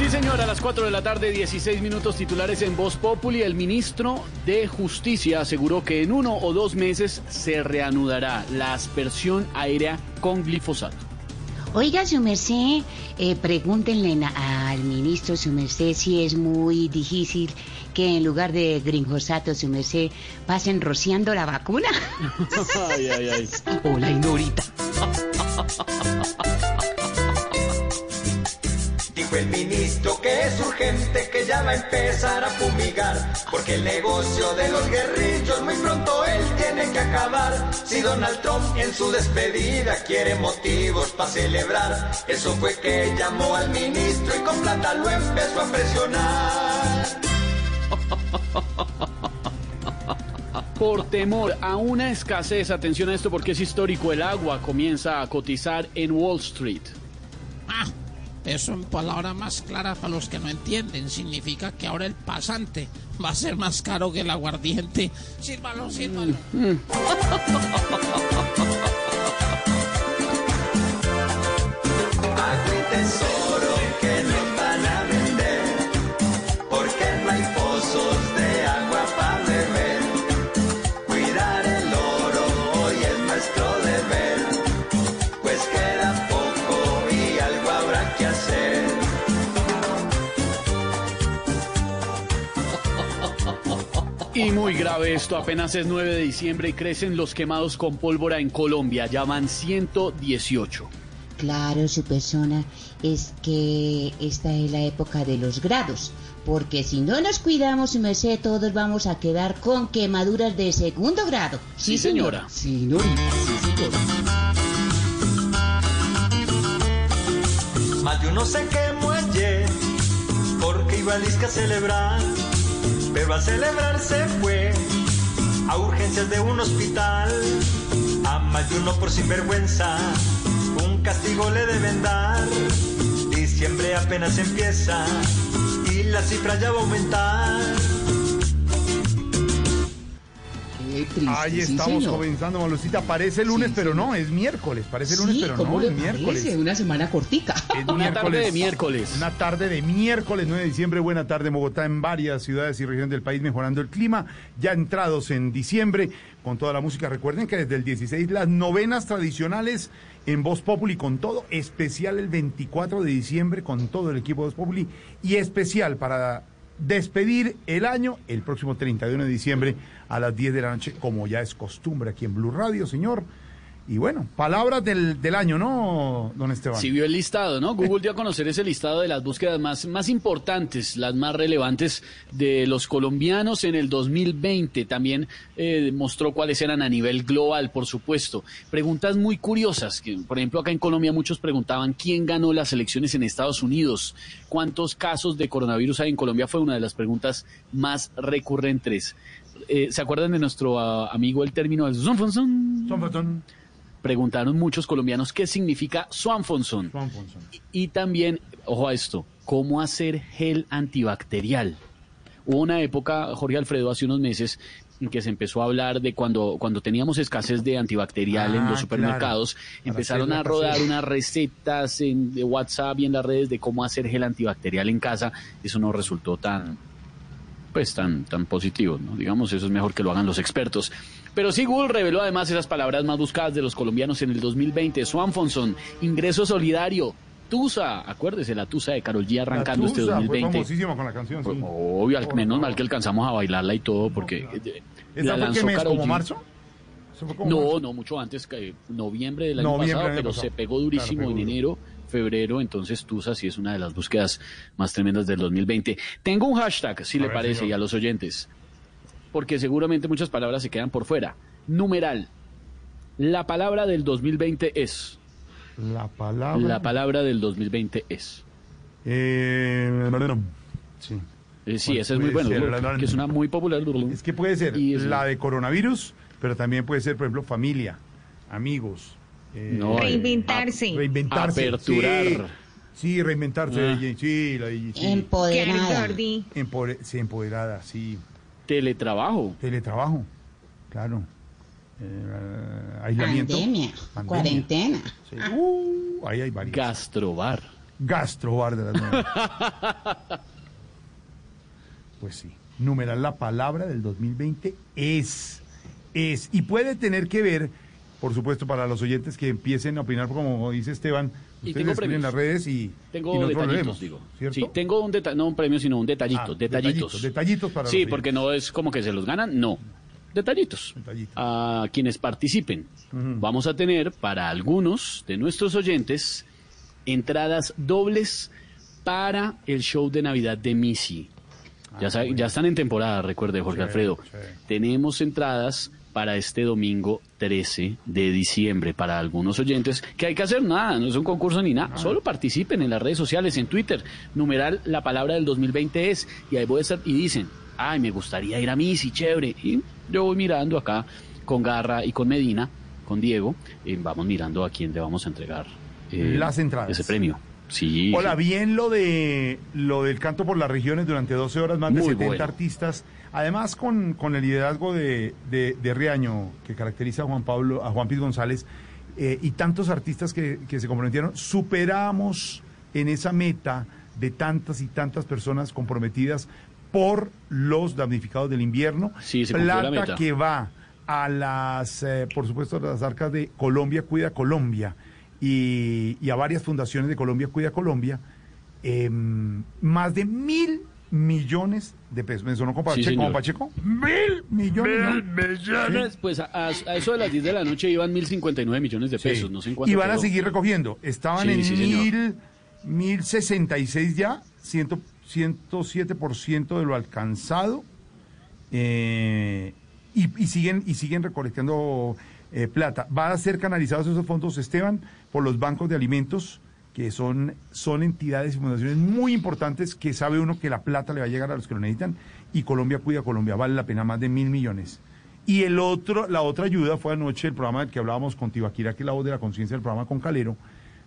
Sí, señora, a las 4 de la tarde, 16 minutos titulares en Voz Populi. El ministro de Justicia aseguró que en uno o dos meses se reanudará la aspersión aérea con glifosato. Oiga, su merced, eh, pregúntenle al ministro, su merced, si es muy difícil que en lugar de gringosato, su merced, pasen rociando la vacuna. ay, ay, ay. Hola, Ignorita. Dijo el ministro que es urgente que ya va a empezar a fumigar, porque el negocio de los guerrillos muy pronto él tiene que acabar. Si Donald Trump en su despedida quiere motivos para celebrar, eso fue que llamó al ministro y con plata lo empezó a presionar. Por temor a una escasez, atención a esto porque es histórico, el agua comienza a cotizar en Wall Street. Ah, eso en palabras más claras para los que no entienden significa que ahora el pasante va a ser más caro que el aguardiente. Sírvalo, sírvalo. Y muy grave esto, apenas es 9 de diciembre y crecen los quemados con pólvora en Colombia, ya van 118. Claro, su persona, es que esta es la época de los grados. Porque si no nos cuidamos, su merced, todos vamos a quedar con quemaduras de segundo grado. Sí, señora. Señorita, sí, señora. Más de uno se quemó ayer porque iba a disque a celebrar, pero a celebrar se fue a urgencias de un hospital. A más de por sinvergüenza, un castigo le deben dar. Diciembre apenas empieza y la cifra ya va a aumentar. Qué triste, Ahí sí, estamos señor. comenzando, Malucita. Parece lunes, Sí, pero señor. no, es miércoles. Parece lunes, Sí, pero ¿cómo no, es miércoles. parece? Una semana cortica. Es Una tarde de miércoles. Una tarde de miércoles 9 de diciembre. Buena tarde en Bogotá, en varias ciudades y regiones del país, mejorando el clima. Ya entrados en diciembre con toda la música. Recuerden que desde el 16 las novenas tradicionales en Voz Populi con todo. Especial el 24 de diciembre con todo el equipo de Voz Populi. Y especial para despedir el año el próximo 31 de diciembre a las 10 de la noche, como ya es costumbre aquí en Blue Radio, señor. Y bueno, palabras del, del año, ¿no, don Esteban? Si vio el listado, ¿no? Google dio a conocer ese listado de las búsquedas más, más importantes, las más relevantes de los colombianos en el 2020. También eh, mostró cuáles eran a nivel global, por supuesto. Preguntas muy curiosas. Que, por ejemplo, acá en Colombia muchos preguntaban quién ganó las elecciones en Estados Unidos, cuántos casos de coronavirus hay en Colombia. Fue una de las preguntas más recurrentes. Eh, ¿Se acuerdan de nuestro ah, amigo el término del Swanfonson? Son Preguntaron muchos colombianos qué significa Swanfonson. Y también, ojo a esto, cómo hacer gel antibacterial. Hubo una época, Jorge Alfredo, hace unos meses, en que se empezó a hablar de cuando, cuando teníamos escasez de antibacterial en Ah, los supermercados, claro. empezaron a rodar unas recetas en, de WhatsApp y en las redes de cómo hacer gel antibacterial en casa. Eso no resultó tan, pues tan, tan positivo, ¿no? Digamos, eso es mejor que lo hagan los expertos. Pero sí, Google reveló además esas palabras más buscadas de los colombianos en el 2020. Swanfonson, ingreso solidario, Tusa, acuérdese, la Tusa de Carol G arrancando La este Tusa, Fue 2020. famosísima con la canción, sí. Obvio, al- menos favor. mal que alcanzamos a bailarla y todo, porque eh, ¿Esa la lanzó mes? Karol ¿Como G. marzo? ¿Eso fue como No, marzo? no, mucho antes, que noviembre del año Noviembre pasado, del año pero pasado. se pegó durísimo Claro, en enero, febrero, entonces Tusa sí es una de las búsquedas más tremendas del 2020. Tengo un hashtag, si A le ver, parece, señor. y a los oyentes, porque seguramente muchas palabras se quedan por fuera. Numeral. La palabra del 2020 es. La palabra. La palabra del 2020 es. Eh, sí. Eh, sí, ¿Cuál esa es muy buena, que es una muy popular. Es que puede ser Y es- la de coronavirus, pero también puede ser, por ejemplo, familia, amigos. eh, No, eh, Reinventarse. Reinventarse. Aperturar. Sí, sí, reinventarse. Ah. Sí, la- sí. Empoderada. Sí, empoderada, sí. Teletrabajo. Teletrabajo, claro. Eh, aislamiento. Pandemia. Pandemia. Cuarentena. Sí. Uh, ahí hay varios. Gastrobar. Gastrobar de las nueve. pues sí, numeral la palabra del 2020 es, es, y puede tener que ver, por supuesto, para los oyentes que empiecen a opinar, como dice Esteban, Y ustedes escriben en las redes y, Tengo y nosotros leemos, digo. ¿cierto? Sí, tengo un detalle, no un premio, sino un detallito, Ah, detallitos. detallitos, para Sí, los porque no es como que se los ganan, no. Detallitos. Detallitos. A quienes participen. Vamos a tener para algunos de nuestros oyentes entradas dobles para el show de Navidad de Missy. Ya, sa- ya están en temporada, recuerde Jorge Sí, Alfredo. sí. Tenemos entradas para este domingo 13 de diciembre para algunos oyentes que hay que hacer nada, no es un concurso ni nada, solo participen en las redes sociales, en Twitter, numeral la palabra del 2020 es y ahí voy a estar y dicen, ay, me gustaría ir a Missy, chévere, y yo voy mirando acá con Garra y con Medina, con Diego, y vamos mirando a quién le vamos a entregar eh, Las entradas. ese premio. Sí. Hola, bien lo de lo del canto por las regiones durante 12 horas, más de Muy 70 bueno. artistas. Además, con, con el liderazgo de, de, de Riaño, que caracteriza a Juan Pablo, a Juan Piz González, eh, y tantos artistas que, que se comprometieron, superamos en esa meta de tantas y tantas personas comprometidas por los damnificados del invierno. Sí, se la Plata meta. que va a las, eh, por supuesto, a las arcas de Colombia Cuida Colombia y, y a varias fundaciones de Colombia Cuida Colombia, em, más de mil millones de pesos. ¿Me sonó como Sí, Pacheco? señor. como Pacheco? Mil millones. ¿no? Pues a, a- a eso de las 10 de la noche iban 1.059 millones de Sí. pesos, no sé en cuánto y van a seguir recogiendo. Estaban Sí, en sí, mil, mil sesenta y seis ya, ciento, 107% de lo alcanzado. eh, y, y siguen y siguen recolectando eh, plata. Va a ser canalizados esos fondos, Esteban, por los bancos de alimentos, que son, son entidades y fundaciones muy importantes que sabe uno que la plata le va a llegar a los que lo necesitan. Y Colombia cuida a Colombia, vale la pena más de mil millones. Y el otro, la otra ayuda fue anoche el programa del que hablábamos con Tibaquira, que es la voz de la conciencia del programa con Calero,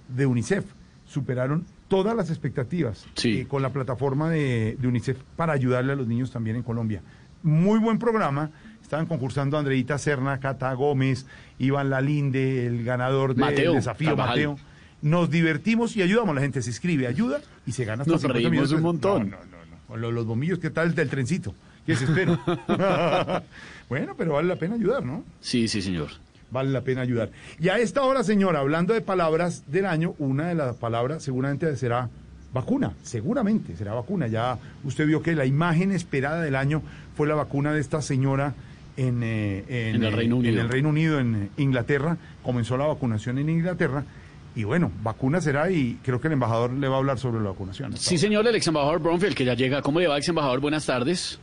de UNICEF. Superaron todas las expectativas Sí. eh, con la plataforma de, de UNICEF para ayudarle a los niños también en Colombia. Muy buen programa. Estaban concursando Andreita Serna, Cata Gómez, Iván Lalinde, el ganador del Mateo desafío, Carvajal. Mateo. Nos divertimos y ayudamos. La gente se inscribe, ayuda y se gana hasta Nos 50 reímos millones un montón. No, no, no. no. Los bombillos, ¿qué tal del trencito? ¿Qué se espera? bueno, pero vale la pena ayudar, ¿no? Sí, sí, señor. Vale la pena ayudar. Y a esta hora, señora, hablando de palabras del año, una de las palabras seguramente será vacuna, seguramente será vacuna. Ya usted vio que la imagen esperada del año fue la vacuna de esta señora en, eh, En el eh, Reino Unido. En el Reino Unido, en eh, Inglaterra. Comenzó la vacunación en Inglaterra. Y bueno, vacuna será y creo que el embajador le va a hablar sobre la vacunación. Sí, señor, el ex embajador Bromfield, que ya llega. ¿Cómo le va, ex embajador? Buenas tardes.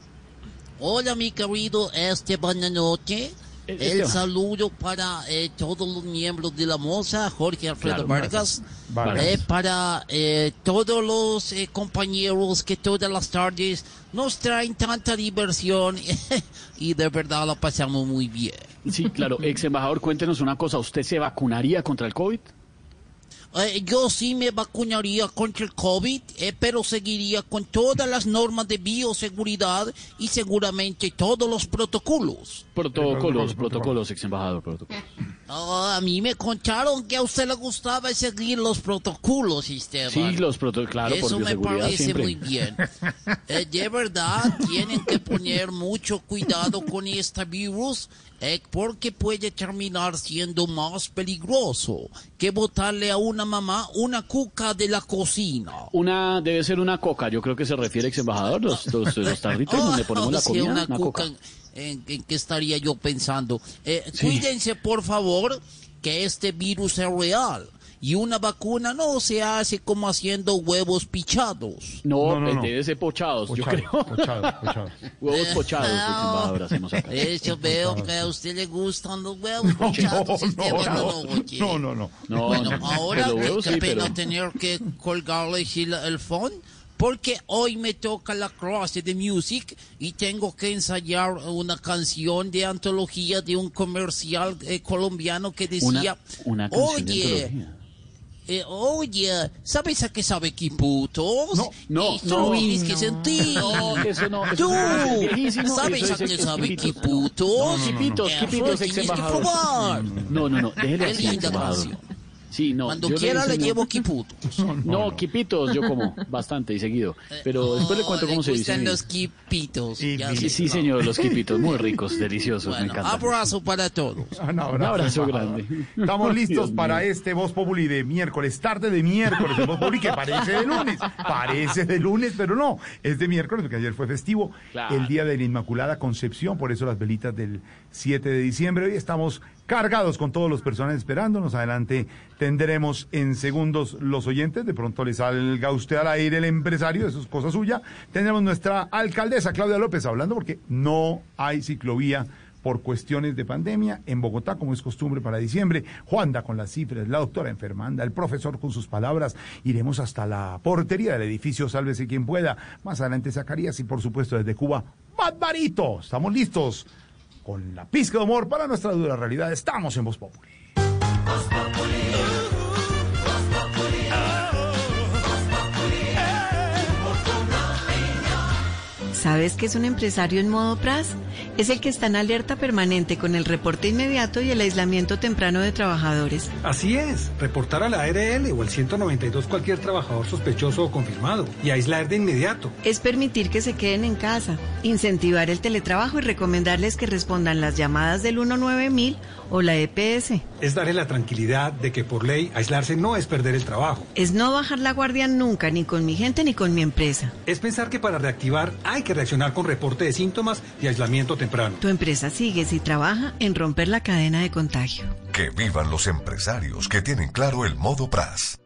Hola, mi querido Esteban Anoche. Eh, El Esteban. saludo para eh, todos los miembros de la moza, Jorge Alfredo Claro, Vargas. Vargas. Eh, para eh, todos los eh, compañeros que todas las tardes nos traen tanta diversión y de verdad la pasamos muy bien. Sí, claro. Ex embajador, cuéntenos una cosa. ¿Usted se vacunaría contra el COVID? Eh, yo sí me vacunaría contra el COVID, eh, pero seguiría con todas las normas de bioseguridad y seguramente todos los protocolos. Protocolos, Protocolos, ex embajador, protocolos. Ah, a mí me contaron que a usted le gustaba seguir los protocolos, Esteban. Sí, los protocolos, claro, por Eso me parece siempre. muy bien. Eh, de verdad, tienen que poner mucho cuidado con este virus, eh, porque puede terminar siendo más peligroso que botarle a una mamá una cuca de la cocina. Una, debe ser una coca, yo creo que se refiere ex embajador, los, los, los tarritos donde ponemos la Ah, sí, comida, una una cuca. coca. ¿En, en qué estaría yo pensando? Eh, Sí. Cuídense, por favor, que este virus es real. Y una vacuna no se hace como haciendo huevos pichados. No, No, no, eh, no. debe ser pochados, yo creo. pochado, pochado. Huevos pochados, No. acá. De hecho, veo que a usted le gustan los huevos pochados. no, no, no, no, no. No, Bueno, no, ahora huevos qué sí, pena pero... tener que colgarle el phone, porque hoy me toca la clase de music y tengo que ensayar una canción de antología de un comercial eh, colombiano que decía, Una, una canción de oye. Eh, oye, ¿sabes a qué sabe Quiputos? No, no, Esto no. tienes que sentir. No, eso no, eso Tú, no, ¿sabes a qué ex- sabe Quipitos. Quiputos? Quipitos, Eh, Quipitos, ex tienes que embajador. No, no, no, déjele así, ex embajador. Sí, no. Cuando yo quiera le llevo quiputos. No, quipitos yo como bastante y seguido. Pero después le cuento cómo se dice. gustan los quipitos. Sí, sí, señor, los quipitos, muy ricos, deliciosos, me Bueno, encantan. abrazo para todos. Un abrazo, Un abrazo embajador. grande. Estamos listos Dios para mío. este Voz Populi de miércoles, tarde de miércoles, el Voz Populi que parece de lunes, parece de lunes, pero no, es de miércoles porque ayer fue festivo, Claro. el día de la Inmaculada Concepción, por eso las velitas del 7 de diciembre. Hoy estamos cargados con todos los personajes esperándonos. Adelante tendremos en segundos los oyentes, de pronto le salga usted al aire el empresario, eso es cosa suya. Tendremos nuestra alcaldesa Claudia López hablando porque no hay ciclovía por cuestiones de pandemia en Bogotá, como es costumbre para diciembre. Juanda con las cifras, la doctora enfermanda, el profesor con sus palabras. Iremos hasta la portería del edificio, sálvese quien pueda. Más adelante Zacarías y por supuesto desde Cuba, Barbarito. Estamos listos con la pizca de humor para nuestra dura realidad. Estamos en Voz Populi. ¿Sabes qué es un empresario en modo PRAS? Es el que está en alerta permanente con el reporte inmediato y el aislamiento temprano de trabajadores. Así es, reportar a la ARL o al 192 cualquier trabajador sospechoso o confirmado y aislar de inmediato. Es permitir que se queden en casa, incentivar el teletrabajo y recomendarles que respondan las llamadas del 19000 o la EPS. Es darle la tranquilidad de que por ley aislarse no es perder el trabajo. Es no bajar la guardia nunca, ni con mi gente ni con mi empresa. Es pensar que para reactivar hay que reaccionar con reporte de síntomas y aislamiento temprano. Tu empresa sigue si trabaja en romper la cadena de contagio. Que vivan los empresarios que tienen claro el modo PRAS.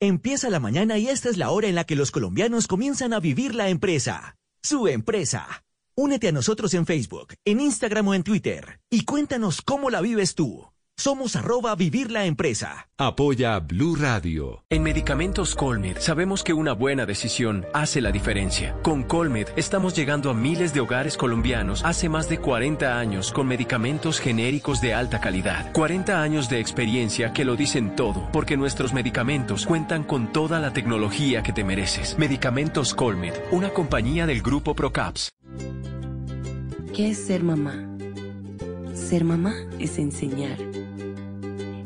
Empieza la mañana y esta es la hora en la que los colombianos comienzan a vivir la empresa. Su empresa. Únete a nosotros en Facebook, en Instagram o en Twitter y cuéntanos cómo la vives tú. Somos arroba vivir la empresa. Apoya Blue Radio. En Medicamentos Colmed sabemos que una buena decisión hace la diferencia. Con Colmed estamos llegando a miles de hogares colombianos hace más de 40 años con medicamentos genéricos de alta calidad. 40 años de experiencia que lo dicen todo, porque nuestros medicamentos cuentan con toda la tecnología que te mereces. Medicamentos Colmed, una compañía del grupo Procaps. ¿Qué es ser mamá? Ser mamá es enseñar.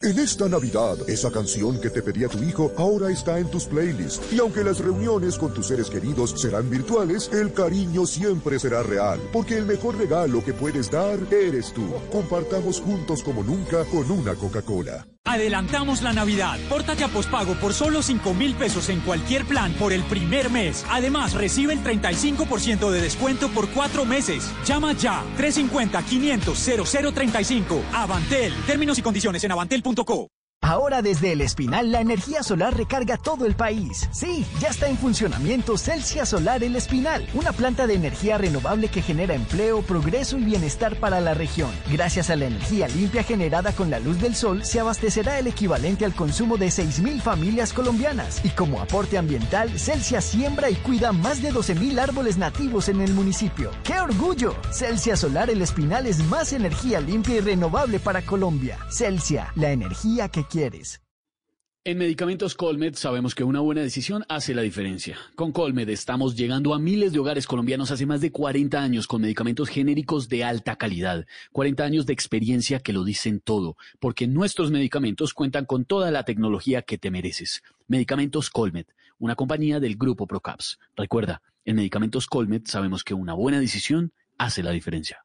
En esta Navidad, esa canción que te pedía tu hijo ahora está en tus playlists. Y aunque las reuniones con tus seres queridos serán virtuales, el cariño siempre será real. Porque el mejor regalo que puedes dar eres tú. Compartamos juntos como nunca con una Coca-Cola. Adelantamos la Navidad. Pórtate a pospago por solo 5 mil pesos en cualquier plan por el primer mes. Además, recibe el 35% de descuento por cuatro meses. Llama ya. 350-500-0035. Avantel. Términos y condiciones en avantel.co. Ahora desde El Espinal la energía solar recarga todo el país. Sí, ya está en funcionamiento Celsia Solar El Espinal, una planta de energía renovable que genera empleo, progreso y bienestar para la región. Gracias a la energía limpia generada con la luz del sol, se abastecerá el equivalente al consumo de 6.000 familias colombianas. Y como aporte ambiental, Celsia siembra y cuida más de 12.000 árboles nativos en el municipio. ¡Qué orgullo! Celsia Solar El Espinal es más energía limpia y renovable para Colombia. Celsia, la energía que quieres. En Medicamentos Colmed sabemos que una buena decisión hace la diferencia. Con Colmed estamos llegando a miles de hogares colombianos hace más de 40 años con medicamentos genéricos de alta calidad. 40 años de experiencia que lo dicen todo, porque nuestros medicamentos cuentan con toda la tecnología que te mereces. Medicamentos Colmed, una compañía del grupo Procaps. Recuerda, en Medicamentos Colmed sabemos que una buena decisión hace la diferencia.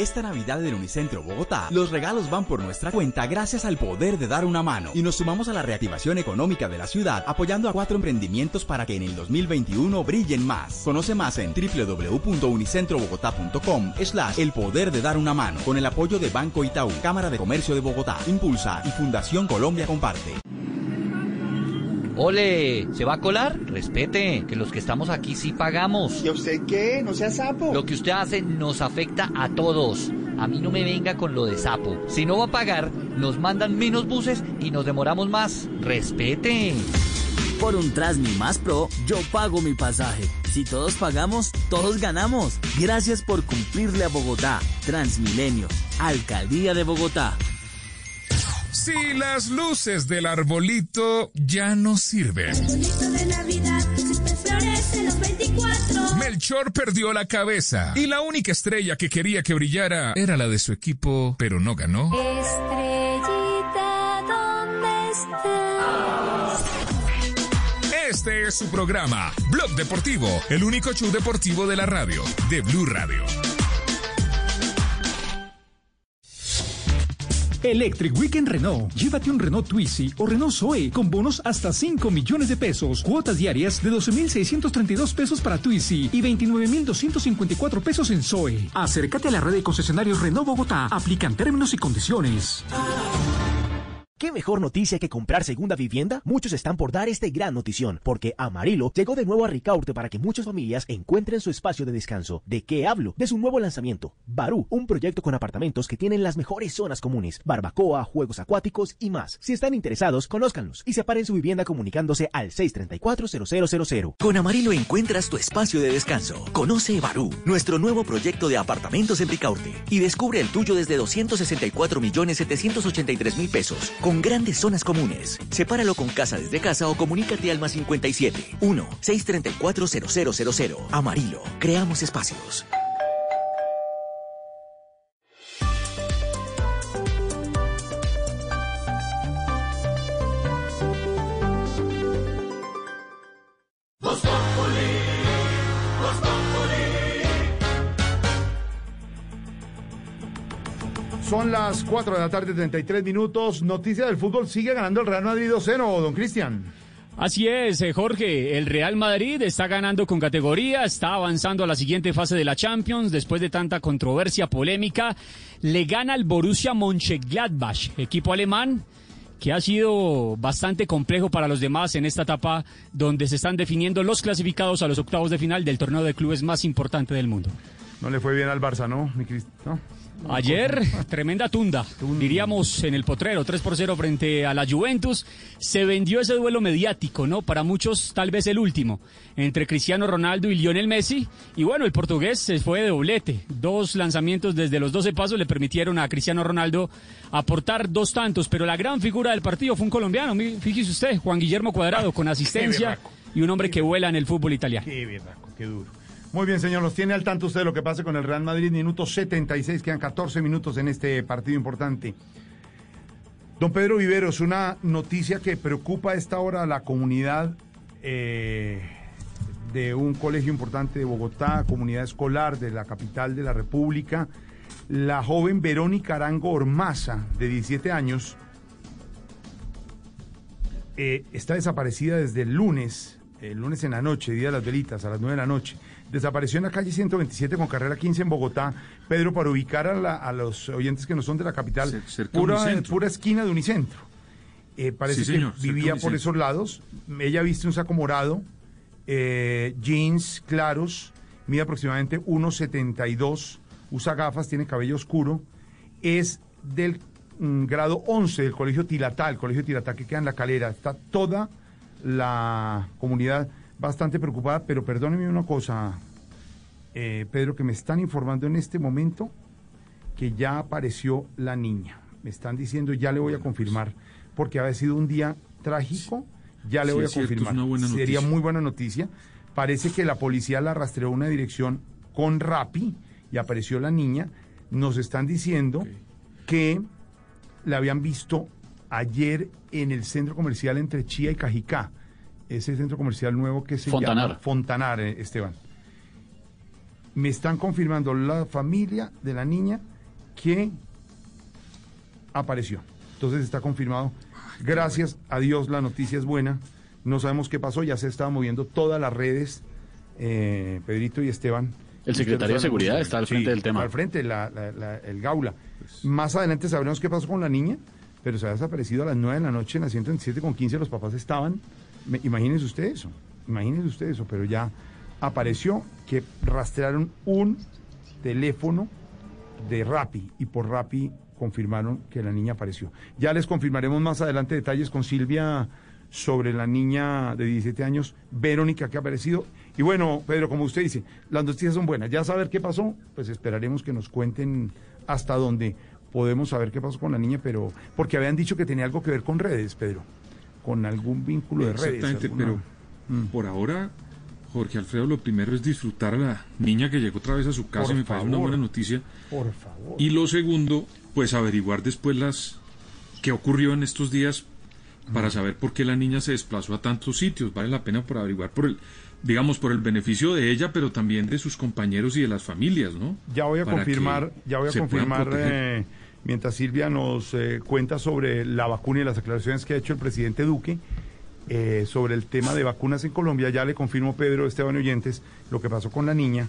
Esta Navidad en Unicentro Bogotá, los regalos van por nuestra cuenta gracias al poder de dar una mano y nos sumamos a la reactivación económica de la ciudad apoyando a cuatro emprendimientos para que en el 2021 brillen más. Conoce más en www.unicentrobogotá.com slash el poder de dar una mano con el apoyo de Banco Itaú, Cámara de Comercio de Bogotá, Impulsa y Fundación Colombia Comparte. Ole, ¿se va a colar? Respete, que los que estamos aquí sí pagamos. ¿Y a usted qué? No sea sapo. Lo que usted hace nos afecta a todos. A mí no me venga con lo de sapo. Si no va a pagar, nos mandan menos buses y nos demoramos más. Respete. Por un Trasmi más Pro, yo pago mi pasaje. Si todos pagamos, todos ganamos. Gracias por cumplirle a Bogotá. Transmilenio, Alcaldía de Bogotá. Si las luces del arbolito ya no sirven. de Navidad siempre florece los 24. Melchor perdió la cabeza y la única estrella que quería que brillara era la de su equipo, pero no ganó. Estrellita, ¿dónde estás? Este es su programa, Blog Deportivo, el único show deportivo de la radio, de Blue Radio. Electric Weekend Renault. Llévate un Renault Twizy o Renault Zoe con bonos hasta 5 millones de pesos. Cuotas diarias de 12.632 pesos para Twizy y 29.254 pesos en Zoe. Acércate a la red de concesionarios Renault Bogotá. Aplican términos y condiciones. ¿Qué mejor noticia que comprar segunda vivienda? Muchos están por dar este gran notición, porque Amarillo llegó de nuevo a Ricaurte para que muchas familias encuentren su espacio de descanso. ¿De qué hablo? De su nuevo lanzamiento, Barú, un proyecto con apartamentos que tienen las mejores zonas comunes, barbacoa, juegos acuáticos y más. Si están interesados, conózcanlos y separen su vivienda comunicándose al 634-0000. Con Amarillo encuentras tu espacio de descanso. Conoce Barú, nuestro nuevo proyecto de apartamentos en Ricaurte y descubre el tuyo desde 264 millones 783 mil pesos, grandes zonas comunes. Sepáralo con casa desde casa o comunícate al más 57 1 634 0000. Amarillo, creamos espacios. Son las 4 de la tarde, 33 minutos. Noticia del fútbol, sigue ganando el Real Madrid 2-0, don Cristian. Así es, eh, Jorge. El Real Madrid está ganando con categoría, está avanzando a la siguiente fase de la Champions después de tanta controversia polémica. Le gana al Borussia Mönchengladbach, equipo alemán que ha sido bastante complejo para los demás en esta etapa donde se están definiendo los clasificados a los octavos de final del torneo de clubes más importante del mundo. No le fue bien al Barça, ¿no, mi Cristian? ¿No? Ayer, tremenda tunda, diríamos en el potrero, 3 por 0 frente a la Juventus. Se vendió ese duelo mediático, ¿no? Para muchos, tal vez el último, entre Cristiano Ronaldo y Lionel Messi. Y bueno, el portugués se fue de doblete. Dos lanzamientos desde los 12 pasos le permitieron a Cristiano Ronaldo aportar dos tantos, pero la gran figura del partido fue un colombiano, fíjese usted, Juan Guillermo Cuadrado, con asistencia berraco. y un hombre que vuela en el fútbol italiano. Qué berraco, qué duro. Muy bien, señor, nos tiene al tanto usted de lo que pasa con el Real Madrid. Minuto 76, quedan 14 minutos en este partido importante. Don Pedro Viveros, una noticia que preocupa a esta hora a la comunidad eh, de un colegio importante de Bogotá, comunidad escolar de la capital de la República. La joven Verónica Arango Ormaza, de 17 años, eh, está desaparecida desde el lunes, el lunes en la noche, día de las velitas, a las 9 de la noche. Desapareció en la calle 127 con carrera 15 en Bogotá. Pedro, para ubicar a, la- a los oyentes que no son de la capital, pura, esquina de Unicentro. Eh, parece Sí, que señor, vivía por esos lados. Ella viste un saco morado, eh, jeans claros, mide aproximadamente 1,72, usa gafas, tiene cabello oscuro. Es del mm, grado 11 del Colegio Tilatá, el Colegio Tilatá que queda en la calera. Está toda la comunidad bastante preocupada, pero perdóneme una cosa, eh, Pedro, que me están informando en este momento que ya apareció la niña. Me están diciendo, ya le voy a confirmar, porque había sido un día trágico, ya le Sí, voy a cierto, confirmar. Sería muy buena noticia. Parece que la policía la rastreó una dirección con Rappi y apareció la niña. Nos están diciendo que la habían visto ayer en el centro comercial entre Chía y Cajicá. Ese centro comercial nuevo que se Fontanar. llama Fontanar, eh, Esteban. Me están confirmando la familia de la niña que apareció. Entonces está confirmado. Gracias a Dios la noticia es buena. No sabemos qué pasó, ya se estaban moviendo todas las redes, eh, Pedrito y Esteban. El secretario de Seguridad está al sí, frente del tema. Al frente, la- la- la- el Gaula. Más adelante sabremos qué pasó con la niña, pero se ha desaparecido a las 9 de la noche en la 127 con 15. Los papás estaban. Me- imagínense usted eso. Imagínense usted eso, pero ya apareció que rastrearon un teléfono de Rappi y por Rappi confirmaron que la niña apareció. Ya les confirmaremos más adelante detalles con Silvia sobre la niña de 17 años, Verónica, que ha aparecido. Y bueno, Pedro, como usted dice, las noticias son buenas. Ya saber qué pasó, pues esperaremos que nos cuenten hasta dónde podemos saber qué pasó con la niña, pero porque habían dicho que tenía algo que ver con redes, Pedro, con algún vínculo de redes. Exactamente, alguna- pero por ahora, Jorge Alfredo, lo primero es disfrutar a la niña que llegó otra vez a su casa, Por me parece una buena noticia. Por favor. Y lo segundo, pues averiguar después las qué ocurrió en estos días para saber por qué la niña se desplazó a tantos sitios. Vale la pena por averiguar por el, digamos, por el beneficio de ella, pero también de sus compañeros y de las familias, ¿no? Ya voy a Para confirmar, ya voy a confirmar eh, mientras Silvia nos eh, cuenta sobre la vacuna y las aclaraciones que ha hecho el presidente Duque eh, sobre el tema de vacunas en Colombia. Ya le confirmo, Pedro Esteban oyentes, lo que pasó con la niña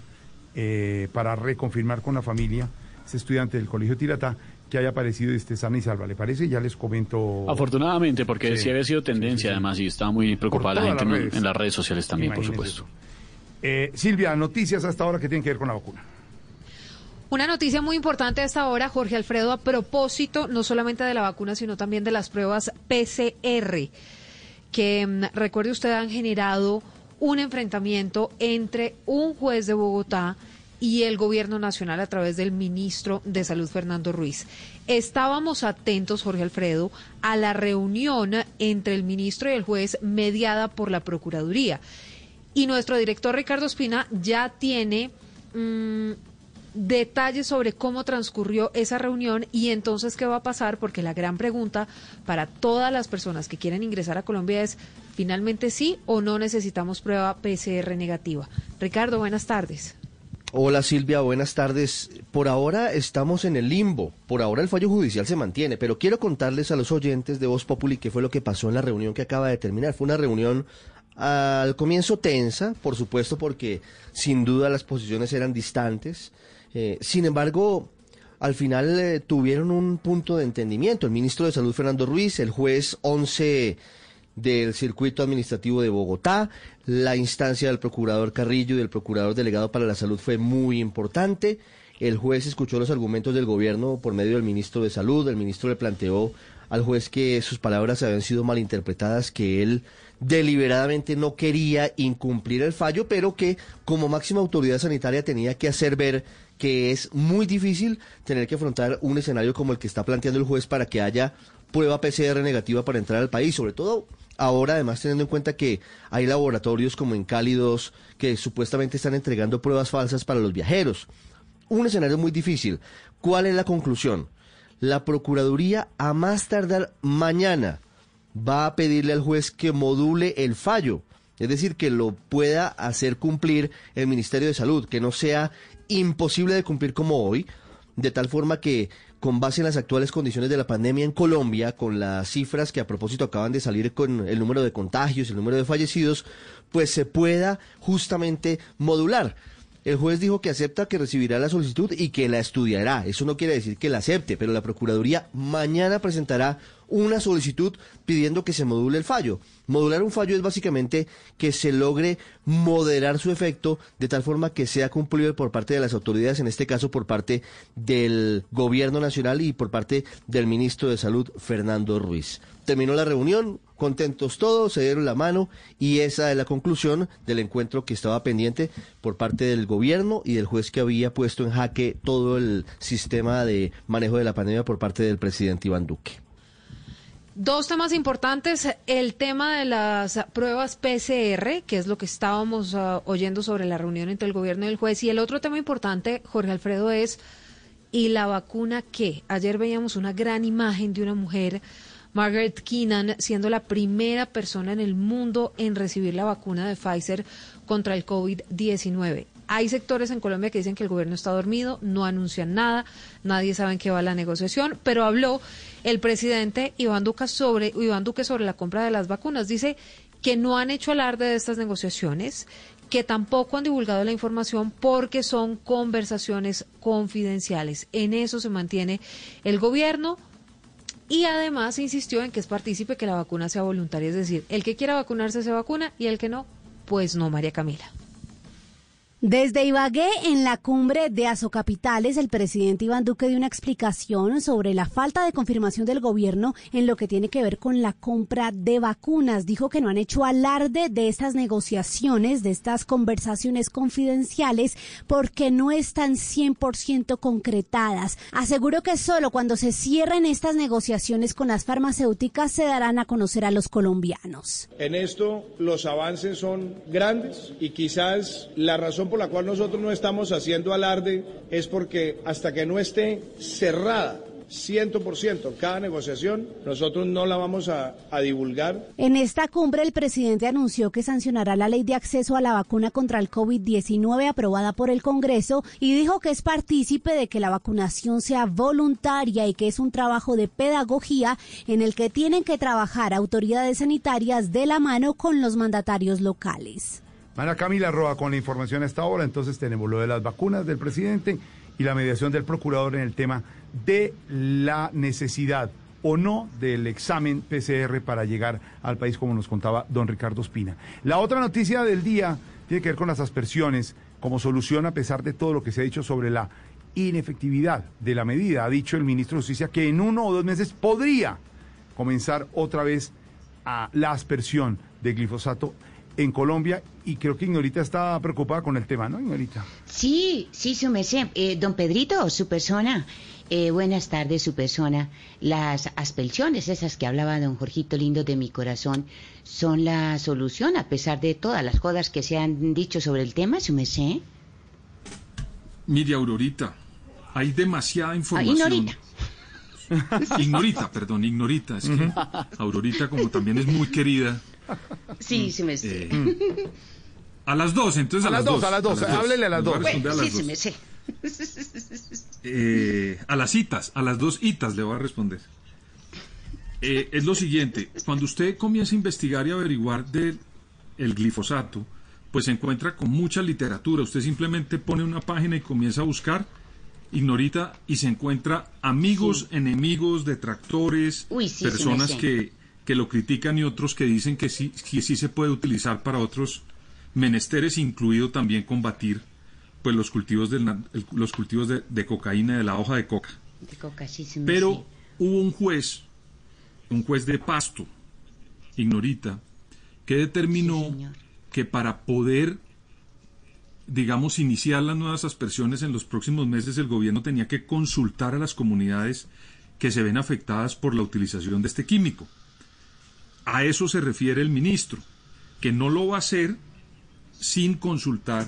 eh, para reconfirmar con la familia, ese estudiante del Colegio Tiratá, que haya aparecido y esté sana y salva. ¿Le parece? Ya les comento. Afortunadamente, porque Sí. sí, había sido tendencia además y estaba muy preocupada la gente las en, las redes sociales también, por supuesto. Eh, Silvia, noticias hasta ahora que tienen que ver con la vacuna. Una noticia muy importante a esta hora, Jorge Alfredo, a propósito no solamente de la vacuna, sino también de las pruebas PCR, que mm, recuerde usted han generado un enfrentamiento entre un juez de Bogotá y el gobierno nacional a través del ministro de Salud, Fernando Ruiz. Estábamos atentos, Jorge Alfredo, a la reunión entre el ministro y el juez mediada por la Procuraduría. Y nuestro director Ricardo Espina ya tiene mm, detalles sobre cómo transcurrió esa reunión y entonces qué va a pasar, porque la gran pregunta para todas las personas que quieren ingresar a Colombia es, ¿finalmente sí o no necesitamos prueba PCR negativa? Ricardo, buenas tardes. Hola Silvia, buenas tardes. Por ahora estamos en el limbo. Por ahora el fallo judicial se mantiene, pero quiero contarles a los oyentes de Voz Populi qué fue lo que pasó en la reunión que acaba de terminar. Fue una reunión al comienzo tensa, por supuesto, porque sin duda las posiciones eran distantes. Eh, sin embargo, al final eh, tuvieron un punto de entendimiento. El ministro de Salud, Fernando Ruiz, el juez 11 del circuito administrativo de Bogotá. La instancia del procurador Carrillo y del procurador delegado para la salud fue muy importante. El juez escuchó los argumentos del gobierno por medio del ministro de salud. El ministro le planteó al juez que sus palabras habían sido malinterpretadas, que él deliberadamente no quería incumplir el fallo, pero que como máxima autoridad sanitaria tenía que hacer ver que es muy difícil tener que afrontar un escenario como el que está planteando el juez para que haya prueba PCR negativa para entrar al país, sobre todo ahora además teniendo en cuenta que hay laboratorios como en Cálidos que supuestamente están entregando pruebas falsas para los viajeros. Un escenario muy difícil. ¿Cuál es la conclusión? La Procuraduría a más tardar mañana va a pedirle al juez que module el fallo, es decir, que lo pueda hacer cumplir el Ministerio de Salud, que no sea imposible de cumplir como hoy, de tal forma que con base en las actuales condiciones de la pandemia en Colombia, con las cifras que a propósito acaban de salir con el número de contagios, el número de fallecidos, pues se pueda justamente modular. El juez dijo que acepta que recibirá la solicitud y que la estudiará. Eso no quiere decir que la acepte, pero la Procuraduría mañana presentará una solicitud pidiendo que se module el fallo. Modular un fallo es básicamente que se logre moderar su efecto de tal forma que sea cumplido por parte de las autoridades, en este caso por parte del Gobierno Nacional y por parte del Ministro de Salud, Fernando Ruiz. Terminó la reunión, contentos todos, se dieron la mano y esa es la conclusión del encuentro que estaba pendiente por parte del gobierno y del juez que había puesto en jaque todo el sistema de manejo de la pandemia por parte del presidente Iván Duque. Dos temas importantes, el tema de las pruebas PCR, que es lo que estábamos ah, oyendo sobre la reunión entre el gobierno y el juez, y el otro tema importante, Jorge Alfredo, es ¿y la vacuna qué? Ayer veíamos una gran imagen de una mujer, Margaret Keenan, siendo la primera persona en el mundo en recibir la vacuna de Pfizer contra el COVID-19. Hay sectores en Colombia que dicen que el gobierno está dormido, no anuncian nada, nadie sabe en qué va la negociación, pero habló el presidente Iván Duque sobre, Iván Duque sobre la compra de las vacunas. Dice que no han hecho alarde de estas negociaciones, que tampoco han divulgado la información porque son conversaciones confidenciales. En eso se mantiene el gobierno. Y además insistió en que es partícipe que la vacuna sea voluntaria, es decir, el que quiera vacunarse se vacuna y el que no, pues no, María Camila. Desde Ibagué, en la cumbre de Azocapitales, el presidente Iván Duque dio una explicación sobre la falta de confirmación del gobierno en lo que tiene que ver con la compra de vacunas. Dijo que no han hecho alarde de estas negociaciones, de estas conversaciones confidenciales, porque no están 100% concretadas. Aseguró que solo cuando se cierren estas negociaciones con las farmacéuticas se darán a conocer a los colombianos. En esto los avances son grandes y quizás la razón por la cual nosotros no estamos haciendo alarde es porque hasta que no esté cerrada 100% cada negociación, nosotros no la vamos a, a, divulgar. En esta cumbre el presidente anunció que sancionará la ley de acceso a la vacuna contra el COVID-19 aprobada por el Congreso y dijo que es partícipe de que la vacunación sea voluntaria y que es un trabajo de pedagogía en el que tienen que trabajar autoridades sanitarias de la mano con los mandatarios locales. Ana Camila Roa con la información a esta hora. Entonces tenemos lo de las vacunas del presidente y la mediación del procurador en el tema de la necesidad o no del examen PCR para llegar al país, como nos contaba don Ricardo Espina. La otra noticia del día tiene que ver con las aspersiones como solución a pesar de todo lo que se ha dicho sobre la inefectividad de la medida. Ha dicho el ministro de Justicia que en uno o dos meses podría comenzar otra vez a la aspersión de glifosato en Colombia y creo que Ignorita está preocupada con el tema, ¿no, Ignorita? Sí, sí, su merced. Eh, don Pedrito, su persona. Eh, buenas tardes, su persona. Las aspersiones, esas que hablaba don Jorgito Lindo de mi corazón, son la solución a pesar de todas las jodas que se han dicho sobre el tema, su merced. Mire, Aurorita, hay demasiada información. Ah, ignorita. ignorita, perdón, ignorita. Es que Aurorita, como también es muy querida, Sí, sí me sé. Eh, a las dos, entonces a, a las dos, a las dos, háblele a las dos. Bueno, sí, sí me sé. Eh, a las citas, a las dos citas le voy a responder. Eh, es lo siguiente, cuando usted comienza a investigar y averiguar del el glifosato, pues se encuentra con mucha literatura. Usted simplemente pone una página y comienza a buscar, ignorita, y se encuentra amigos, Sí. enemigos, detractores, Uy, sí, sí, personas que, que lo critican y otros que dicen que sí, que sí se puede utilizar para otros menesteres, incluido también combatir pues los cultivos, del, los cultivos de, de cocaína, de la hoja de coca. De coca, sí, sí me Pero hubo un juez, un juez de Pasto, ignorita, que determinó que para poder, digamos, iniciar las nuevas aspersiones en los próximos meses, el gobierno tenía que consultar a las comunidades que se ven afectadas por la utilización de este químico. A eso se refiere el ministro, que no lo va a hacer sin consultar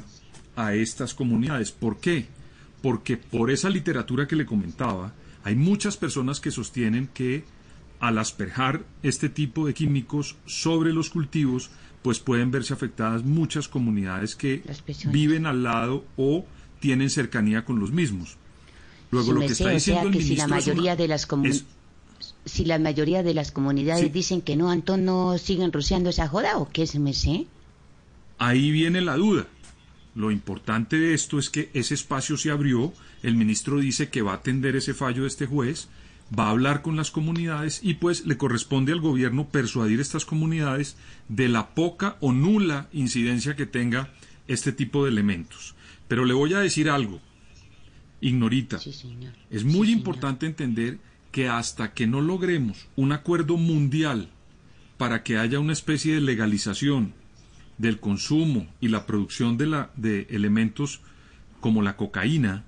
a estas comunidades. ¿Por qué? Porque por esa literatura que le comentaba, hay muchas personas que sostienen que al asperjar este tipo de químicos sobre los cultivos, pues pueden verse afectadas muchas comunidades que viven al lado o tienen cercanía con los mismos. Luego lo que está o diciendo sea el que si la ministro es una- mayoría de las comunidades es- si la mayoría de las comunidades Sí. dicen que no, Antón, no siguen rociando esa joda o qué se me sé. Ahí viene la duda. Lo importante de esto es que ese espacio se abrió, el ministro dice que va a atender ese fallo de este juez, va a hablar con las comunidades y pues le corresponde al gobierno persuadir a estas comunidades de la poca o nula incidencia que tenga este tipo de elementos. Pero le voy a decir algo, ignorita. Es muy importante entender que hasta que no logremos un acuerdo mundial para que haya una especie de legalización del consumo y la producción de, la, de elementos como la cocaína,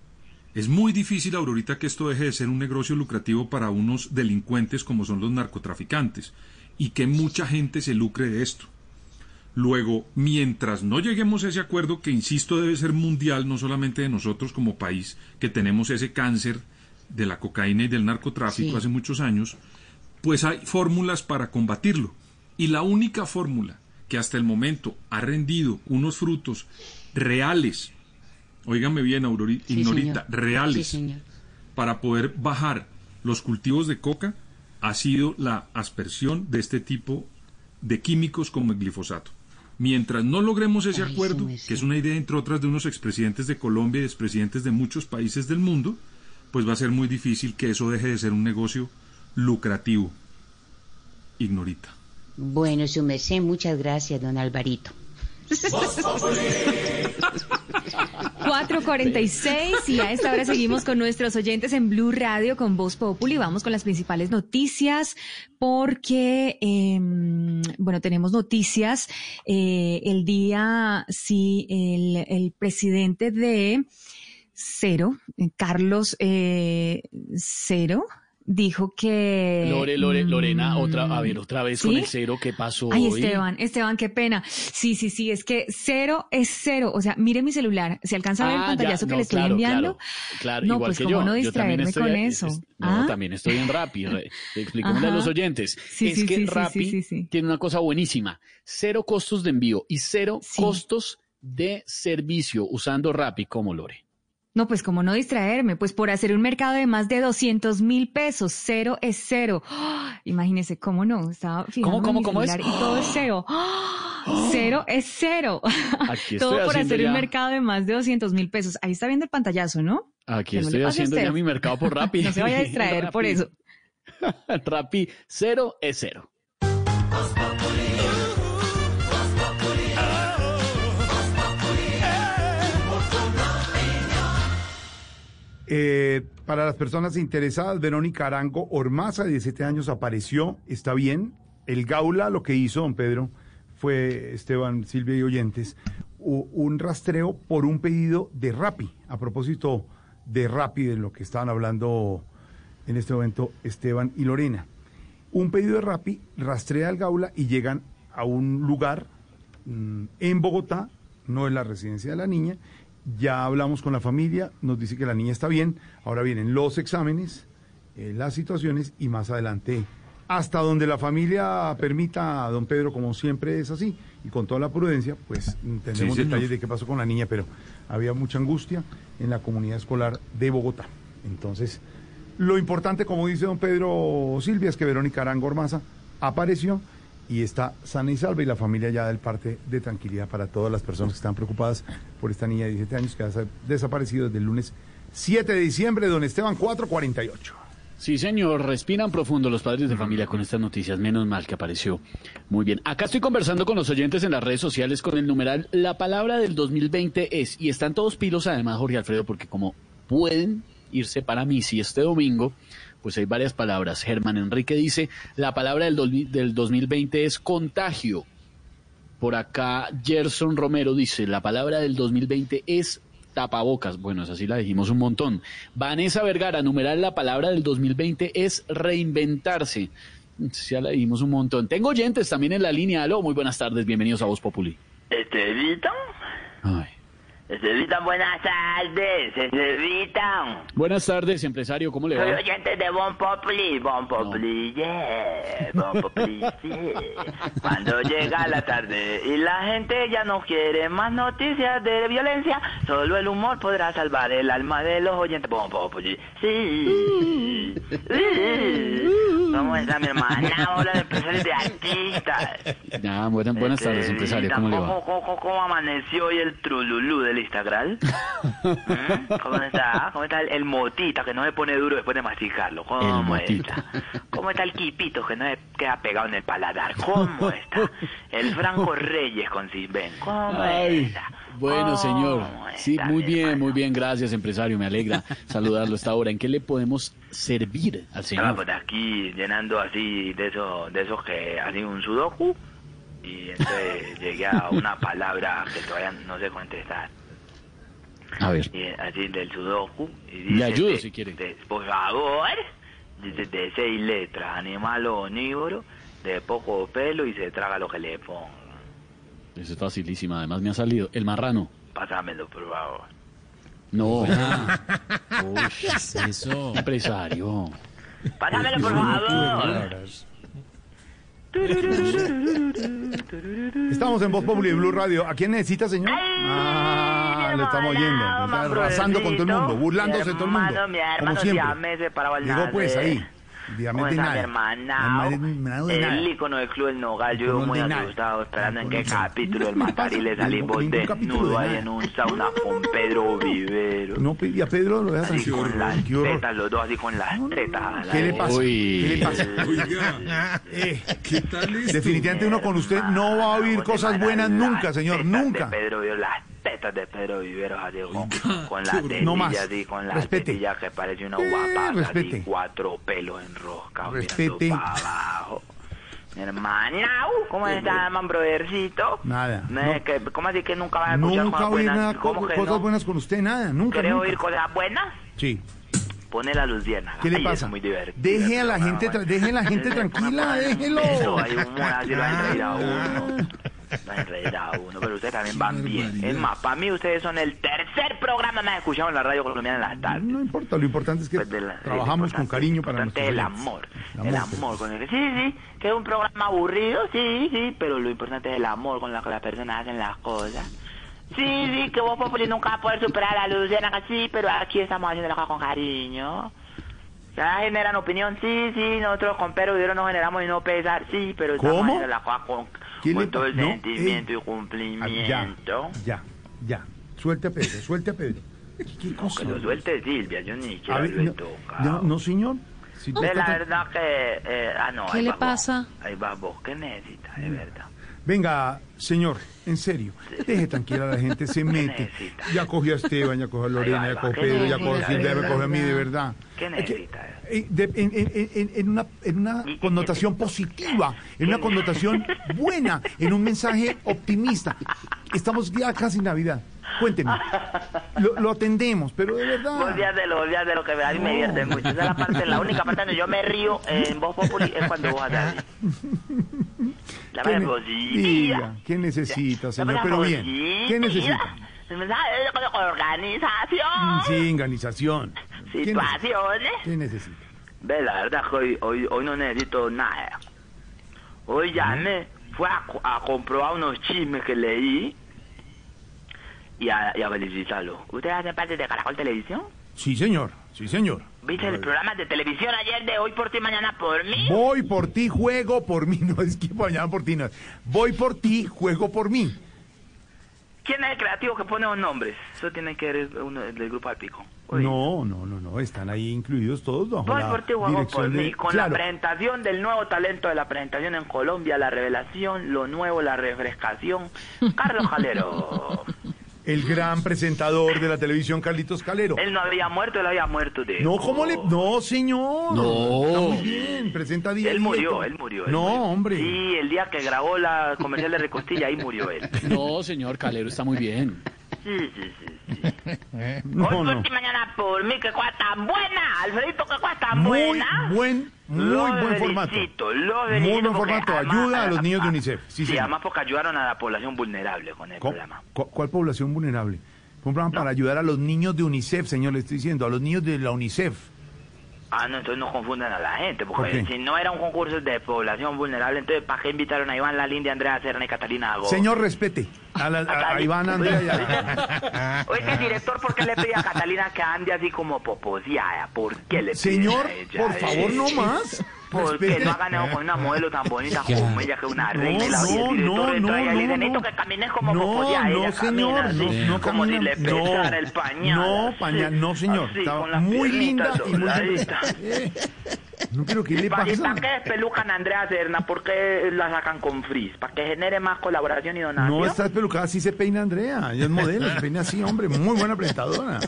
es muy difícil, Aurorita, que esto deje de ser un negocio lucrativo para unos delincuentes como son los narcotraficantes y que mucha gente se lucre de esto. Luego, mientras no lleguemos a ese acuerdo, que insisto debe ser mundial, no solamente de nosotros como país, que tenemos ese cáncer de la cocaína y del narcotráfico Sí. hace muchos años, pues hay fórmulas para combatirlo. Y la única fórmula que hasta el momento ha rendido unos frutos reales, óigame bien, Aurori- Sí, Ignorita, señor. reales, Sí, señor. para poder bajar los cultivos de coca, ha sido la aspersión de este tipo de químicos como el glifosato. Mientras no logremos ese acuerdo, que es una idea entre otras de unos expresidentes de Colombia y expresidentes de muchos países del mundo, pues va a ser muy difícil que eso deje de ser un negocio lucrativo. Ignorita. Bueno, su merced, muchas gracias, don Alvarito. 446 y a esta hora seguimos con nuestros oyentes en Blue Radio con Voz Populi. Vamos con las principales noticias porque, eh, bueno, tenemos noticias. Eh, el día, sí, el, el presidente de Cero, eh, Carlos eh, Cero, dijo que... Lore, Lore, Lorena, otra, a ver, otra vez con el cero, ¿qué pasó Ay, hoy? Esteban, Esteban, qué pena. Sí, sí, sí, es que cero es cero. O sea, mire mi celular. ¿Se alcanza a ver el Ah, pantallazo ya, que le estoy claro, enviando? Claro, claro, No, igual pues que cómo yo. no yo también distraerme estoy, con eh, eso. es- no, ¿Ah? también estoy en Rappi. explicamos a los oyentes. Sí, es sí, que Rappi sí, sí. tiene una cosa buenísima. Cero costos de envío y cero costos de servicio usando Rappi como Lore. No, pues cómo no distraerme. Pues por hacer un mercado de más de 200 mil pesos, cero es cero. ¡Ah! Imagínese, ¿cómo no? Estaba fijando cómo, mi cómo es? y todo es cero. Cero es cero. Aquí Todo estoy por haciendo hacer un mercado de más de 200 mil pesos. Ahí está viendo el pantallazo, ¿no? Aquí estoy haciendo ya mi mercado por Rappi. No se vaya a distraer por eso. Rappi, cero es cero. Eh, para las personas interesadas, Verónica Arango Ormaza, de 17 años, apareció, está bien. El Gaula lo que hizo, don Pedro, fue, Esteban, Silvia y oyentes, un rastreo por un pedido de Rappi. A propósito de Rappi, de lo que estaban hablando en este momento Esteban y Lorena. Un pedido de Rappi rastrea al Gaula y llegan a un lugar mm, en Bogotá, no es la residencia de la niña. Ya hablamos con la familia, nos dice que la niña está bien. Ahora vienen los exámenes, eh, las situaciones y más adelante, hasta donde la familia permita a don Pedro, como siempre es así, y con toda la prudencia, pues tendremos Sí, detalles de qué pasó con la niña, pero había mucha angustia en la comunidad escolar de Bogotá. Entonces, lo importante, como dice don Pedro Silvia, es que Verónica Arango Ormaza apareció y está sana y salva y la familia ya da el parte de tranquilidad para todas las personas que están preocupadas por esta niña de 17 años que ha sa- desaparecido desde el lunes 7 de diciembre, don Esteban 448. Sí, señor, respiran profundo los padres de familia con estas noticias. Menos mal que apareció. Muy bien. Acá estoy conversando con los oyentes en las redes sociales con el numeral La palabra del 2020 es, y están todos pilos además, Jorge Alfredo, porque como pueden irse para mí si este domingo, pues hay varias palabras. Germán Enrique dice, la palabra del, dos- del 2020 es contagio. Por acá, Gerson Romero dice, la palabra del 2020 es tapabocas. Bueno, esa sí la dijimos un montón. Vanessa Vergara, numeral la palabra del 2020 es reinventarse. Ya la dijimos un montón. Tengo oyentes también en la línea. Aló, muy buenas tardes, bienvenidos a Voz Populi. Estevita. Ay. Estevita, buenas tardes. Estevita. Buenas tardes, empresario, ¿cómo le Soy va? oyente de Bon Populi. Bon Populi, yeah. Bon Populi, yeah. Cuando llega la tarde y la gente ya no quiere más noticias de violencia, solo el humor podrá salvar el alma de los oyentes. Bon Populi, sí. ¿Cómo está mi hermana? Hola, de empresarios de artistas. Ya, buenas, buenas tardes, empresario, ¿cómo le va? ¿Cómo, cómo, cómo amaneció hoy el trululú del Instagram? ¿Mm? ¿Cómo está? ¿Cómo está el, el motita que no se pone duro después de masticarlo? El ¿Cómo está? ¿Cómo está el quipito que no se queda pegado en el paladar? ¿Cómo está? El Franco Reyes con Sisben. ¿Cómo Ay, está? bueno, señor. ¿Cómo Sí, muy bien, muy bien, gracias, empresario. Me alegra saludarlo a esta hora. ¿En qué le podemos servir al Estaba señor? por aquí llenando así de esos, de esos que hacen un sudoku y entonces llegué a una palabra que todavía no sé contestar. A ver. Y, así del sudoku. Y Le ayudo de- si quiere. de- por favor, dice de seis letras, animal omnívoro, de poco pelo y se traga lo que le ponga. Eso es facilísima, además me ha salido. El marrano. Pásamelo, por favor. No. Uy, ¿Qué es eso? Empresario. Pásamelo, por favor. Estamos en Voz Populi Blue Radio. ¿A quién necesita, señor? Ah, lo estamos oyendo. Está arrasando con todo el mundo, burlándose de todo el mundo. Hermano, Como siempre. Llegó pues ahí. Dígame ¿Cómo está mi nada. El ícono del Club del Nogal, yo muy asustado, esperando en qué No, capítulo del no, Matariles no, salimos desnudo de ahí en un sauna con Pedro Vivero. No, y a Pedro lo dejas Así con las tetas, los dos así con las tetas. ¿Qué le pasa? Uy. ¿Qué le pasa? Eh, Definitivamente uno con usted no va a oír cosas buenas nunca, señor, nunca. Pedro vio las tetas de Pedro Viveros así con, con la qué no tetilla así, con la Respete. tetilla que parece una Eh, guapa, así, cuatro pelos enroscados Respete. mirando para abajo. Mi hermana, uh, ¿cómo está, man, brothercito? Nada. No. que- ¿Cómo así que nunca vas a escuchar Nunca cosas buenas? nada, ¿Cómo que cosas no? buenas con usted, nada, nunca, ¿Quieres nunca. oír cosas buenas? Sí. Pone la luz llena. ¿Qué le pasa? muy divertido. Deje a la gente, deje a la gente tranquila, déjelo. Eso, hay humor, así lo hacen reír a uno. A uno, pero ustedes también van bien. Es más, para mí ustedes son el tercer programa más escuchado en la radio colombiana en las tardes. No importa, lo importante es que Pues la- trabajamos con cariño para importante nuestros es el amor, El el amor, amor con el que sí, sí, que es un programa aburrido, sí, sí, pero lo importante es el amor con la que las personas hacen las cosas. Sí, sí, que vos Populi nunca vas a poder superar a la Luciana sí, pero aquí estamos haciendo las cosas con cariño. Ya generan opinión, sí, sí, nosotros con Pedro Videro no generamos y no pesar, sí, pero estamos ¿Cómo? haciendo las cosas con, ¿Qué con le todo el no, sentimiento y Ah, Ya, cumplimiento. ya, ya. Suelte a Pedro, suelte a Pedro. ¿Qué, No, cosa? que lo suelte Silvia, yo ni A siquiera ver, lo he no, tocado. no, no, señor. Si De la verdad que... eh, ah, no, ¿Qué ahí le va vos. pasa? Ahí va vos. ¿Qué necesitas, de verdad? Venga, señor, en serio, deje tranquila a la gente, se mete. Ya cogió a Esteban, ya cogió a Lorena, ya cogió a ¿qué Pedro, ya cogió a Silvia, ya cogió a mí, de verdad? ¿Qué necesitas? eh, de- en, en- en- una, en una connotación positiva, en una connotación buena, en un mensaje optimista. Estamos ya casi Navidad. Cuénteme. Lo, lo atendemos, pero de verdad. Vos días de lo, vos días de lo que a mí me divierte mucho. Esa es la parte, la única parte donde yo me río en Voz Populi es cuando vos haces así. La ¿Qué ne- diga, ¿qué necesita, señor? Pero bien, ¿qué necesita? Organización, Sí, organización. Situaciones. ¿Qué necesita? Ve, la verdad que hoy, hoy, hoy no necesito nada. Hoy llamé, fue a, a comprobar unos chismes que leí y a, y a felicitarlo. ¿Ustedes hacen parte de Caracol Televisión? Sí, señor. Sí, señor. ¿Viste el programa de televisión ayer de Hoy por ti, mañana por mí? Voy por ti, juego por mí. No es que mañana por ti, no. Voy por ti, juego por mí. ¿Quién es el creativo que pone los nombres? Eso tiene que ver uno del grupo Alpico. No, no, no, no. Están ahí incluidos todos bajo Voy la por ti, por mí. de... Con Claro. la presentación del nuevo talento de la presentación en Colombia, la revelación, lo nuevo, la refrescación. Carlos Calero. El gran presentador de la televisión, Carlitos Calero. Él no había muerto, él había muerto de... No, ¿cómo le...? No, señor. No. Está muy bien, presenta día Él murió, él murió. él No, murió. hombre. Sí, el día que grabó la comercial de Recostilla, ahí murió él. No, señor Calero, está muy bien. Sí, sí, sí. No, Hoy por no. ti, mañana por mí, que cosa tan buena. Alfredito, que cosa tan Muy buena. buen, muy buen formato. Muy buen formato. Ayuda a los niños de UNICEF. Sí, Sí, señor. además porque ayudaron a la población vulnerable con el ¿Cu- programa. cu- ¿Cuál población vulnerable? Un programa para ayudar a los niños de UNICEF, señor, le estoy diciendo, a los niños de la UNICEF. Ah, no, entonces no confundan a la gente, ¿Por porque si no era un concurso de población vulnerable, entonces ¿para qué invitaron a Iván Lalinde, Andrea Serna y Catalina Gómez? Señor, respete a, la- a- a Iván Andrea. y a- Oiga, director, ¿por qué le pide a Catalina que ande así como poposeada? ¿Por qué le Señor, a ella por favor, no más. ¿Por qué Respete. no ha ganado con una modelo tan bonita como ella, que es una No, reina? y la no, y no, entra no, y le no, dice, no. necesito que camines como No, poposeada. no, Ella señor, camina así, no, no como si camina- le no. pesara el pañal. No, pañal, no, señor. así, Estaba muy linda y muy dobladitas. No, pero ¿qué le ¿Y para pasa? qué despelucan a Andrea Serna? ¿Por qué la sacan con frizz? ¿Para que genere más colaboración y donación? No, está despelucada, así se peina Andrea. Ella es modelo, se peina así, hombre. Muy buena presentadora.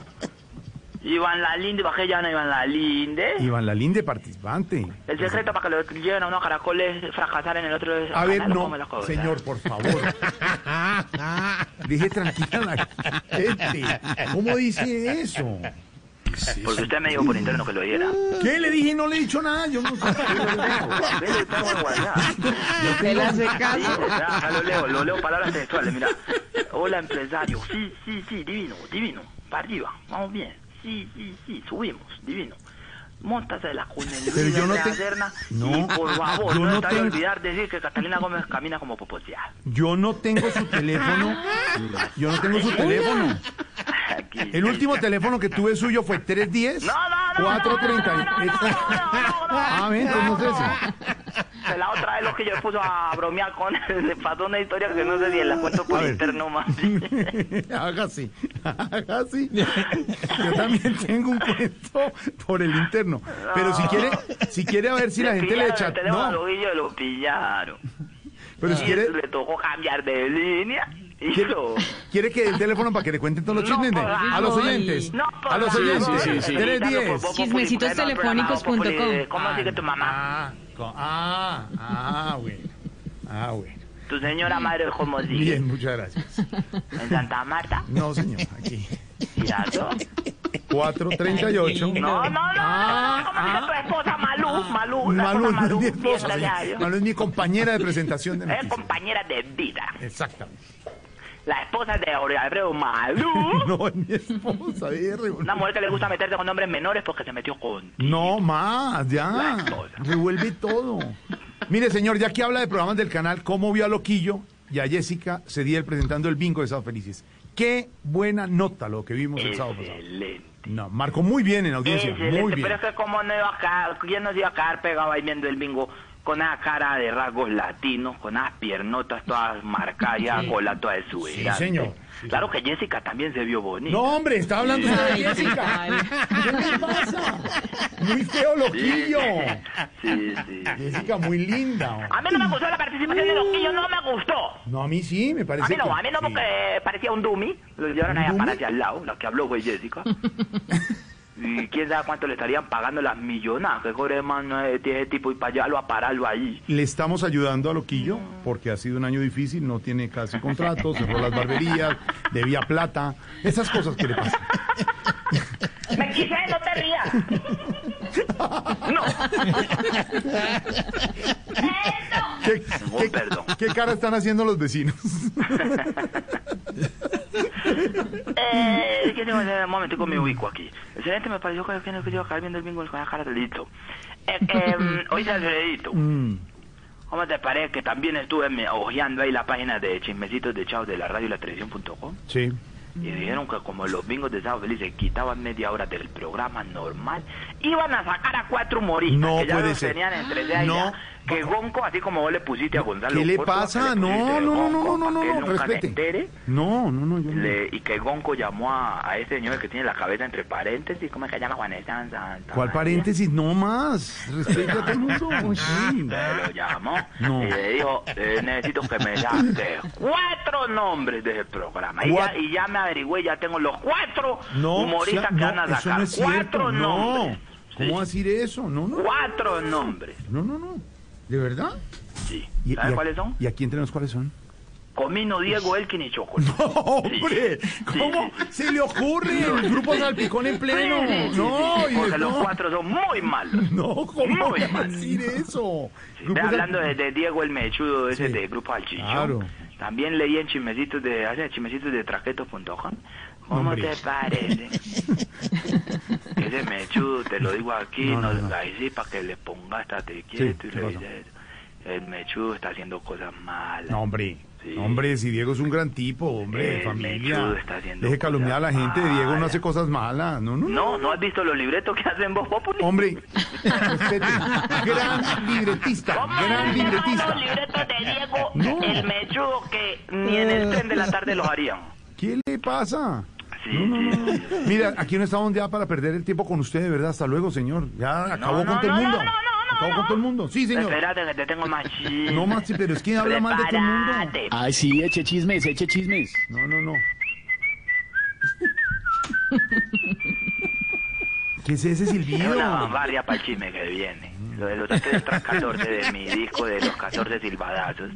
Iván Lalinde, ¿para qué ya no Iván Lalinde? Iván Lalinde, participante. El secreto para que lo lleven a uno a Caracol es fracasar en el otro A ver, canal, ¿o no, señor, por favor. Deje tranquila la gente. ¿Cómo dice eso? Porque usted me dijo por interno que lo diera. ¿Qué le dije? No le he dicho nada. Yo no sé. Él hace Sí, acá lo leo, lo leo palabras textuales, mira. Hola, empresario. Sí, sí, sí, divino, divino. Para arriba, vamos bien. Sí, sí, sí, subimos, divino. Móntasela con el Pero Luis yo no Andrea te- No, y por favor, yo no, no te tengo- olvidar decir que Catalina Gómez camina como poposeada. Yo no tengo su teléfono. Yo no tengo su teléfono. El último teléfono que tuve suyo fue 310 430. Ah, ven, no es ese. Que La otra vez lo que yo puso a bromear con él, le pasó una historia que no sé si la cuento por interno más. Haga así, haga así. Yo también tengo un cuento por el interno. Pero si quiere, si quiere a ver si la gente le echa. No, lo vi yo, lo pillaron. pero si Y quiere. le tocó cambiar de línea. Hizo. ¿Quiere que dé el teléfono para que le cuenten todos los chismes? a los oyentes. No, por a los oyentes. Sí, sí, sí. 310. Chismecitostelefónicos.com. ¿Cómo sigue tu mamá? Ah, ah, ah, bueno. Ah, bueno. Tu señora madre, ¿cómo sigue? Bien, muchas gracias. ¿En Santa Marta? No, señor, aquí. ¿Cierto? 438. No, no, no, Ah, no, ¿cómo dice tu esposa Malú? Malú, la Malú esposa no es mi esposa, señor. Malú es mi compañera de presentación de Es noticias. compañera de vida. Exactamente. La esposa de Alfredo Malú. No, es mi esposa. Una mujer que le gusta meterse con hombres menores porque se metió con... No más, ya. Revuelve todo. Mire, señor, ya que habla de programas del canal, ¿cómo vio a Loquillo y a Jessica Cediel presentando el bingo de Sábado Felices? Qué buena nota lo que vimos el sábado pasado. No, marcó muy bien en audiencia, Excelente, muy bien. pero es que como no iba a quedar, ¿quién nos iba a quedar pegado ahí viendo el bingo con esa cara de rasgos latinos, con esas piernotas todas marcadas, ya cola toda de su Sí, señor. Claro que Jessica también se vio bonita. No, hombre, está hablando usted de Ay, Jessica. ¿Qué le pasa? Muy feo Loquillo. Sí, sí. Jessica, muy linda. A mí no me gustó la participación de Loquillo, no me gustó. No, a mí sí, me parece. A mí no, que- a mí no sí. porque parecía un dummy. Lo llevaron ¿Un allá para hacia al lado, la que habló fue Jessica. y quién sabe cuánto le estarían pagando las millonadas que cobre man no es de ese tipo y para llevarlo a pararlo ahí. Le estamos ayudando a Loquillo porque ha sido un año difícil, no tiene casi contratos, cerró las barberías, debía plata, esas cosas que le pasan. Me quise, no te rías. No. ¿Qué, Oh, qué- perdón. qué cara están haciendo los vecinos? Eh, un momentico me ubico aquí. Excelente, me pareció que que iba a caer viendo el bingo con la cara de listo. Eh, eh, oye, Alfredito, Mm, ¿cómo te parece que también estuve me- hojeando ahí la página de chismecitos de Chao de la radio y la televisión.com? sí. Y dijeron que como los bingos de Sábado Feliz se quitaban media hora del programa normal, iban a sacar a cuatro humoristas No que ya puede los ser. tenían entre ahí No. ya, Que Gonco, así como vos le pusiste a Gonzalo ¿Qué le Córdoba, pasa? le No, no, no, no, Gonco no, no, no, nunca se respete. entere, No, no, no, yo no. le- y que Gonco llamó a, a ese señor que tiene la cabeza entre paréntesis, ¿cómo es que llama Juan Santa ¿Cuál María? paréntesis? No más. Respete a todo el mundo. Sí. Me lo llamó No. y le dijo, eh, necesito que me saque cuatro nombres de ese programa. Y ya, y ya me averigüé, ya tengo los cuatro No, humoristas o sea, que van a no, sacar. no cuatro cierto. nombres. No. ¿Cómo decir eso? No, no. Cuatro nombres. No, no, no. ¿De verdad? Sí. ¿Y, ¿Sabes y a- cuáles son? ¿Y aquí entre nos cuáles son? Comino, Diego, Elkin y Choco. ¡Hombre! ¿Cómo se le ocurre? El grupo salpicón en pleno. Sí, sí, sí, No, sí, y porque de- los no. cuatro son muy malos. No, ¿cómo Muy va a mal. decir eso? Sí, hablando de, de Diego el Mechudo, ese Sí. de Grupo Alchichón. Claro. También leí en chismecitos de, hace chismecitos de traquetos.com. ¿Cómo Hombre. te parece? ese Mechudo, te lo digo aquí, No, no, no, ahí sí, para que le ponga estate quieto Sí, y ¿qué le dices, el Mechudo está haciendo cosas malas. No, hombre. Sí. Hombre, si Diego es un gran tipo, hombre, El familia. está haciendo Deje calumniar a la gente. Diego no hace cosas malas. No, no, no. No, ¿no has visto los libretos que hacen Voz Populi? Hombre, respete. Gran libretista. ¿Cómo Gran libretista. los libretos de Diego, No. el mechudo que ni en el tren de la tarde los harían? ¿Qué le pasa? Sí, No, no, no. Mira, aquí no estamos ya para perder el tiempo con usted, de verdad. Hasta luego, señor. Ya acabó no, con todo el no, mundo. no, no, no, acabó con todo el mundo. Sí, señor. Espérate que te tengo más chisme. No más, sí, pero es que habla mal de todo el mundo. Ay, sí, eche chismes, eche chismes. No, no, no. ¿Qué es ese Es silbido? una vanguardia para el chisme que viene. Lo de los tres tras 14 de mi disco de los 14 silbadazos.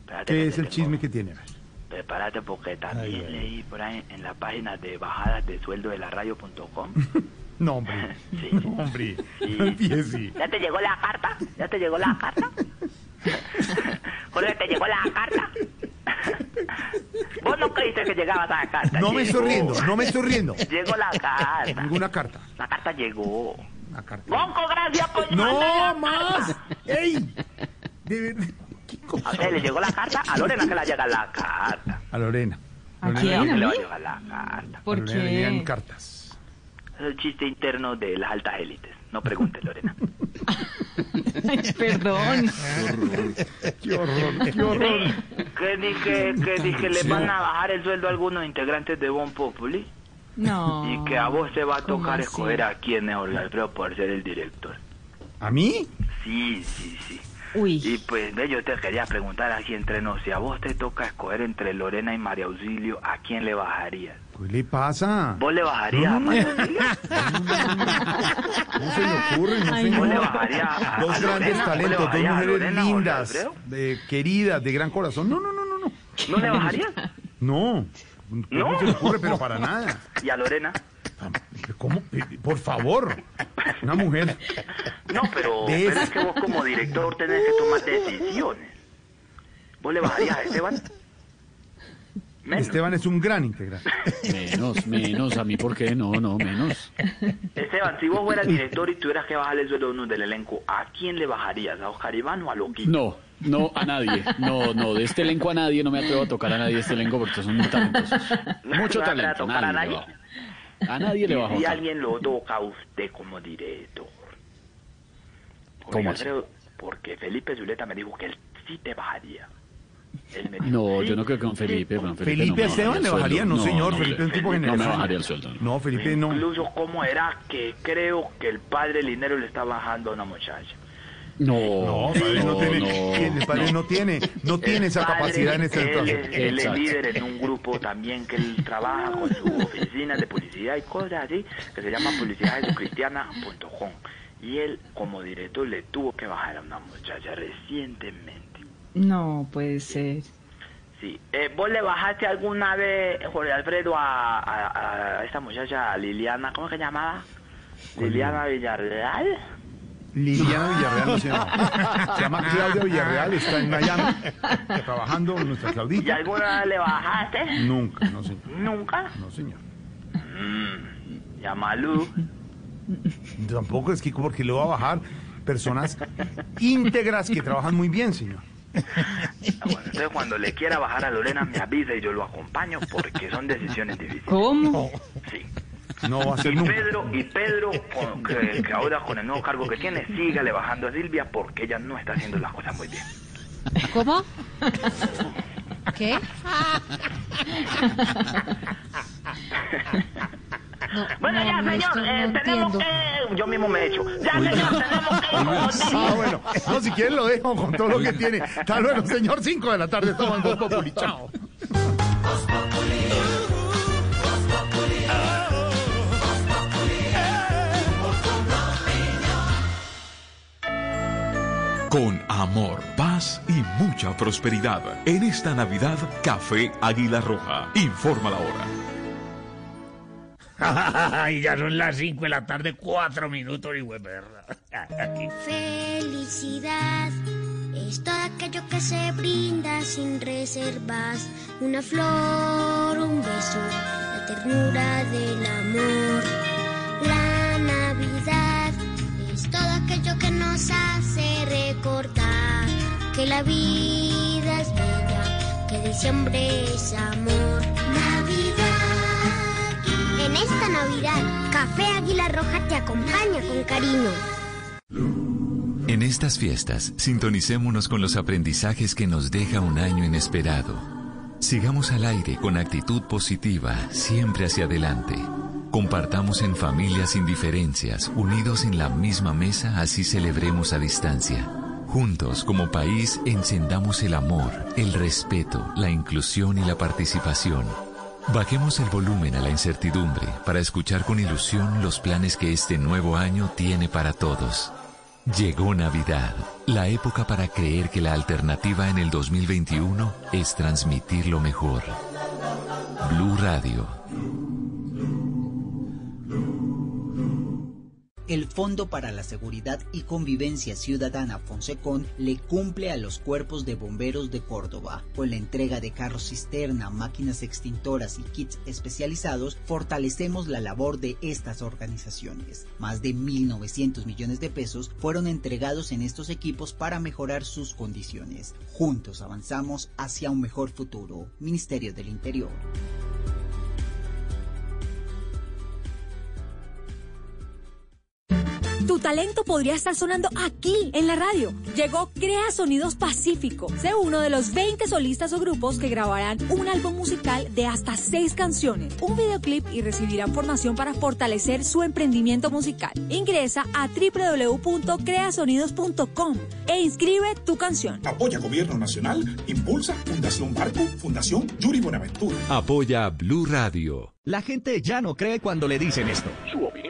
Espérate ¿Qué es el tengo- chisme que tiene? A ver. Prepárate porque también Ay, leí por ahí en la página de bajadas de sueldo de la radio.com. No, hombre. Sí. No, hombre. No empiece. ¿Ya te llegó la carta? ¿Ya te llegó la carta? Jorge, ¿te llegó la carta? ¿Vos no creíste que llegaba esa carta? No me Llegó. estoy riendo, no me estoy riendo. Llegó la carta. Ninguna carta. La carta llegó. Una carta. Gonco, gracias por No la más. carta. ¡Ey! De. ¿A usted le llegó la carta? A Lorena que le llega la carta. A Lorena. ¿A Lorena quién? que ¿A le va a mí? llegar la carta. ¿Por Lorena le llegan qué? cartas. Es el chiste interno de las altas élites. No preguntes, Lorena. Ay, perdón. Qué horror, qué horror. Sí, que dije que, dije le van a bajar el sueldo a algunos integrantes de Bon Populi No. y que a vos te va a ¿Cómo tocar así? escoger a quién es Jorge Alfredo por ser el director. ¿A mí? Sí, sí, sí. Uy. Y pues, ve, yo te quería preguntar aquí entre nos, si a vos te toca escoger entre Lorena y María Auxilio, ¿a quién le bajarías? ¿Qué le pasa? ¿Vos le bajarías a María Auxilio? ¿Cómo se le ocurre? No. ¿Vos le bajarías a- Dos a grandes talentos, dos mujeres Lorena lindas, de- queridas, de gran corazón. No, no, no, no. ¿No, ¿No le bajarías? No. ¿Cómo se le ocurre? Pero para nada. ¿Y a Lorena? ¿Cómo? Por favor. Una mujer. No, pero, pero es que vos como director tenés que tomar decisiones. ¿Vos le bajarías a Esteban? Menos. Esteban es un gran integrante. Menos, menos, a mí por qué, no, no, menos. Esteban, si vos fueras director y tuvieras que bajarle el sueldo a uno del elenco, ¿a quién le bajarías? ¿A Oscar Iván o a Loquito? No, no, a nadie. No, no, de este elenco a nadie, no me atrevo a tocar a nadie de este elenco porque son muy talentosos. Mucho ¿No vas a talento, tocar a nadie? A nadie le Y bajo. si alguien lo toca a usted como director. Jorge ¿Cómo así? Alfredo, Porque Felipe Zuleta me dijo que él sí te bajaría. Él me dijo, No, sí, yo no creo que con Felipe, con Felipe, Felipe no Esteban le el bajaría, sueldo. no, señor, Felipe es un tipo No me generoso. bajaría el sueldo. no. No, Felipe no. Incluso cómo era que creo que el padre Linero le está bajando a una muchacha. No, No, padre no, tiene, ¿quién? el padre no, tiene, no tiene esa Padre, capacidad en esta él, es- él es líder en un grupo también que él trabaja con su oficina de publicidad y cosas así, que se llama publicidadjesucristiana.com. Y él, como director, le tuvo que bajar a una muchacha recientemente. No puede ser. Sí. Eh, ¿Vos le bajaste alguna vez, Jorge Alfredo, a, a, a esta muchacha Liliana, ¿cómo es que se llamaba? Liliana Villarreal. Liliana Villarreal no se llama. Se llama Claudia Villarreal, está en Miami, trabajando nuestra ¿Y Claudita. alguna vez le bajaste? Nunca, no señor. ¿Nunca? No, señor. Mm, y a Malú. Tampoco es que porque le va a bajar personas íntegras que trabajan muy bien, señor. Ah, bueno, entonces cuando le quiera bajar a Lorena me avisa y yo lo acompaño porque son decisiones difíciles. ¿Cómo? Sí. No va a ser Y nunca. Pedro, y Pedro con- que, que ahora con el nuevo cargo que tiene, sígale bajando a Silvia porque ella no está haciendo las cosas muy bien. ¿Cómo? ¿Qué? No, Bueno, no, ya, no señor, eh, tenemos entiendo. que... Yo mismo me he hecho. Ya, señor, tenemos que... Ah, bueno. No, si quieren lo dejo con todo lo que tiene. Hasta luego, señor. 5 de la tarde, estamos en Voz Populi. Chao. Con amor, paz y mucha prosperidad. En esta Navidad, Café Águila Roja. Informa la hora. y ya son las 5 de la tarde, 4 minutos, y perra. Felicidad es todo aquello que se brinda sin reservas. Una flor, un beso, la ternura del amor. Todo aquello que nos hace recordar que la vida es bella, que diciembre es amor. Navidad. En esta Navidad, Café Águila Roja te acompaña con cariño. En estas fiestas, sintonicémonos con los aprendizajes que nos deja un año inesperado. Sigamos al aire con actitud positiva, siempre hacia adelante. Compartamos en familia sin diferencias, unidos en la misma mesa, así celebremos a distancia. Juntos, como país, encendamos el amor, el respeto, la inclusión y la participación. Bajemos el volumen a la incertidumbre para escuchar con ilusión los planes que este nuevo año tiene para todos. Llegó Navidad, la época para creer que la alternativa en el 2021 es transmitir lo mejor. Blue Radio. El Fondo para la Seguridad y Convivencia Ciudadana Fonsecon le cumple a los cuerpos de bomberos de Córdoba. Con la entrega de carros cisterna, máquinas extintoras y kits especializados, fortalecemos la labor de estas organizaciones. Más de 1.900 millones de pesos fueron entregados en estos equipos para mejorar sus condiciones. Juntos avanzamos hacia un mejor futuro. Ministerio del Interior. Tu talento podría estar sonando aquí, en la radio. Llegó Crea Sonidos Pacífico. Sé uno de los 20 solistas o grupos que grabarán un álbum musical de hasta 6 canciones, un videoclip y recibirán formación para fortalecer su emprendimiento musical. Ingresa a www.creasonidos.com e inscribe tu canción. Apoya Gobierno Nacional, Impulsa, Fundación Barco, Fundación Yuri Buenaventura. Apoya Blue Radio. La gente ya no cree cuando le dicen esto. Su opinión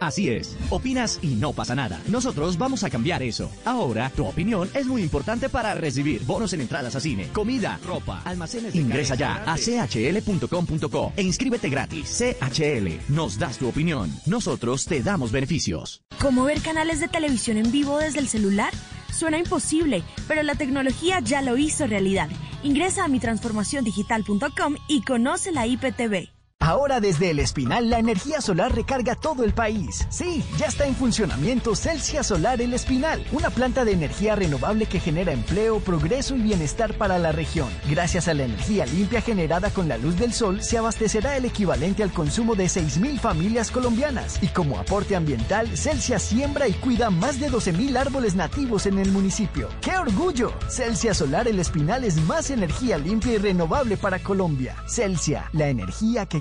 Así es, opinas y no pasa nada. Nosotros vamos a cambiar eso. Ahora, tu opinión es muy importante para recibir bonos en entradas a cine, comida, ropa, almacenes. De Ingresa ya a chl.com.co e inscríbete gratis. CHL, nos das tu opinión. Nosotros te damos beneficios. ¿Cómo ver canales de televisión en vivo desde el celular? Suena imposible, pero la tecnología ya lo hizo realidad. Ingresa a mitransformaciondigital.com y conoce la IPTV. Ahora desde el Espinal la energía solar recarga todo el país. Sí, ya está en funcionamiento Celsia Solar El Espinal, una planta de energía renovable que genera empleo, progreso y bienestar para la región. Gracias a la energía limpia generada con la luz del sol, se abastecerá el equivalente al consumo de 6.000 familias colombianas. Y como aporte ambiental, Celsia siembra y cuida más de 12.000 árboles nativos en el municipio. ¡Qué orgullo! Celsia Solar El Espinal es más energía limpia y renovable para Colombia. Celsia, la energía que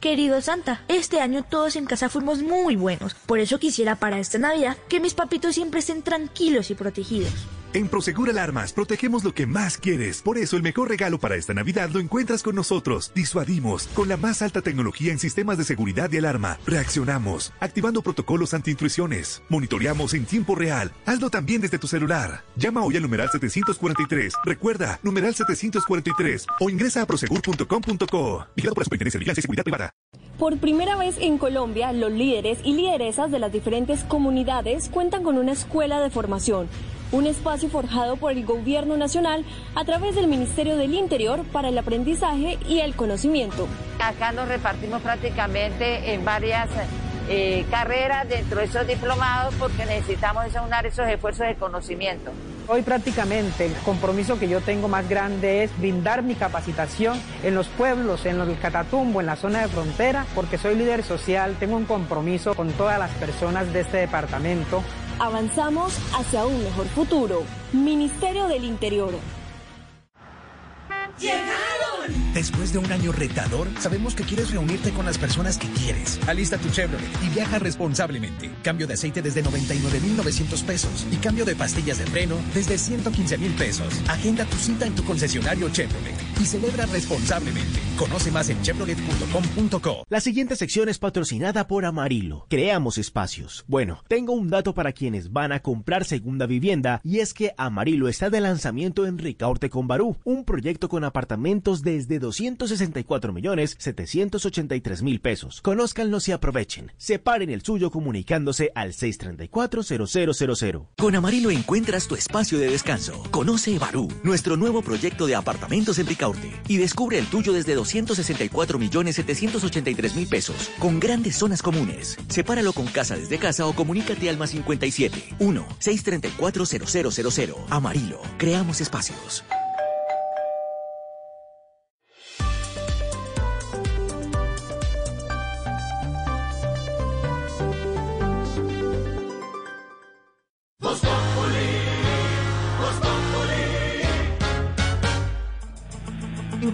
Querido Santa, este año todos en casa fuimos muy buenos. Por eso quisiera para esta Navidad que mis papitos siempre estén tranquilos y protegidos. En Prosegur Alarmas protegemos lo que más quieres. Por eso el mejor regalo para esta Navidad lo encuentras con nosotros. Disuadimos con la más alta tecnología en sistemas de seguridad y alarma. Reaccionamos activando protocolos antiintrusiones. Monitoreamos en tiempo real. Hazlo también desde tu celular. Llama hoy al numeral 743. Recuerda, numeral 743 o ingresa a prosegur.com.co. Vigilado por la Superintendencia de y Seguridad Privada. Por primera vez en Colombia, los líderes y lideresas de las diferentes comunidades cuentan con una escuela de formación un espacio forjado por el Gobierno Nacional a través del Ministerio del Interior para el aprendizaje y el conocimiento. Acá nos repartimos prácticamente en varias eh, carreras dentro de esos diplomados porque necesitamos aunar esos esfuerzos de conocimiento. Hoy prácticamente el compromiso que yo tengo más grande es brindar mi capacitación en los pueblos, en el Catatumbo, en la zona de frontera, porque soy líder social, tengo un compromiso con todas las personas de este departamento. Avanzamos hacia un mejor futuro. Ministerio del Interior. ¡Llegaron! Después de un año retador, sabemos que quieres reunirte con las personas que quieres. Alista tu Chevrolet y viaja responsablemente. Cambio de aceite desde 99,900 pesos y cambio de pastillas de freno desde 115 pesos. Agenda tu cita en tu concesionario Chevrolet y celebra responsablemente. Conoce más en chevrolet.com.co. La siguiente sección es patrocinada por Amarillo. Creamos espacios. Bueno, tengo un dato para quienes van a comprar segunda vivienda y es que Amarillo está de lanzamiento en Ricaurte con Barú, un proyecto con apartamentos desde 264 millones 783 mil pesos. Conózcanlos y aprovechen. Separen el suyo comunicándose al 634-0000. Con Amarillo encuentras tu espacio de descanso. Conoce Barú, nuestro nuevo proyecto de apartamentos en Ricaurte y descubre el tuyo desde 264 millones 783 mil pesos, con grandes zonas comunes. Sepáralo con casa desde casa o comunícate al más 57 1 634 0000. Amarillo, creamos espacios.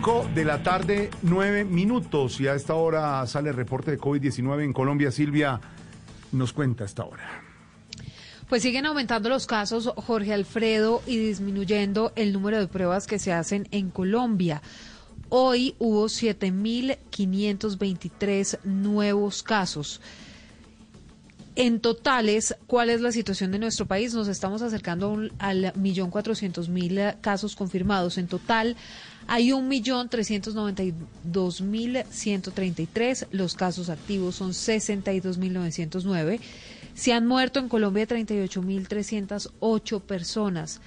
De la tarde, nueve minutos. Y a esta hora sale el reporte de COVID-19 en Colombia. Silvia nos cuenta esta hora. Pues siguen aumentando los casos, Jorge Alfredo, y disminuyendo el número de pruebas que se hacen en Colombia. Hoy hubo 7.523 nuevos casos. En totales, ¿cuál es la situación de nuestro país? Nos estamos acercando al millón cuatrocientos mil casos confirmados. En total, hay un millón trescientos noventa y dos mil ciento treinta y tres. Los casos activos son sesenta y dos mil novecientos nueve. Se han muerto en Colombia treinta y ocho mil trescientas ocho personas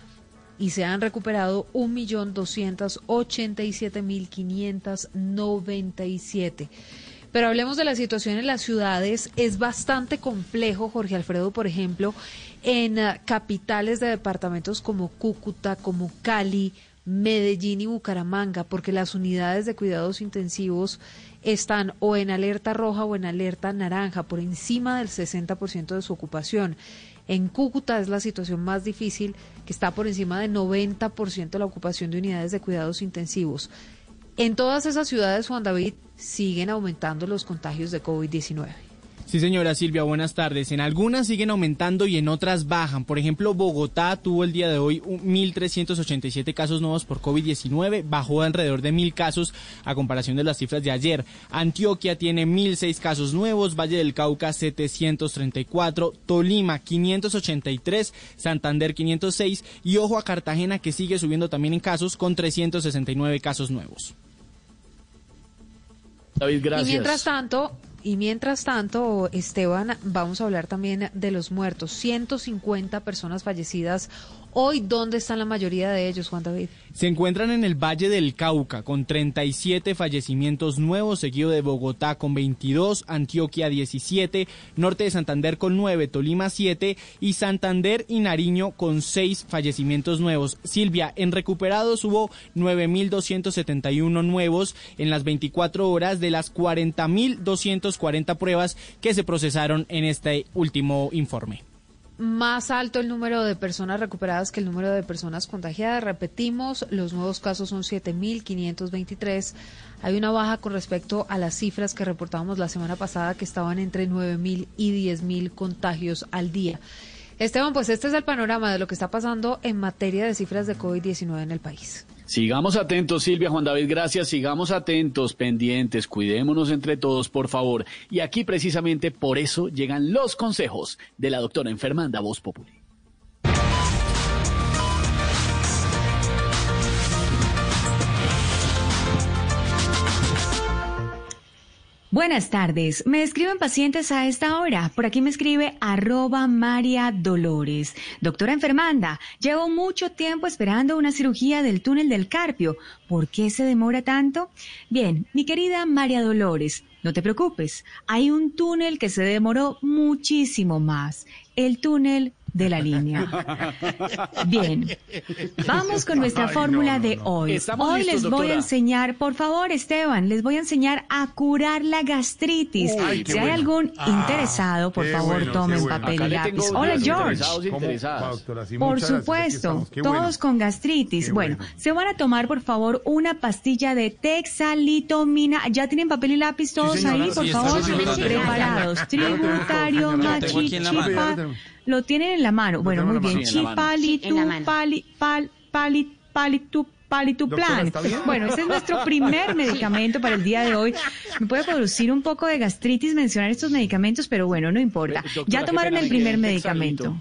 y se han recuperado un millón doscientos ochenta y siete mil quinientos noventa y siete. Pero hablemos de la situación en las ciudades. Es bastante complejo, Jorge Alfredo, por ejemplo, en uh, capitales de departamentos como Cúcuta, como Cali, Medellín y Bucaramanga, porque las unidades de cuidados intensivos están o en alerta roja o en alerta naranja, por encima del 60% de su ocupación. En Cúcuta es la situación más difícil, que está por encima del 90% de la ocupación de unidades de cuidados intensivos. En todas esas ciudades, Juan David, siguen aumentando los contagios de COVID-19. Sí, señora Silvia, buenas tardes. En algunas siguen aumentando y en otras bajan. Por ejemplo, Bogotá tuvo el día de hoy 1.387 casos nuevos por COVID-19, bajó alrededor de 1.000 casos a comparación de las cifras de ayer. Antioquia tiene 1.006 casos nuevos, Valle del Cauca 734, Tolima 583, Santander 506 y ojo a Cartagena que sigue subiendo también en casos con 369 casos nuevos. David, gracias. Y mientras tanto, y mientras tanto, Esteban, vamos a hablar también de los muertos. 150 personas fallecidas Hoy, ¿dónde están la mayoría de ellos, Juan David? Se encuentran en el Valle del Cauca, con 37 fallecimientos nuevos, seguido de Bogotá con 22, Antioquia 17, Norte de Santander con 9, Tolima 7 y Santander y Nariño con 6 fallecimientos nuevos. Silvia, en recuperados hubo 9.271 nuevos en las 24 horas de las 40.240 pruebas que se procesaron en este último informe más alto el número de personas recuperadas que el número de personas contagiadas. Repetimos, los nuevos casos son 7.523. Hay una baja con respecto a las cifras que reportábamos la semana pasada, que estaban entre 9.000 y 10.000 contagios al día. Esteban, pues este es el panorama de lo que está pasando en materia de cifras de COVID-19 en el país. Sigamos atentos, Silvia, Juan David, gracias. Sigamos atentos, pendientes, cuidémonos entre todos, por favor. Y aquí precisamente por eso llegan los consejos de la doctora enfermanda Voz Populi. Buenas tardes. Me escriben pacientes a esta hora. Por aquí me escribe arroba María Dolores. Doctora enfermanda, llevo mucho tiempo esperando una cirugía del túnel del carpio. ¿Por qué se demora tanto? Bien, mi querida María Dolores, no te preocupes. Hay un túnel que se demoró muchísimo más. El túnel de la línea. Bien, vamos con nuestra fórmula de hoy. hoy les voy a enseñar, por favor Esteban, les voy a enñar a curar la gastritis. si hay algún ah, interesado, por favor tomen papel y lápiz. Hola George. por supuesto, todos con gastritis. Bueno, se van a tomar por favor una pastilla de texalitomina. ¿Ya tienen papel y lápiz todos ahí, por favor? Preparados. Tributario, machichipa lo tienen en la mano. Bueno, muy bien. Chipalitu, pali, pal, pali, palitu, Palituplan. Bueno, ese es nuestro primer medicamento para el día de hoy. Me puede producir un poco de gastritis mencionar estos medicamentos, pero bueno, no importa. Ya tomaron el primer medicamento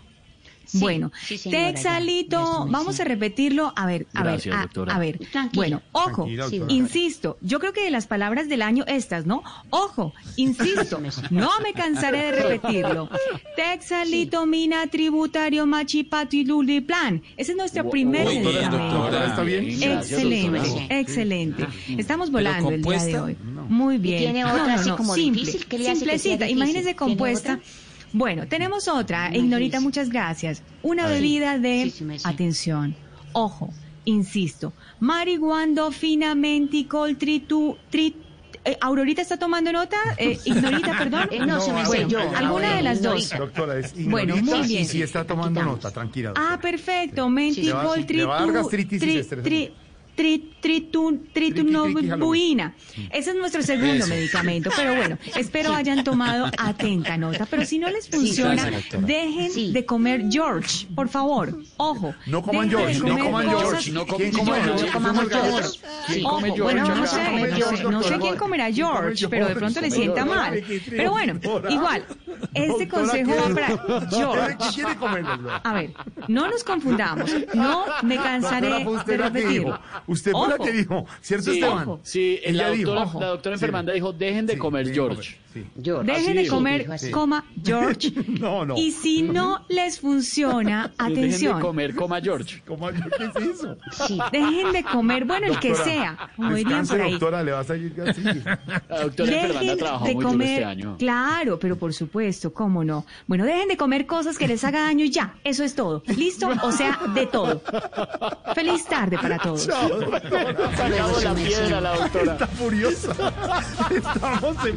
bueno, Texalito, vamos a repetirlo. A ver, a ver, a, ver. bueno, ojo, insisto, yo creo que de las palabras del año estas, ¿no? Ojo, insisto, no me cansaré de repetirlo. Texalito, mina, tributario, machipati, plan. Ese es nuestro primer ¿Está bien? Excelente, excelente. Estamos volando el día de hoy. Muy bien. tiene otra así como simple, difícil? simplecita. Imagínese compuesta. Bueno, tenemos otra. Ignorita, muchas gracias. Una bebida de atención. Ojo, insisto. Marihuando finamente col tritu, eh, ¿Aurorita está tomando nota? Eh, ¿Ignorita, perdón? Eh, no, se me bueno, yo. ¿Alguna de las dos? Doctora, es Bueno, muy bien. Sí, está tomando nota, tranquila. Ah, perfecto. Menticol, tritu, tritunolbuina. Ese es nuestro segundo medicamento, pero bueno, espero hayan tomado atenta nota. Pero si no les funciona, dejen de comer George, por favor. Ojo. No coman George, no coman George. No coman George. George. Bueno, no sé, no sé quién comerá George, pero de pronto le sienta mal. Pero bueno, igual, este consejo va para George. A ver, no nos confundamos. No me cansaré de repetirlo. Usted fue la que dijo, ¿cierto, Esteban? Sí, la doctora, la doctora enfermanda dijo, dejen de comer George. George. Dejen de comer, coma, George. no, no. Y si no les funciona, atención. Dejen de comer, coma, George. ¿Coma, ¿Qué es eso? Sí. Dejen de comer, bueno, el que sea. Como dirían por ahí. doctora, le va a salir así. La doctora Fernanda trabajó de muy comer, este año. Claro, pero por supuesto, cómo no. Bueno, dejen de comer cosas que les haga daño y ya, eso es todo. ¿Listo? O sea, de todo. Feliz tarde para todos. Chao, doctora. La piedra la doctora. Está furiosa. Estamos en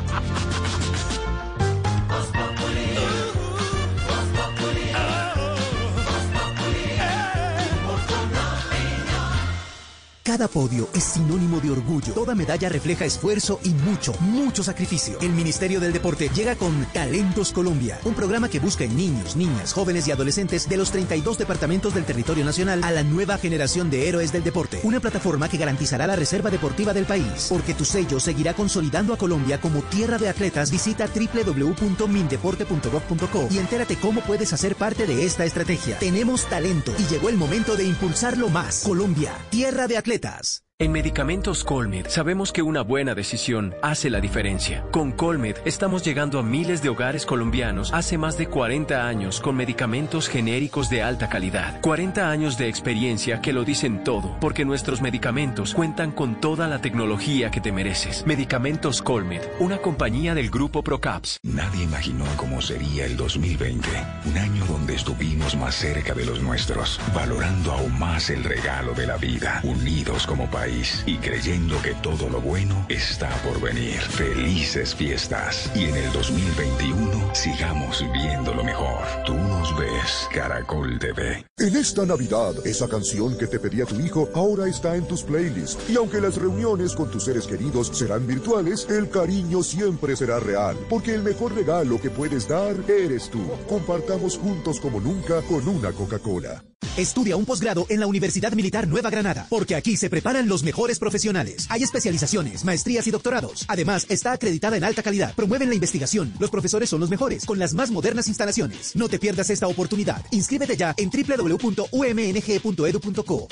Cada podio es sinónimo de orgullo. Toda medalla refleja esfuerzo y mucho, mucho sacrificio. El Ministerio del Deporte llega con Talentos Colombia, un programa que busca en niños, niñas, jóvenes y adolescentes de los 32 departamentos del territorio nacional a la nueva generación de héroes del deporte. Una plataforma que garantizará la reserva deportiva del país. Porque tu sello seguirá consolidando a Colombia como tierra de atletas. Visita www.mindeporte.gov.co y entérate cómo puedes hacer parte de esta estrategia. Tenemos talento y llegó el momento de impulsarlo más. Colombia, tierra de atletas bicicletas. En Medicamentos Colmed sabemos que una buena decisión hace la diferencia. Con Colmed estamos llegando a miles de hogares colombianos hace más de 40 años con medicamentos genéricos de alta calidad. 40 años de experiencia que lo dicen todo, porque nuestros medicamentos cuentan con toda la tecnología que te mereces. Medicamentos Colmed, una compañía del grupo Procaps. Nadie imaginó cómo sería el 2020, un año donde estuvimos más cerca de los nuestros, valorando aún más el regalo de la vida, unidos como país y creyendo que todo lo bueno está por venir. Felices fiestas. Y en el 2021 sigamos viendo lo mejor. Tú nos ves, Caracol TV. En esta Navidad, esa canción que te pedía tu hijo ahora está en tus playlists. Y aunque las reuniones con tus seres queridos serán virtuales, el cariño siempre será real. Porque el mejor regalo que puedes dar eres tú. Compartamos juntos como nunca con una Coca-Cola. Estudia un posgrado en la Universidad Militar Nueva Granada, porque aquí se preparan los mejores profesionales. Hay especializaciones, maestrías y doctorados. Además, está acreditada en alta calidad. Promueven la investigación. Los profesores son los mejores, con las más modernas instalaciones. No te pierdas esta oportunidad. Inscríbete ya en www.umng.edu.co.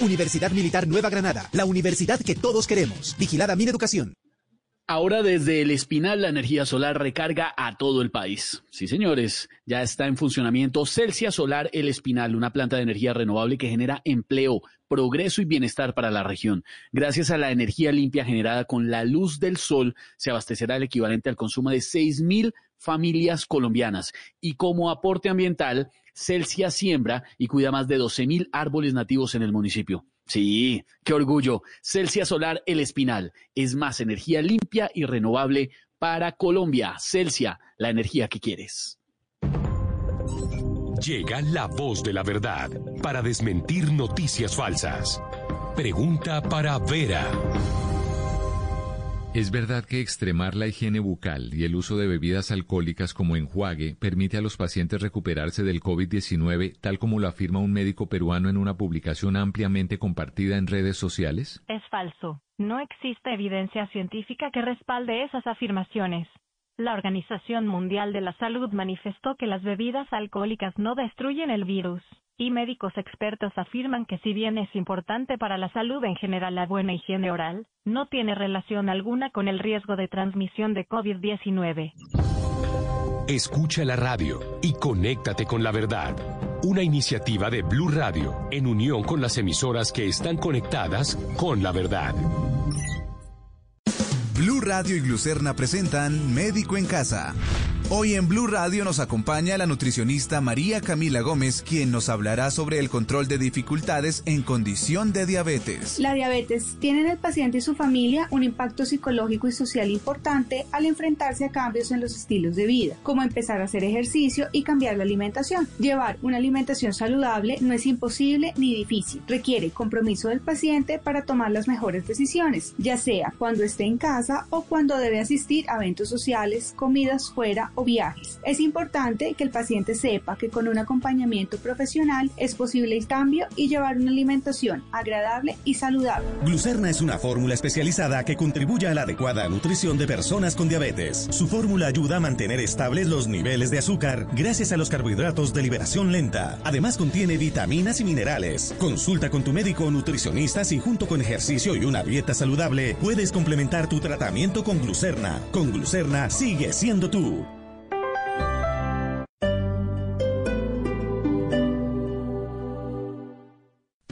Universidad Militar Nueva Granada, la universidad que todos queremos. Vigilada mi educación. Ahora desde el Espinal la energía solar recarga a todo el país. Sí, señores, ya está en funcionamiento Celsia Solar El Espinal, una planta de energía renovable que genera empleo, progreso y bienestar para la región. Gracias a la energía limpia generada con la luz del sol, se abastecerá el equivalente al consumo de 6.000 familias colombianas. Y como aporte ambiental, Celsia siembra y cuida más de 12.000 árboles nativos en el municipio. Sí, qué orgullo. Celsia Solar El Espinal es más energía limpia y renovable para Colombia. Celsia, la energía que quieres. Llega la voz de la verdad para desmentir noticias falsas. Pregunta para Vera. ¿Es verdad que extremar la higiene bucal y el uso de bebidas alcohólicas como enjuague permite a los pacientes recuperarse del COVID-19, tal como lo afirma un médico peruano en una publicación ampliamente compartida en redes sociales? Es falso. No existe evidencia científica que respalde esas afirmaciones. La Organización Mundial de la Salud manifestó que las bebidas alcohólicas no destruyen el virus y médicos expertos afirman que si bien es importante para la salud en general la buena higiene oral, no tiene relación alguna con el riesgo de transmisión de COVID-19. Escucha la radio y conéctate con la verdad. Una iniciativa de Blue Radio en unión con las emisoras que están conectadas con la verdad. Blue Radio y Glucerna presentan Médico en Casa. Hoy en Blue Radio nos acompaña la nutricionista María Camila Gómez, quien nos hablará sobre el control de dificultades en condición de diabetes. La diabetes tiene en el paciente y su familia un impacto psicológico y social importante al enfrentarse a cambios en los estilos de vida, como empezar a hacer ejercicio y cambiar la alimentación. Llevar una alimentación saludable no es imposible ni difícil, requiere compromiso del paciente para tomar las mejores decisiones, ya sea cuando esté en casa o cuando debe asistir a eventos sociales, comidas fuera o viajes. Es importante que el paciente sepa que con un acompañamiento profesional es posible el cambio y llevar una alimentación agradable y saludable. Glucerna es una fórmula especializada que contribuye a la adecuada nutrición de personas con diabetes. Su fórmula ayuda a mantener estables los niveles de azúcar gracias a los carbohidratos de liberación lenta. Además contiene vitaminas y minerales. Consulta con tu médico o nutricionista si junto con ejercicio y una dieta saludable puedes complementar tu tratamiento con glucerna. Con glucerna sigue siendo tú.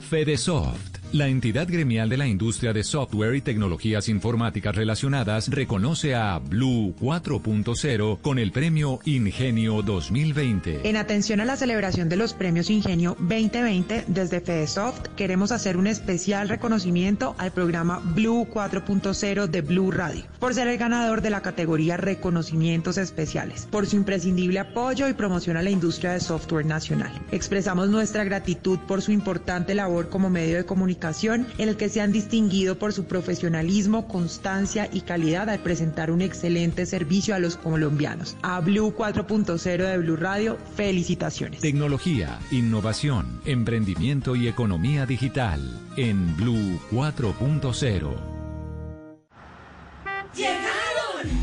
Fedesoft la entidad gremial de la industria de software y tecnologías informáticas relacionadas reconoce a Blue 4.0 con el premio Ingenio 2020. En atención a la celebración de los premios Ingenio 2020, desde FedeSoft queremos hacer un especial reconocimiento al programa Blue 4.0 de Blue Radio, por ser el ganador de la categoría Reconocimientos Especiales, por su imprescindible apoyo y promoción a la industria de software nacional. Expresamos nuestra gratitud por su importante labor como medio de comunicación en el que se han distinguido por su profesionalismo, constancia y calidad al presentar un excelente servicio a los colombianos. A Blue 4.0 de Blue Radio, felicitaciones. Tecnología, innovación, emprendimiento y economía digital en Blue 4.0.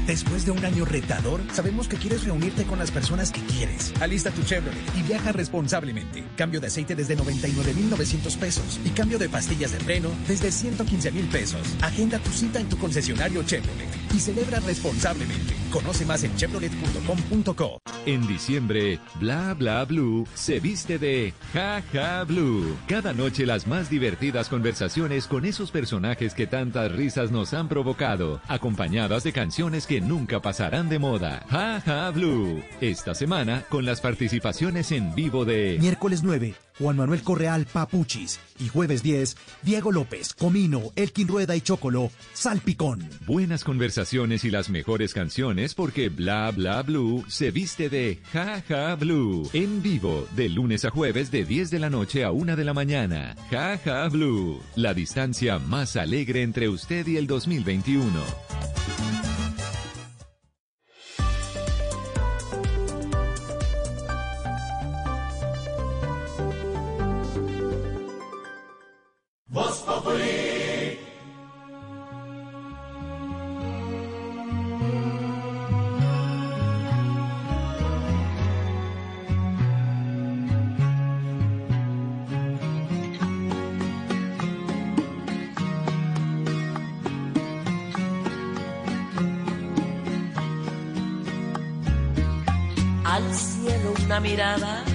Después de un año retador, sabemos que quieres reunirte con las personas que quieres. Alista tu Chevrolet y viaja responsablemente. Cambio de aceite desde 99,900 pesos y cambio de pastillas de freno desde 115 mil pesos. Agenda tu cita en tu concesionario Chevrolet y celebra responsablemente. Conoce más en chevrolet.com.co. En diciembre, Bla Bla Blue se viste de Ja Ja Blue. Cada noche las más divertidas conversaciones con esos personajes que tantas risas nos han provocado, acompañadas de canciones que nunca pasarán de moda. Ja Ja Blue. Esta semana con las participaciones en vivo de Miércoles 9, Juan Manuel Correal Papuchis. Y jueves 10, Diego López, Comino, Elkin Rueda y Chocolo, Salpicón. Buenas conversaciones y las mejores canciones porque Bla Bla Blue se viste de Ja Ja Blue. En vivo, de lunes a jueves de 10 de la noche a 1 de la mañana. Ja Ja Blue. La distancia más alegre entre usted y el 2021. Al cielo una mirada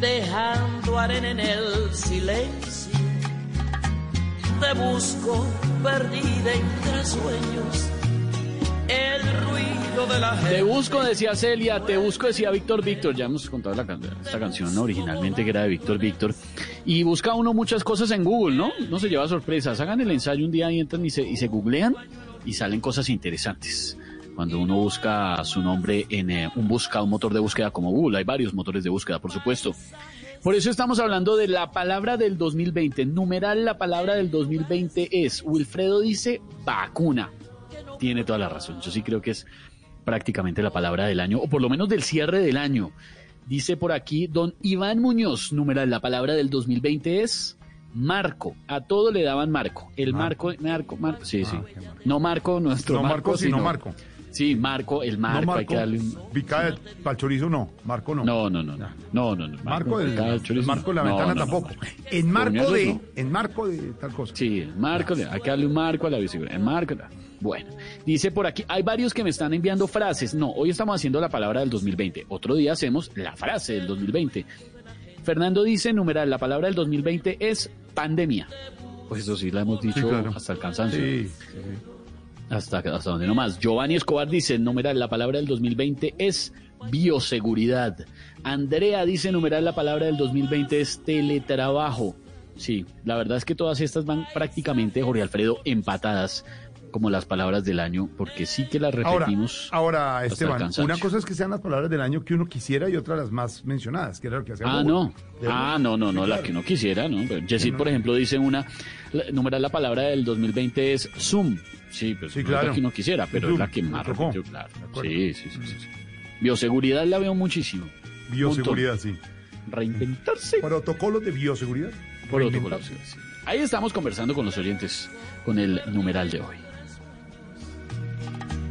dejando arena en el silencio. Te busco perdida entre sueños, el ruido de la gente. Te busco, decía Celia, te busco, decía Víctor Víctor. Ya hemos contado la can- esta canción originalmente que era de Víctor Víctor. Y busca uno muchas cosas en Google, ¿no? No se lleva sorpresas. Hagan el ensayo un día y entran y se, y se googlean y salen cosas interesantes. Cuando uno busca su nombre en eh, un busca, un motor de búsqueda como Google, hay varios motores de búsqueda, por supuesto. Por eso estamos hablando de la palabra del 2020. Numeral la palabra del 2020 es, Wilfredo dice vacuna. Tiene toda la razón. Yo sí creo que es prácticamente la palabra del año, o por lo menos del cierre del año. Dice por aquí don Iván Muñoz, numeral, la palabra del 2020 es Marco. A todo le daban Marco. El Marco, Marco, Marco, sí, sí. No Marco, nuestro No Marco, sino Marco. Sí, Marco, el Marco, no hay Marco, que darle un... picada para chorizo no, Marco no. No, no, no, no, no, no, no. Marco del, de Marco de la ventana tampoco. En marco de, en marco de tal cosa. Sí, el marco, le- hay que darle un marco a la bicicleta. El marco. Bueno, dice por aquí, hay varios que me están enviando frases. No, hoy estamos haciendo la palabra del 2020. Otro día hacemos la frase del 2020. Fernando dice, numeral, la palabra del 2020 es pandemia. Pues eso sí, la hemos dicho claro. hasta el cansancio. Sí, Hasta, hasta donde no más. Giovanni Escobar dice, numeral, la palabra del 2020 es bioseguridad. Andrea dice, numeral, la palabra del 2020 es teletrabajo. Sí, la verdad es que todas estas van prácticamente, Jorge Alfredo, empatadas como las palabras del año, porque sí que las repetimos. Ahora, ahora Esteban, una cosa es que sean las palabras del año que uno quisiera y otra las más mencionadas, que era lo que hacía Ah, no. Ah, no, no, no, la que uno quisiera, ¿no? Jessie, por ejemplo, dice una, la, numeral la palabra del 2020 es Zoom. Sí, pues sí, no claro. es la que uno quisiera, pero es la que más repitió, claro. Sí, sí, sí, sí, sí. Bioseguridad la veo muchísimo. Bioseguridad, sí. Reinventarse. Protocolos de bioseguridad. Protocolos, sí, sí. Ahí estamos conversando con los oyentes con el numeral de hoy.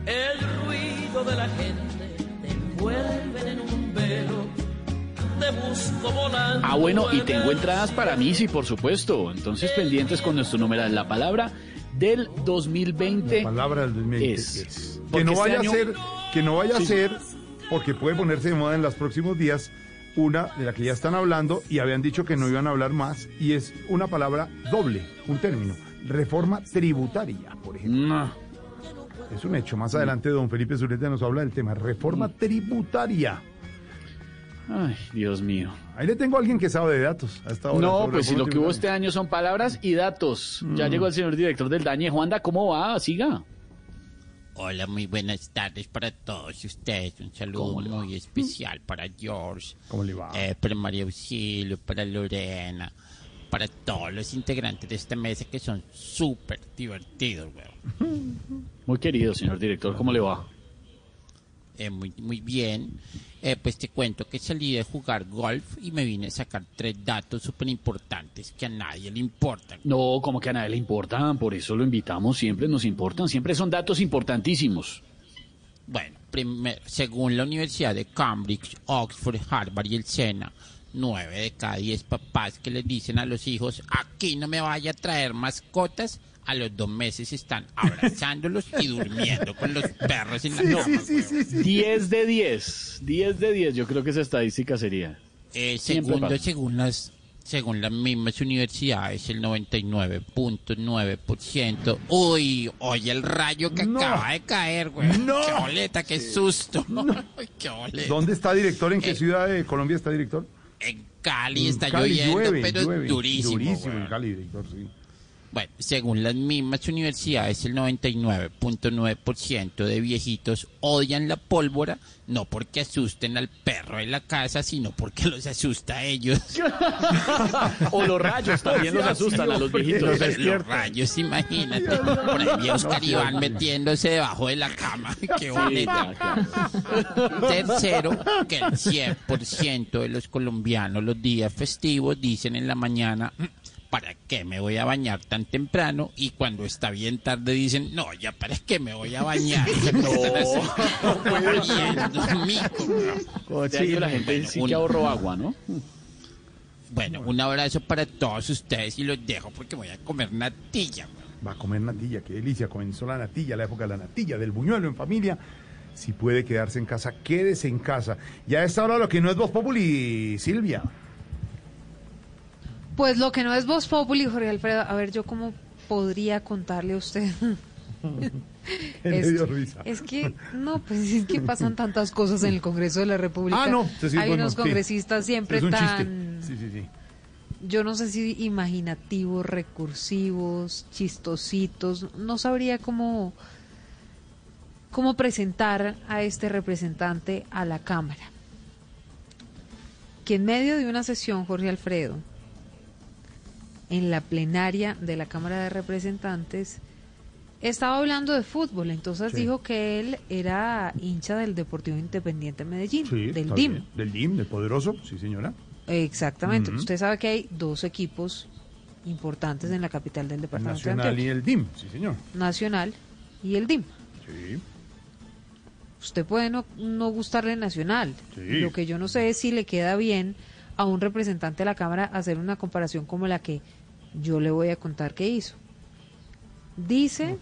El ruido de la gente te envuelven en un velo. Te busco volando. Ah, bueno, y tengo entradas para mí, sí, por supuesto. Entonces, pendientes con nuestro numeral. La palabra del 2020. La palabra del 2020 es. es. Que no este vaya año- a ser, que no vaya Sí. a ser, porque puede ponerse de moda en los próximos días, una de la que ya están hablando y habían dicho que no iban a hablar más, y es una palabra doble, un término. Reforma tributaria, por ejemplo. Es un hecho. Más adelante, don Felipe Zuleta nos habla del tema reforma tributaria. Ay, Dios mío. Ahí le tengo a alguien que sabe de datos. A esta hora No, pues si lo que hubo este año son palabras y datos. Ya Mm. llegó el señor director del Dañe. Juanda, ¿cómo va? Siga. Hola, muy buenas tardes para todos ustedes. Un saludo muy especial para George, ¿Cómo le va? eh, para María Auxilio, para Lorena, para todos los integrantes de esta mesa que son súper divertidos, weón. Muy querido, señor director, ¿cómo le va? Eh, muy, muy bien. Eh, pues te cuento que salí de jugar golf y me vine a sacar tres datos súper importantes que a nadie le importan. No, como que a nadie le importan, por eso lo invitamos, siempre nos importan, siempre son datos importantísimos. Bueno, primero, según la Universidad de Cambridge, Oxford, Harvard y el SENA, nueve de cada diez papás que les dicen a los hijos, aquí no me vaya a traer mascotas, a los dos meses están abrazándolos y durmiendo con los perros en la cama. 10 de 10, 10 de 10, yo creo que esa estadística sería. Eh, segundo, según las según las mismas universidades, el 99.9%. Uy, oye el rayo que acaba de caer, güey. Qué boleta, qué susto. Ay, qué boleta. ¿Dónde está director? ¿En qué Eh, ciudad de Colombia está director? En Cali En está Cali lloviendo, llueve, pero llueve. durísimo. Durísimo güey. en Cali, director, sí. Bueno, según las mismas universidades, el 99.9% de viejitos odian la pólvora, no porque asusten al perro de la casa, sino porque los asusta a ellos. o los rayos también los asustan a los viejitos. Los, rayos, imagínate. Por ahí vi a Oscar Iván metiéndose debajo de la cama. Qué bonita. Tercero, que el 100% de los colombianos los días festivos dicen en la mañana, "Mm, ¿para qué me voy a bañar tan temprano? Y cuando está bien tarde dicen, no, ya para qué me voy a bañar. Este año la gente Bueno, sí que ahorró agua, ¿no? Bueno, un abrazo para todos ustedes y los dejo porque voy a comer natilla. Va a comer natilla, qué delicia. Comenzó la natilla, la época de la natilla, del buñuelo en familia. Si puede quedarse en casa, quédese en casa. Ya a esta hora lo que no es Voz Populi, Silvia. Pues lo que no es Voz Populi, Jorge Alfredo, a ver, yo cómo podría contarle a usted. Es, es que, no, pues es que pasan tantas cosas en el Congreso de la República. Ah, no, sí, Hay bueno, unos sí. congresistas siempre tan, Sí, sí, sí. yo no sé si imaginativos, recursivos, chistositos, no sabría cómo, cómo presentar a este representante a la Cámara. Que en medio de una sesión, Jorge Alfredo, en la plenaria de la Cámara de Representantes, estaba hablando de fútbol, entonces Sí. dijo que él era hincha del Deportivo Independiente Medellín, Sí, del DIM. bien. Del DIM, del poderoso, sí, señora. Exactamente. Usted sabe que hay dos equipos importantes en la capital del departamento de Nacional y Antioquia. el DIM, sí, señor. Nacional y el DIM. Sí. Usted puede no, no gustarle Nacional. Sí. Lo que yo no sé es si le queda bien a un representante de la Cámara hacer una comparación como la que yo le voy a contar que hizo. Dice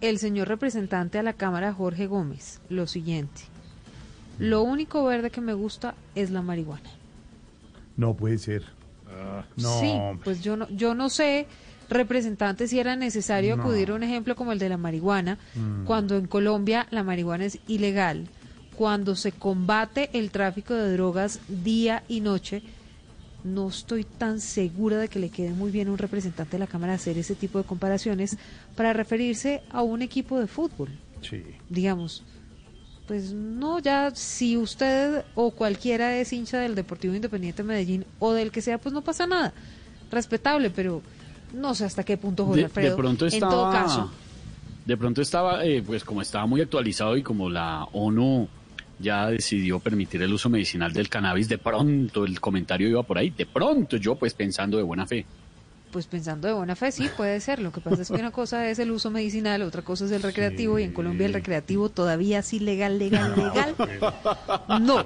el señor representante a la Cámara, Jorge Gómez, lo siguiente. Lo único verde que me gusta es la marihuana. No puede ser. no. Sí, pues yo no, yo no sé representantes si era necesario No. acudir a un ejemplo como el de la marihuana, Mm. cuando en Colombia la marihuana es ilegal, cuando se combate el tráfico de drogas día y noche, no estoy tan segura de que le quede muy bien a un representante de la Cámara hacer ese tipo de comparaciones para referirse a un equipo de fútbol, Sí. digamos. Pues no, ya si usted o cualquiera es hincha del Deportivo Independiente de Medellín o del que sea, pues no pasa nada. Respetable, pero no sé hasta qué punto Jorge De, de pronto en estaba, todo caso, de pronto estaba, eh, pues como estaba muy actualizado y como la ONU ya decidió permitir el uso medicinal del cannabis, de pronto el comentario iba por ahí, de pronto yo pues pensando de buena fe. pues pensando de buena fe, sí, puede ser. Lo que pasa es que una cosa es el uso medicinal, otra cosa es el recreativo, y en Colombia el recreativo todavía sí legal, legal, legal. No.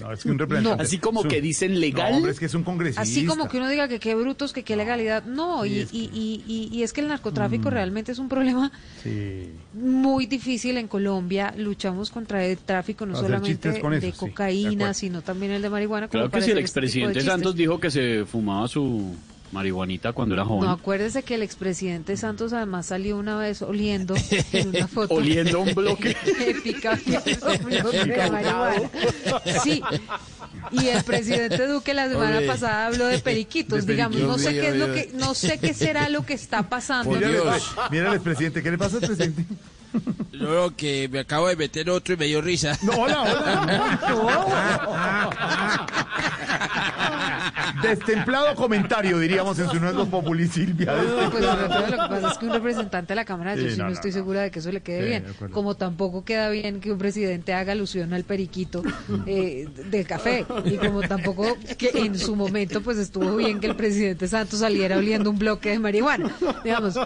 No, es que un representante. Así como es que dicen legal. No, hombre, es que es un congresista. Así como que uno diga que qué brutos, que qué legalidad. No, y, y, y, y- y es que el narcotráfico Mm. realmente es un problema Sí. muy difícil en Colombia. Luchamos contra el tráfico no solamente chistes con eso, de sí, de cocaína, sino también el de marihuana. Claro que si el este expresidente. Santos dijo que se fumaba su marihuanita cuando era joven. No, acuérdese que el expresidente Santos además salió una vez oliendo en una foto. Oliendo un bloque. un bloque de marihuana. Sí. Y el presidente Duque la semana pasada habló de periquitos, De digamos, no sé qué es lo que no sé qué será lo que está pasando. Mira, al expresidente, ¿qué le pasa al presidente? No, que me acabo de meter otro y me dio risa. No, hola, Destemplado comentario, diríamos en su nuevo populi Silvia. Pues sobre todo lo que pasa es que un representante de la Cámara, yo Sí, no, estoy segura de que eso le quede Sí, bien. Como tampoco queda bien que un presidente haga alusión al periquito eh, del café. Y como tampoco que en su momento pues estuvo bien que el presidente Santos saliera oliendo un bloque de marihuana. Digamos,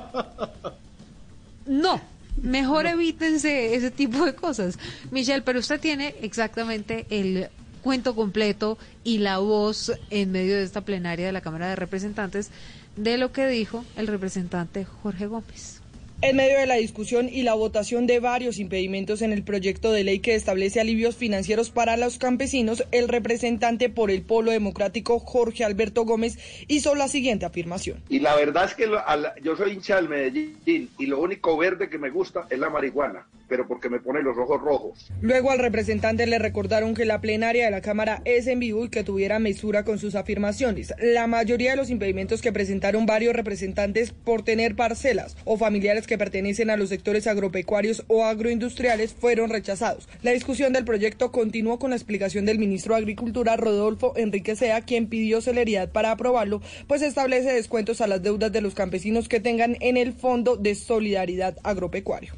no. Mejor evítense ese tipo de cosas. Michelle, pero usted tiene exactamente el cuento completo y la voz en medio de esta plenaria de la Cámara de Representantes de lo que dijo el representante Jorge Gómez. En medio de la discusión y la votación de varios impedimentos en el proyecto de ley que establece alivios financieros para los campesinos, el representante por el Polo Democrático Jorge Alberto Gómez hizo la siguiente afirmación. Y la verdad es que lo- a la- yo soy hincha del Medellín y lo único verde que me gusta es la marihuana, pero porque me pone los ojos rojos. Luego al representante le recordaron que la plenaria de la Cámara es en vivo y que tuviera mesura con sus afirmaciones. La mayoría de los impedimentos que presentaron varios representantes por tener parcelas o familiares que pertenecen a los sectores agropecuarios o agroindustriales fueron rechazados. La discusión del proyecto continuó con la explicación del ministro de Agricultura Rodolfo Enrique Sea, quien pidió celeridad para aprobarlo, pues establece descuentos a las deudas de los campesinos que tengan en el Fondo de Solidaridad Agropecuario.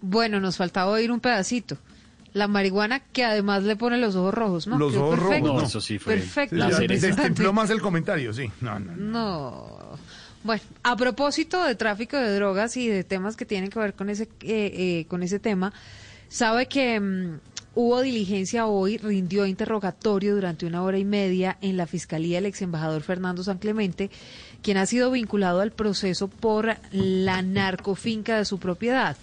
Bueno, nos faltaba oír un pedacito. La marihuana que además le pone los ojos rojos, ¿no? Los ojos perfecto. rojos. No, eso sí fue Perfecto. Destempló más el comentario, sí. No, no. No. Bueno, a propósito de tráfico de drogas y de temas que tienen que ver con ese, eh, eh, con ese tema, sabe que mm, hubo diligencia hoy, rindió interrogatorio durante una hora y media en la Fiscalía el ex embajador Fernando San Clemente, quien ha sido vinculado al proceso por la narcofinca de su propiedad.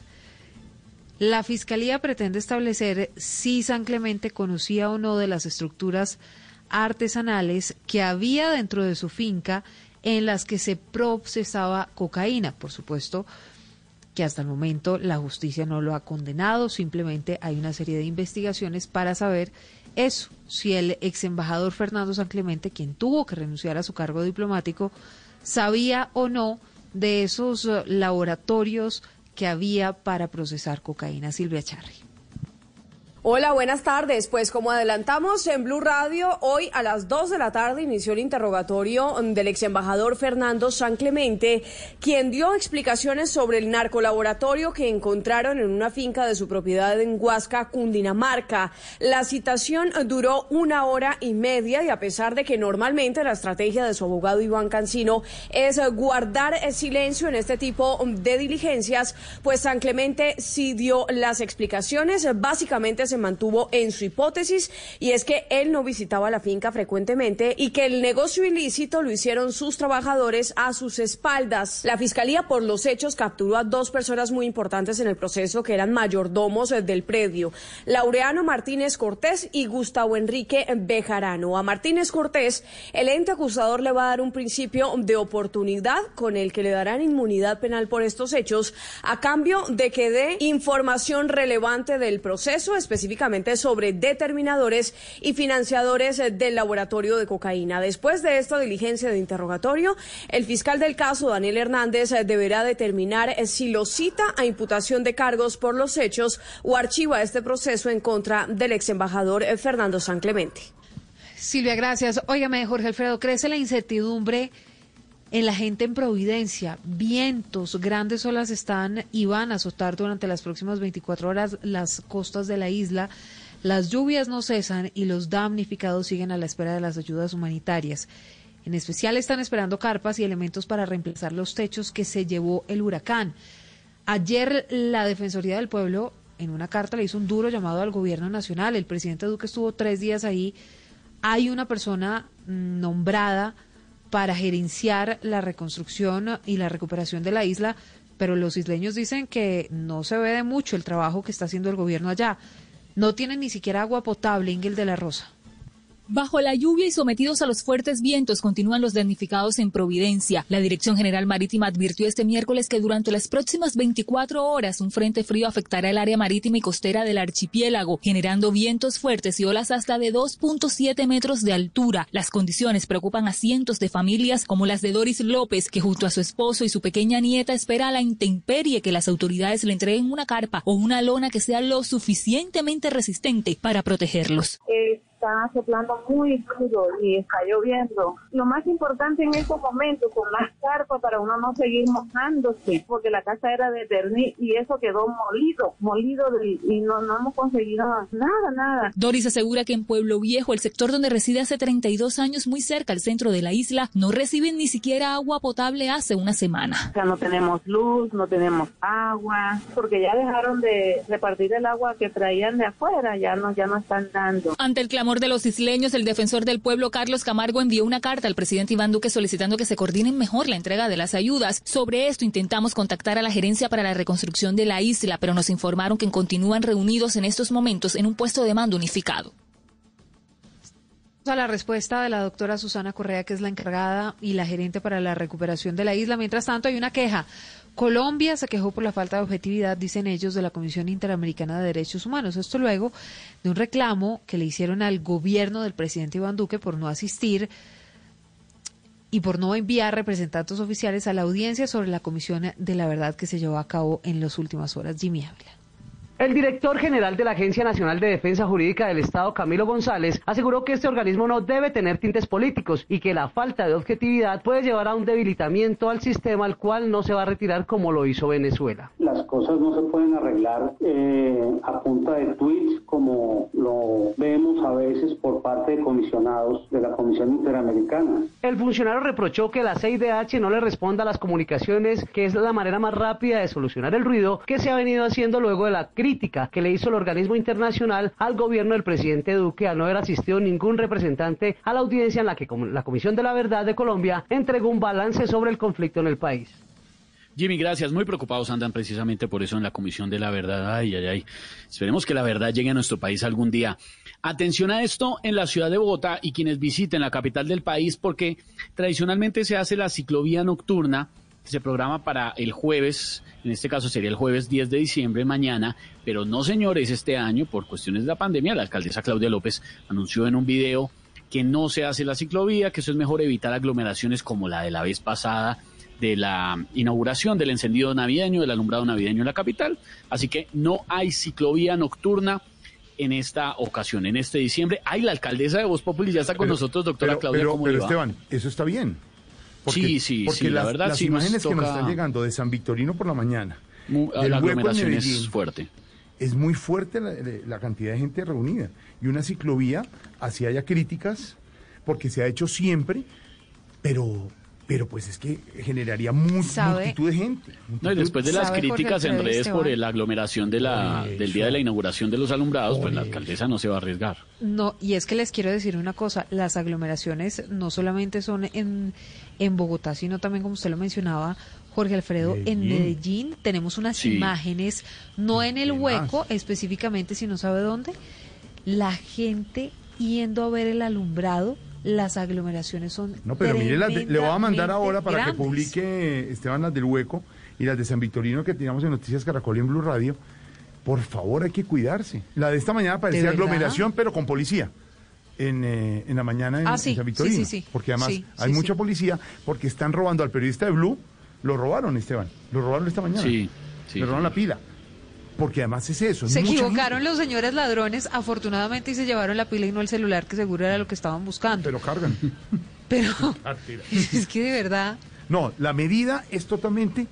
La Fiscalía pretende establecer si San Clemente conocía o no de las estructuras artesanales que había dentro de su finca en las que se procesaba cocaína. Por supuesto que hasta el momento la justicia no lo ha condenado, simplemente hay una serie de investigaciones para saber eso, si el ex embajador Fernando San Clemente, quien tuvo que renunciar a su cargo diplomático, sabía o no de esos eh, laboratorios que había para procesar cocaína. Silvia Charri. Hola, buenas tardes. Pues como adelantamos en Blue Radio, hoy a las 2 de la tarde inició el interrogatorio del ex embajador Fernando San Clemente, quien dio explicaciones sobre el narcolaboratorio que encontraron en una finca de su propiedad en Huasca, Cundinamarca. La citación duró una hora y media y a pesar de que normalmente la estrategia de su abogado Iván Cancino es guardar silencio en este tipo de diligencias, pues San Clemente sí dio las explicaciones. Básicamente se mantuvo en su hipótesis y es que él no visitaba la finca frecuentemente y que el negocio ilícito lo hicieron sus trabajadores a sus espaldas. La fiscalía por los hechos capturó a dos personas muy importantes en el proceso que eran mayordomos del predio, Laureano Martínez Cortés y Gustavo Enrique Bejarano. A Martínez Cortés, el ente acusador le va a dar un principio de oportunidad con el que le darán inmunidad penal por estos hechos a cambio de que dé información relevante del proceso, específicamente sobre determinadores y financiadores del laboratorio de cocaína. Después de esta diligencia de interrogatorio, el fiscal del caso, Daniel Hernández, deberá determinar si lo cita a imputación de cargos por los hechos o archiva este proceso en contra del ex embajador Fernando San Clemente. Silvia, gracias. Óigame, Jorge Alfredo, crece la incertidumbre en la gente en Providencia. Vientos, grandes olas están y van a azotar durante las próximas 24 horas las costas de la isla. Las lluvias no cesan y los damnificados siguen a la espera de las ayudas humanitarias. En especial están esperando carpas y elementos para reemplazar los techos que se llevó el huracán. Ayer la Defensoría del Pueblo en una carta le hizo un duro llamado al gobierno nacional. El presidente Duque estuvo tres días ahí. Hay una persona nombrada para gerenciar la reconstrucción y la recuperación de la isla, pero los isleños dicen que no se ve de mucho el trabajo que está haciendo el gobierno allá. No tienen ni siquiera agua potable, Ingel de la Rosa. Bajo la lluvia y sometidos a los fuertes vientos continúan los damnificados en Providencia. La Dirección General Marítima advirtió este miércoles que durante las próximas 24 horas un frente frío afectará el área marítima y costera del archipiélago, generando vientos fuertes y olas hasta de 2.7 metros de altura. Las condiciones preocupan a cientos de familias como las de Doris López, que junto a su esposo y su pequeña nieta espera a la intemperie que las autoridades le entreguen una carpa o una lona que sea lo suficientemente resistente para protegerlos. Está soplando muy duro y está lloviendo. Lo más importante en estos momentos, con las carpas para uno no seguir mojándose, porque la casa era de Terni y eso quedó molido, molido y no, no hemos conseguido nada, nada. Doris asegura que en Pueblo Viejo, el sector donde reside hace 32 años, muy cerca al centro de la isla, no reciben ni siquiera agua potable hace una semana. O sea, no tenemos luz, no tenemos agua, porque ya dejaron de repartir el agua que traían de afuera, ya no, ya no están dando. Ante el clamor de los isleños, el defensor del pueblo Carlos Camargo envió una carta al presidente Iván Duque solicitando que se coordinen mejor la entrega de las ayudas. Sobre esto intentamos contactar a la gerencia para la reconstrucción de la isla, pero nos informaron que continúan reunidos en estos momentos en un puesto de mando unificado a la respuesta de la doctora Susana Correa, que es la encargada y la gerente para la recuperación de la isla. Mientras tanto, hay una queja Colombia se quejó por la falta de objetividad, dicen ellos, de la Comisión Interamericana de Derechos Humanos. Esto luego de un reclamo que le hicieron al gobierno del presidente Iván Duque por no asistir y por no enviar representantes oficiales a la audiencia sobre la Comisión de la Verdad que se llevó a cabo en las últimas horas. Jimmy Ávila. El director general de la Agencia Nacional de Defensa Jurídica del Estado, Camilo González, aseguró que este organismo no debe tener tintes políticos y que la falta de objetividad puede llevar a un debilitamiento al sistema al cual no se va a retirar como lo hizo Venezuela. Las cosas no se pueden arreglar eh, a punta de tweets como lo vemos a veces por parte de comisionados de la Comisión Interamericana. El funcionario reprochó que la CIDH no le responda a las comunicaciones, que es la manera más rápida de solucionar el ruido que se ha venido haciendo luego de la crisis que le hizo el organismo internacional al gobierno del presidente Duque al no haber asistido ningún representante a la audiencia en la que la Comisión de la Verdad de Colombia entregó un balance sobre el conflicto en el país. Jimmy, gracias. Muy preocupados andan precisamente por eso en la Comisión de la Verdad. Ay, ay, ay. Esperemos que la verdad llegue a nuestro país algún día. Atención a esto en la ciudad de Bogotá y quienes visiten la capital del país, porque tradicionalmente se hace la ciclovía nocturna se programa para el jueves, en este caso sería el jueves 10 de diciembre, mañana, pero no señores, este año, por cuestiones de la pandemia, la alcaldesa Claudia López anunció en un video que no se hace la ciclovía, que eso es mejor evitar aglomeraciones como la de la vez pasada de la inauguración del encendido navideño, del alumbrado navideño en la capital. Así que no hay ciclovía nocturna en esta ocasión, en este diciembre. Hay la alcaldesa de Voz Populi, ya está con nosotros, doctora Claudia. Pero, pero Esteban, eso está bien sí, sí, porque la verdad las sí imágenes que nos están llegando de San Victorino por la mañana, la aglomeración es fuerte. Es muy fuerte la, cantidad de gente reunida. Y una ciclovía, así haya críticas, porque se ha hecho siempre, pero pero pues es que generaría mu- ¿Sabe? multitud de gente. No, y después de las ¿Sabe, Jorge críticas en redes por la aglomeración de la, del día de la inauguración de los alumbrados, pues la alcaldesa no se va a arriesgar. No, y es que les quiero decir una cosa, las aglomeraciones no solamente son en, en Bogotá, sino también, como usted lo mencionaba, Jorge Alfredo, en Medellín. Tenemos unas Sí. imágenes, no en el hueco específicamente, si no sabe dónde, la gente yendo a ver el alumbrado, las aglomeraciones son No, pero mire, las de- le voy a mandar ahora para que publique Esteban las del Hueco y las de San Victorino que teníamos en Noticias Caracol y en Blue Radio. Por favor, hay que cuidarse. La de esta mañana parecía aglomeración, pero con policía. En, eh, en la mañana en, Ah, en sí, San sí, Victorino. sí, sí. Porque además Sí, hay sí, mucha sí. policía porque están robando al periodista de Blue. Lo robaron, Esteban. Lo robaron esta mañana. Sí, sí, Le robaron la pila. Porque además es eso. es Se equivocaron gente. los señores ladrones, afortunadamente, y se llevaron la pila y no el celular, que seguro era lo que estaban buscando. Pero cargan. Pero es que de verdad, No, la medida es totalmente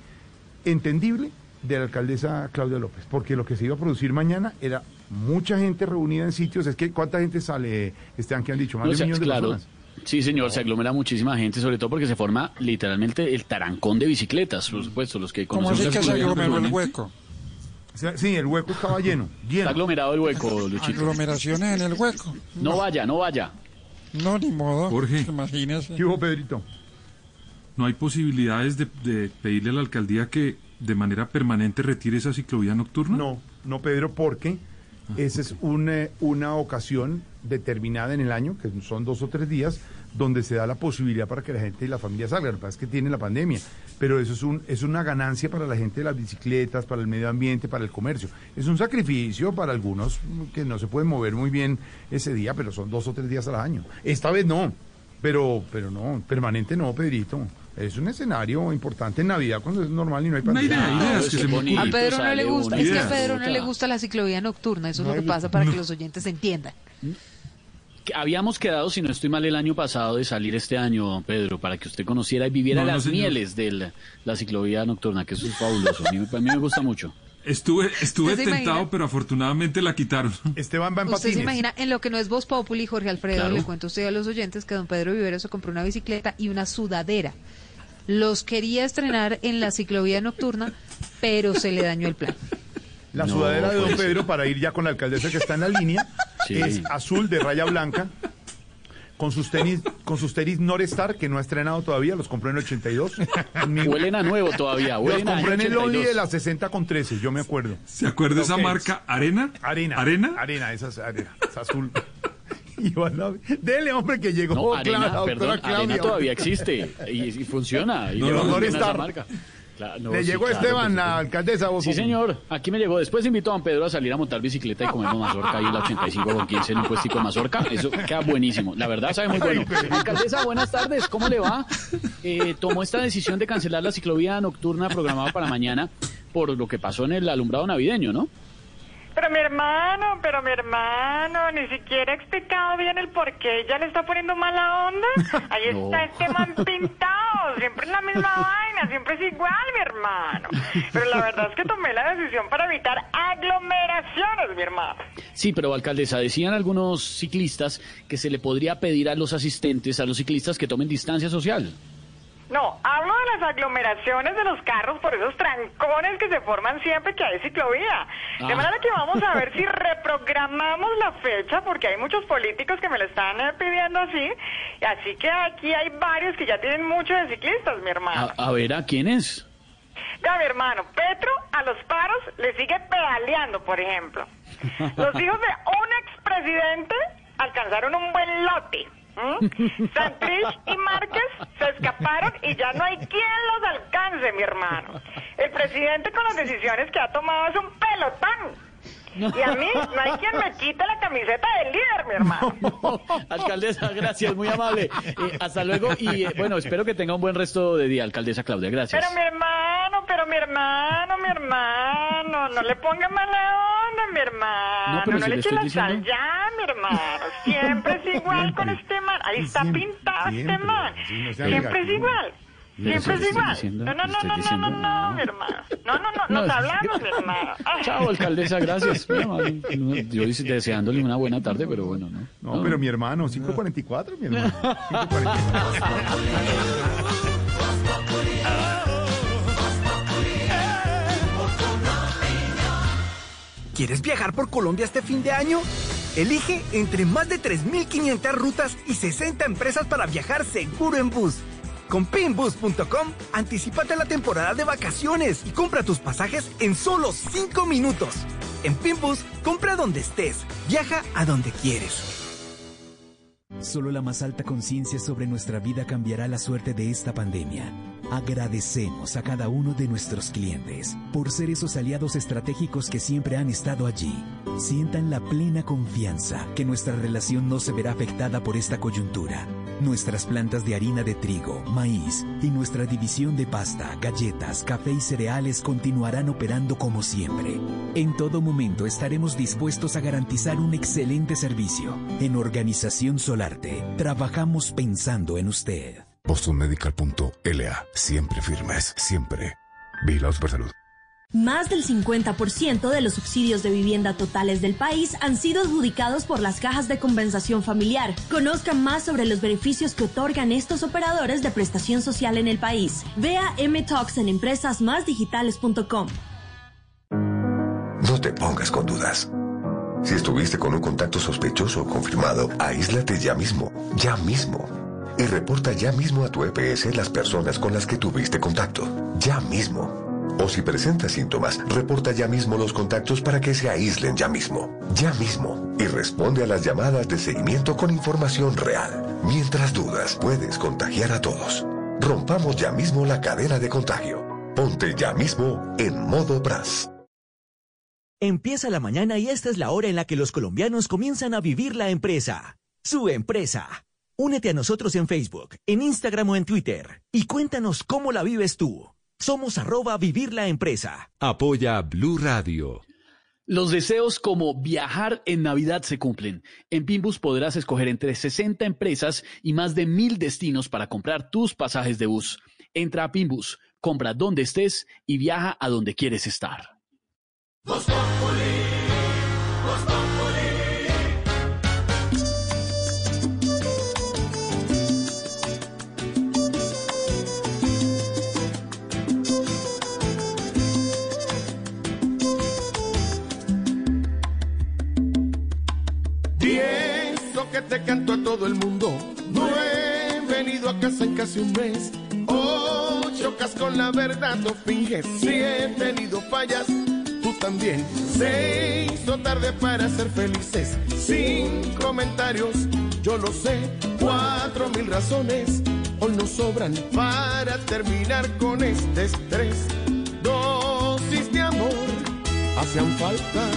entendible de la alcaldesa Claudia López, porque lo que se iba a producir mañana era mucha gente reunida en sitios. Es que, ¿cuánta gente sale, Esteban, que han dicho? Más No, de un millón de claro. personas. Sí, señor, se aglomera muchísima gente, sobre todo porque se forma literalmente el tarancón de bicicletas, por supuesto, los que ¿Cómo conocemos así que la se aglomeró el hueco? Sí, el hueco estaba lleno, lleno. Está aglomerado el hueco, Luchito. Aglomeraciones en el hueco. No vaya, no vaya. No, ni modo. Jorge. Imagínese. ¿Qué hubo, Pedrito? ¿No hay posibilidades de, de pedirle a la alcaldía que de manera permanente retire esa ciclovía nocturna? No, no, Pedro, porque esa es una, una ocasión determinada en el año, que son dos o tres días, donde se da la posibilidad para que la gente y la familia salgan. Lo que pasa es que tiene la pandemia, pero eso es, un, es una ganancia para la gente de las bicicletas, para el medio ambiente, para el comercio. Es un sacrificio para algunos que no se pueden mover muy bien ese día, pero son dos o tres días al año. Esta vez no, pero, pero no, permanente no, Pedrito. Es un escenario importante en Navidad cuando es normal y no hay pandemia. idea, ideas que se me a Pedro no le gusta, es que a. Pedro no le gusta la ciclovía nocturna, eso es lo que pasa para que los oyentes entiendan. Habíamos quedado, si no estoy mal, el año pasado de salir este año, don Pedro, para que usted conociera y viviera No, no, las mieles de la, la ciclovía nocturna, que eso es fabuloso. A mí, a mí me gusta mucho. Estuve, estuve ¿Usted se tentado, imagina? pero afortunadamente la quitaron. Esteban va en Usted se imagina, en lo que no es Voz Populi, Jorge Alfredo, Claro. le cuento a usted y a los oyentes que don Pedro Vivero se compró una bicicleta y una sudadera. Los quería estrenar en la ciclovía nocturna, pero se le dañó el plan. La No, sudadera de don pues. Pedro, para ir ya con la alcaldesa que está en la línea, Sí. es azul de raya blanca, con sus tenis, con sus tenis Norestar, que no ha estrenado todavía, los compró en el 82. conmigo. Huelen a nuevo todavía, Los a compré en el 82. de la 60 con 13, yo me acuerdo. ¿Se acuerda esa marca Arena? Arena. ¿Arena? Arena, esa es arena, es azul. Dele, hombre, que llegó. No, Arena, la doctora perdón, Claudia. Arena todavía existe y, y funciona. Y No, no, no marca. Claro, no, Le sí, llegó claro, Esteban, la alcaldesa. vos- Sí, señor, aquí me llegó. Después invitó a don Pedro a salir a montar bicicleta y comemos mazorca ahí en la 85 con 15 en un puestico de mazorca. Eso queda buenísimo. La verdad sabe muy bueno. Alcaldesa, buenas tardes. ¿Cómo le va? Eh, tomó esta decisión de cancelar la ciclovía nocturna programada para mañana por lo que pasó en el alumbrado navideño, ¿no? Pero mi hermano, pero mi hermano, ni siquiera ha explicado bien el por qué ya le está poniendo mala onda. Ahí No. está este man pintado, siempre es la misma vaina, siempre es igual, mi hermano. Pero la verdad es que tomé la decisión para evitar aglomeraciones, mi hermano. Sí, pero alcaldesa, decían algunos ciclistas que se le podría pedir a los asistentes, a los ciclistas que tomen distancia social. No, hablo de las aglomeraciones de los carros por esos trancones que se forman siempre que hay ciclovía. De Ah. manera que vamos a ver si reprogramamos la fecha, porque hay muchos políticos que me lo están eh, pidiendo así. Así que aquí hay varios que ya tienen mucho de ciclistas, mi hermano. A, a ver, ¿a quién es? Ya, mi hermano, Petro a los paros le sigue pedaleando, por ejemplo. Los hijos de un expresidente alcanzaron un buen lote. ¿M? Santrich y Márquez se escaparon y ya no hay quien los alcance, mi hermano. El presidente con las decisiones que ha tomado es un pelotón. Y a mí no hay quien me quite la camiseta del líder, mi hermano. Alcaldesa, gracias, muy amable. Eh, hasta luego y eh, bueno, espero que tenga un buen resto de día, alcaldesa Claudia, gracias. Pero mi hermano, pero mi hermano, mi hermano, no le ponga mala onda, mi hermano. No, No, pero si le le eche la diciendo- sal ya, mi hermano. Siempre es igual con este man. Ahí está pintado siempre, este man. sí, no sea Siempre es igual. Siempre es igual. diciendo- No, no, no, no, no, diciendo, no, no, no. mi hermano. No, no, no, nos No, hablamos, mi hermano. Ay. Chao, alcaldesa, gracias. Yo deseándole una buena tarde, pero bueno, ¿no? No, pero mi hermano, 5.44, mi hermano. 5.44. ¿Quieres viajar por Colombia este fin de año? Elige entre más de 3.500 rutas y 60 empresas para viajar seguro en bus. Con pinbus.com, anticipate la temporada de vacaciones y compra tus pasajes en solo 5 minutos. En Pinbus, compra donde estés, viaja a donde quieres. Solo la más alta conciencia sobre nuestra vida cambiará la suerte de esta pandemia. Agradecemos a cada uno de nuestros clientes por ser esos aliados estratégicos que siempre han estado allí. Sientan la plena confianza que nuestra relación no se verá afectada por esta coyuntura. Nuestras plantas de harina de trigo, maíz y nuestra división de pasta, galletas, café y cereales continuarán operando como siempre. En todo momento estaremos dispuestos a garantizar un excelente servicio. En Organización Solarte, trabajamos pensando en usted. BostonMedical.la. Siempre firmes, siempre. Vigilados por salud. Más del 50% de los subsidios de vivienda totales del país han sido adjudicados por las cajas de compensación familiar. Conozca más sobre los beneficios que otorgan estos operadores de prestación social en el país. Vea M-Talks en empresasmásdigitales.com. No te pongas con dudas. Si estuviste con un contacto sospechoso o confirmado, aíslate ya mismo, ya mismo. Y reporta ya mismo a tu EPS las personas con las que tuviste contacto. Ya mismo. O si presenta síntomas, reporta ya mismo los contactos para que se aíslen ya mismo. Ya mismo. Y responde a las llamadas de seguimiento con información real. Mientras dudas, puedes contagiar a todos. Rompamos ya mismo la cadena de contagio. Ponte ya mismo en modo PRAS. Empieza la mañana y esta es la hora en la que los colombianos comienzan a vivir la empresa. Su empresa. Únete a nosotros en Facebook, en Instagram o en Twitter y cuéntanos cómo la vives tú. Somos arroba vivir la empresa. Apoya Blue Radio. Los deseos como viajar en Navidad se cumplen. En Pimbus podrás escoger entre 60 empresas y más de mil destinos para comprar tus pasajes de bus. Entra a Pimbus, compra donde estés y viaja a donde quieres estar. Te canto a todo el mundo. No he venido a casa en casi un mes. O chocas con la verdad, no finges. Si he tenido fallas, tú también. Se hizo tarde para ser felices. Sin comentarios, yo lo sé. Cuatro mil razones hoy nos sobran para terminar con este estrés. Dosis de amor hacían falta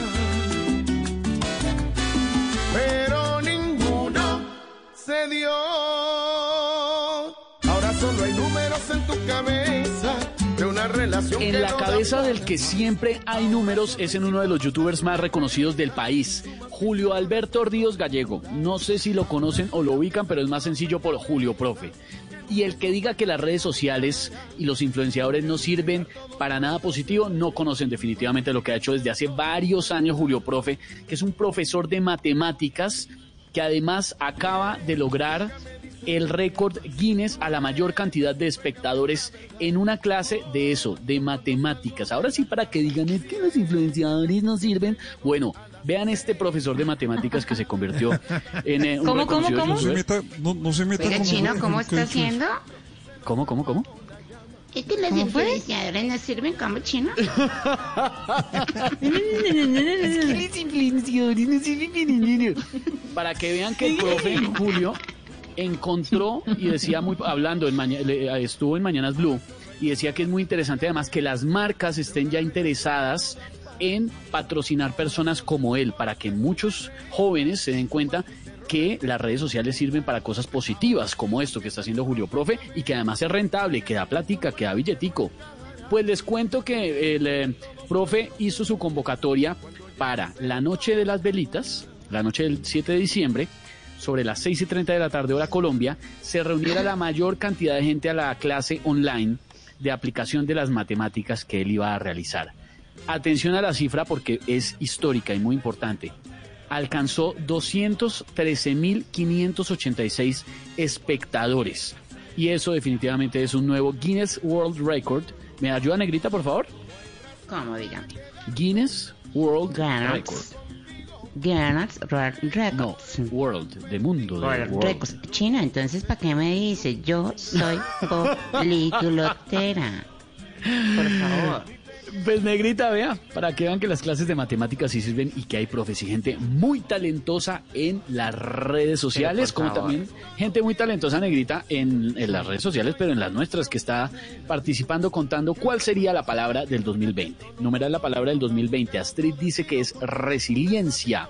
pero ninguno se dio. Ahora solo hay números en tu cabeza de una relación En que la no da cabeza del que siempre hay números es en uno de los youtubers más reconocidos del país, Julio Alberto Ríos Gallego. No sé si lo conocen o lo ubican, pero es más sencillo por Julio Profe. Y el que diga que las redes sociales y los influenciadores no sirven para nada positivo, no conocen definitivamente lo que ha hecho desde hace varios años Julio Profe, que es un profesor de matemáticas que además acaba de lograr el récord Guinness a la mayor cantidad de espectadores en una clase de eso, de matemáticas. Ahora sí, para que digan es que los influenciadores no sirven. Bueno, vean este profesor de matemáticas que se convirtió en eh, un ¿Cómo, cómo, reconocido cómo? No se youtuber. meta, no, no se meta Oiga, con Chino, ¿cómo está ¿Qué- haciendo? ¿Cómo, cómo, cómo? ¿Es que los ¿Cómo fue? influenciadores no sirven como Chino? Para que vean que el profe Julio encontró y decía muy hablando en estuvo en Mañanas Blue y decía que es muy interesante además que las marcas estén ya interesadas en patrocinar personas como él para que muchos jóvenes se den cuenta que las redes sociales sirven para cosas positivas como esto que está haciendo Julio Profe y que además es rentable, que da platica, que da billetico. Pues les cuento que el eh, profe hizo su convocatoria para la noche de las velitas, la noche del 7 de diciembre, sobre las 6 y 30 de la tarde hora Colombia, se reuniera la mayor cantidad de gente a la clase online de aplicación de las matemáticas que él iba a realizar. Atención a la cifra porque es histórica y muy importante. Alcanzó 213.586 espectadores. y eso definitivamente es un nuevo Guinness World Record. ¿Me ayuda, Negrita, por favor? ¿Cómo, dígame? Guinness World Guinness. Record. Guinness World Records. No, World, de mundo. De World. Records. Chino, entonces, ¿para qué me dice? Yo soy poliglotera. Por favor. Pues negrita, vea, para que vean que las clases de matemáticas sí sirven y que hay profes y gente muy talentosa en las redes sociales, como también gente muy talentosa negrita en, en las redes sociales, pero en las nuestras que está participando contando cuál sería la palabra del 2020. Numeral la palabra del 2020. Astrid dice que es resiliencia.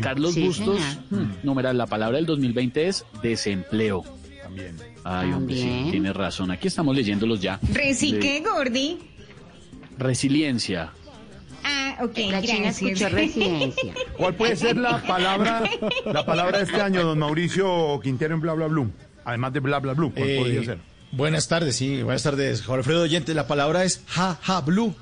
Carlos Sí, Bustos, hmm, numeral la palabra del 2020 es desempleo. También. Ay, hombre, sí, También. tiene razón. Aquí estamos leyéndolos ya. ¿Reci De- qué, Gordi? Resiliencia. Ah, ok, La China gracias. escuchó residencia. ¿Cuál puede ser la palabra, la palabra de este año, don Mauricio Quintero en Bla Bla Blue? Además de Bla Bla Blue, ¿cuál Eh, podría ser? Buenas tardes, sí, buenas tardes, Jorge Alfredo Oyente. La palabra es ja, ja, blue.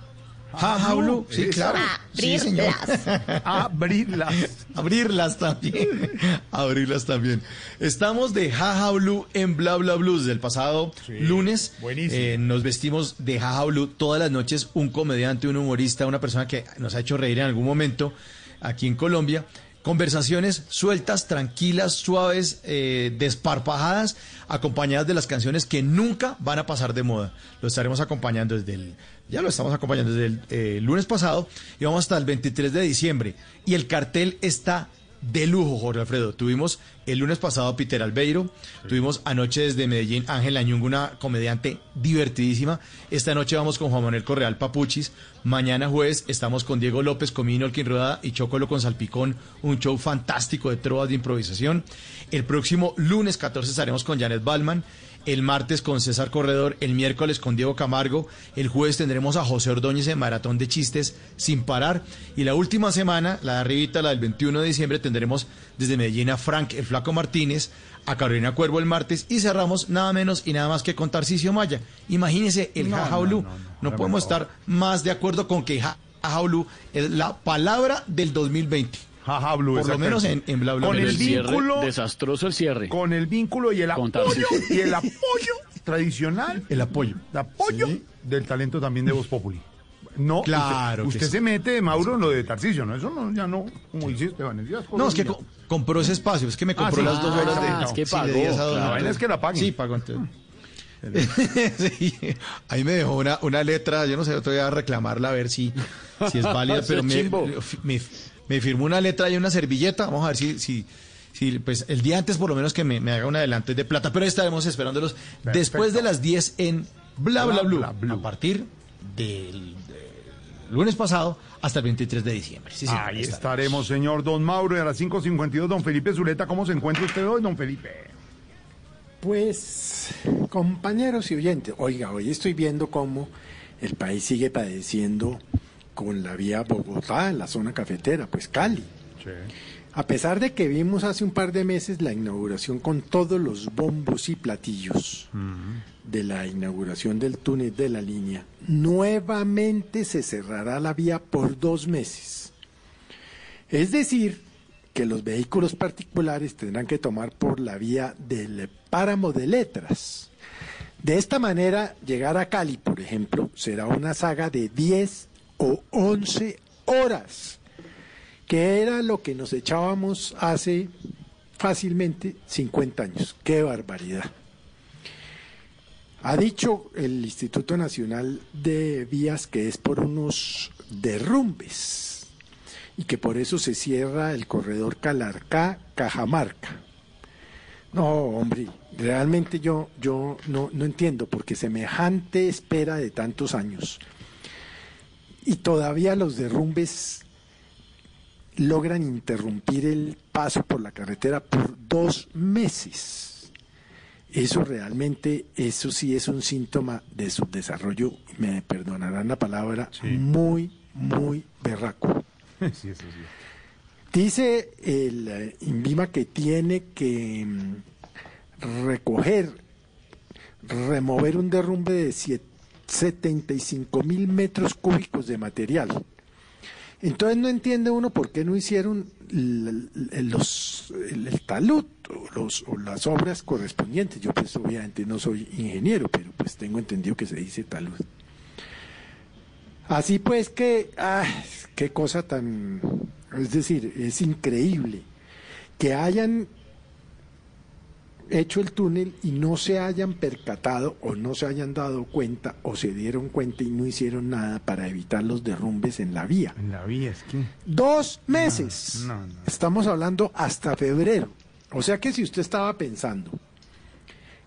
Ja, ja, blue. Sí, claro. Sí, señor. Abrirlas. Abrirlas también. Abrirlas también. Estamos de Jaja Blue en Bla Bla Blues del pasado lunes. buenísimo. Eh, nos vestimos de Jaja Blue todas las noches. Un comediante, un humorista, una persona que nos ha hecho reír en algún momento aquí en Colombia. Conversaciones sueltas, tranquilas, suaves, eh, desparpajadas, acompañadas de las canciones que nunca van a pasar de moda. Lo estaremos acompañando desde el, ya lo estamos acompañando desde el eh, lunes pasado y vamos hasta el 23 de diciembre. Y el cartel está de lujo, Jorge Alfredo. Tuvimos el lunes pasado a Peter Albeiro, tuvimos anoche desde Medellín Ángela Ñunga, una comediante divertidísima. Esta noche vamos con Juan Manuel Correal Papuchis. Mañana jueves estamos con Diego López, Comino, Elkin Rueda y Chocolo con Salpicón, un show fantástico de trovas de improvisación. El próximo lunes 14 estaremos con Janet Balman. El martes con César Corredor, el miércoles con Diego Camargo, el jueves tendremos a José Ordóñez en Maratón de Chistes sin parar y la última semana, la de arribita, la del 21 de diciembre, tendremos desde Medellín a Frank el Flaco Martínez, a Carolina Cuervo el martes y cerramos nada menos y nada más que con Tarcisio Maya. Imagínense el No, no, No, no, no, podemos estar más de acuerdo con que ja- jajaulú es la palabra del 2020. Jaja Blue, Por lo menos en, en bla bla Con el vínculo, Desastroso el cierre. con el vínculo y el Con apoyo, y el apoyo tradicional, El apoyo. el apoyo del talento también de Voz Populi. No, Claro usted, usted sí. se mete, Mauro, en lo de Tarcisio, ¿no? Eso no, ya no, como hiciste, Vanessa. No, es que co- compró ese espacio, es que me compró Ah, sí. las dos Ah, horas de... no. es que sí, de pagó, 10 a claro. 2. La vaina es que la paguen. Sí, pagó entonces. Sí, ahí me dejó una, una letra, yo no sé, yo voy a reclamarla a ver si, si es válida, pero me, me, me firmó una letra y una servilleta, vamos a ver si, si, si pues el día antes por lo menos que me, me haga un adelanto de plata, pero ahí estaremos esperándolos después de las 10 en Bla Bla, Bla, a partir del, del lunes pasado hasta el 23 de diciembre. Sí, sí, Ahí estaremos, señor Don Mauro, y a las 5.52, don Felipe Zuleta, ¿cómo se encuentra usted hoy, don Felipe? Pues, compañeros y oyentes, oiga, hoy estoy viendo cómo el país sigue padeciendo con la vía Bogotá, la zona cafetera, pues Cali. A pesar de que vimos hace un par de meses la inauguración con todos los bombos y platillos de la inauguración del túnel de la línea, nuevamente se cerrará la vía por dos meses. Es decir, que los vehículos particulares tendrán que tomar por la vía del páramo de letras. De esta manera, llegar a Cali, por ejemplo, será una saga de 10 o 11 horas, que era lo que nos echábamos hace fácilmente 50 años. ¡Qué barbaridad! Ha dicho el Instituto Nacional de Vías que es por unos derrumbes y que por eso se cierra el corredor Calarcá-Cajamarca. No, hombre, realmente yo, yo no, no entiendo porque semejante espera de tantos años y todavía los derrumbes logran interrumpir el paso por la carretera por dos meses. Eso realmente, eso sí es un síntoma de subdesarrollo, me perdonarán la palabra, muy, muy berraco. Sí, eso sí. Dice el eh, INVIMA que tiene que mm, recoger, remover un derrumbe de siete- 75 mil metros cúbicos de material Entonces no entiende uno por qué no hicieron los, el, el talud o, los, o las obras correspondientes. Yo pues obviamente no soy ingeniero, pero pues tengo entendido que se dice talud. Así pues que, ah, qué cosa tan, es decir, es increíble que hayan hecho el túnel y no se hayan percatado o no se hayan dado cuenta o se dieron cuenta y no hicieron nada para evitar los derrumbes en la vía. En la vía, es que... Dos meses. No, no. Estamos hablando hasta febrero. O sea que si usted estaba pensando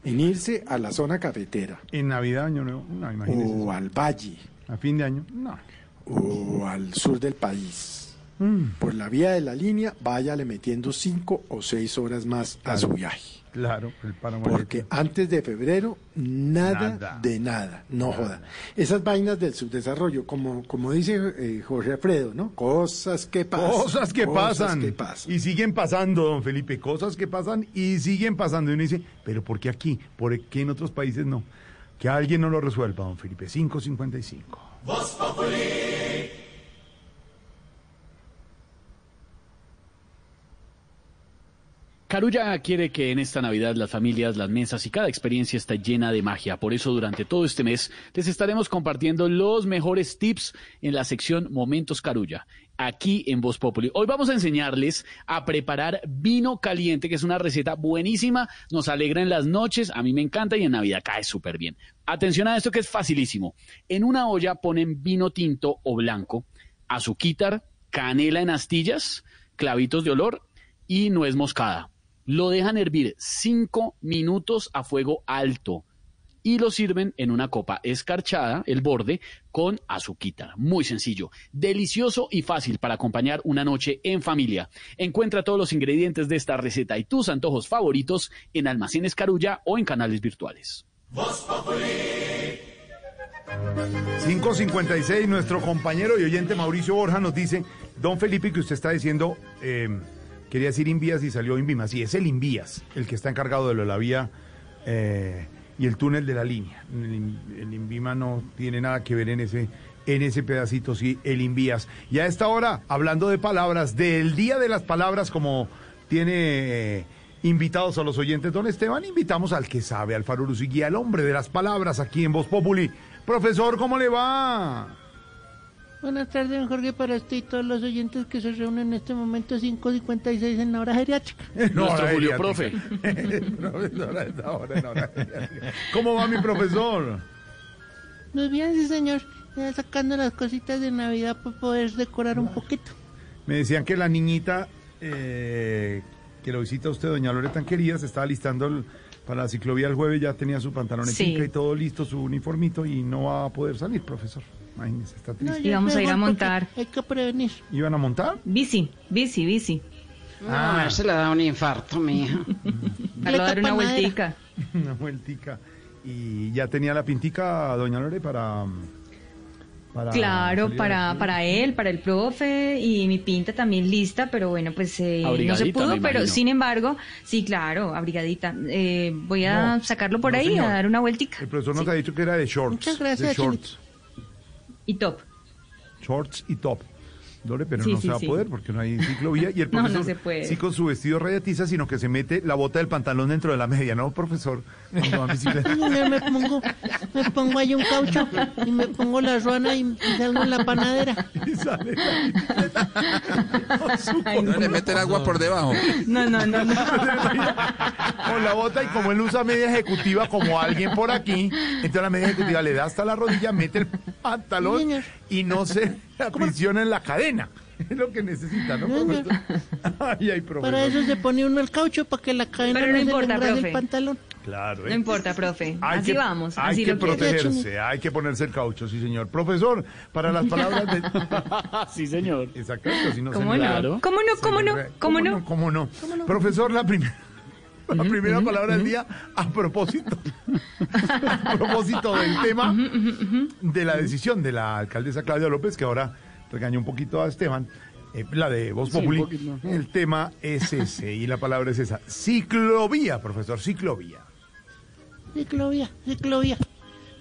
en irse a la zona cafetera En Navidad, Año Nuevo, no, imagínese. o al valle A fin de año, no. o al sur del país, Mm. por la vía de la línea, váyale metiendo cinco o seis horas más a su viaje. Claro, el páramo. Porque antes de febrero, nada, Nada. de nada, no joda. Esas vainas del subdesarrollo, como, como dice eh, Jorge Alfredo, ¿no? Cosas que pasan. Cosas que pasan. que pasan. Y siguen pasando, don Felipe. Cosas que pasan y siguen pasando. Y uno dice, ¿pero por qué aquí? ¿Por qué en otros países no? Que alguien no lo resuelva, don Felipe. 555. Carulla quiere que en esta Navidad las familias, las mesas y cada experiencia esté llena de magia. Por eso durante todo este mes les estaremos compartiendo los mejores tips en la sección Momentos Carulla, aquí en Voz Populi. Hoy vamos a enseñarles a preparar vino caliente, que es una receta buenísima, nos alegra en las noches, a mí me encanta y en Navidad cae súper bien. Atención a esto que es facilísimo. En una olla ponen vino tinto o blanco, azuquitar, canela en astillas, clavitos de olor y nuez moscada. Lo dejan hervir cinco minutos a fuego alto y lo sirven en una copa escarchada, el borde, con azuquita. Muy sencillo, delicioso y fácil para acompañar una noche en familia. Encuentra todos los ingredientes de esta receta y tus antojos favoritos en Almacenes Carulla o en canales virtuales. 556, nuestro compañero y oyente Mauricio Borja nos dice, don Felipe, que usted está diciendo, eh, quería decir Invías y salió Invimas. Sí, es el Invías, el que está encargado de lo de la vía eh, y el túnel de la línea. El, el Invima no tiene nada que ver en ese, en ese pedacito, sí, el Invías. Y a esta hora, hablando de palabras, del Día de las Palabras, como tiene... eh, Invitados a los oyentes, don Esteban, invitamos al que sabe, al Guía, al hombre de las palabras aquí en Voz Populi. Profesor, ¿cómo le va? Buenas tardes, don Jorge, para usted y todos los oyentes que se reúnen en este momento 5.56 en la hora geriátrica. Nuestro hora Julio geriátrica. Profe. En hora geriátrica. ¿Cómo va mi profesor? Muy bien, sí, señor. Ya sacando las cositas de Navidad para poder decorar un poquito. Me decían que la niñita eh, que lo visita usted, doña Loreta tan querida, se estaba listando el- para la ciclovía el jueves, ya tenía su pantalón en Sí. pica y todo listo, su uniformito, y no va a poder salir, profesor. Imagínese, está triste. ya Y vamos a ir a montar. Hay que prevenir. ¿Iban a montar? Bici, bici, bici. Ah. se le da un infarto, mija. A dar una vueltica. Una vueltica. Y ya tenía la pintica, doña Lore, para... para Claro, para, para él, para el profe y mi pinta también lista, pero bueno, pues eh, no se pudo, pero sin embargo, sí, claro, abrigadita. Eh, voy a No, sacarlo por no, ahí, señor. a dar una vueltica. El profesor nos ha dicho que era de shorts. Muchas gracias, De shorts. Y top. Shorts y top. Lore, pero Sí, no sí, se va sí. a poder porque no hay ciclovía y el No, no profesor se puede. sí con su vestido rayatiza, sino que se mete la bota del pantalón dentro de la media, ¿no, profesor? Cuando va bicicleta. Señor, me pongo, me pongo ahí un caucho y me pongo la ruana y, y salgo en la panadera. Y sale No le meten agua por debajo. No, no, no, no. con la bota y como él usa media ejecutiva como alguien por aquí, entonces la media ejecutiva le da hasta la rodilla, mete el pantalón y no se aprisiona en la cadena. Es lo que necesita, ¿no, profesor? Ay, ay, profesor. Para eso se pone uno el caucho para que la cadena Pero no se le importa, engrase profe. el pantalón. Claro, No ¿eh? importa, profe. Hay así que- vamos, Hay así que lo quiero. protegerse, hay que ponerse el caucho, sí, señor. Profesor, para las palabras de... sí, señor. Exactamente, si no se ¿Cómo le- no? Claro. ¿Cómo no? se ¿Cómo le no? re- ¿Cómo no? ¿Cómo no? Profesor, la primera... La primera palabra del día a propósito. A propósito del tema de la decisión de la alcaldesa Claudia López, que ahora regañó un poquito a Esteban, eh, la de Voz Sí, Populi. poquito. El tema es ese y la palabra es esa. Ciclovía, profesor, ciclovía. Ciclovía, ciclovía.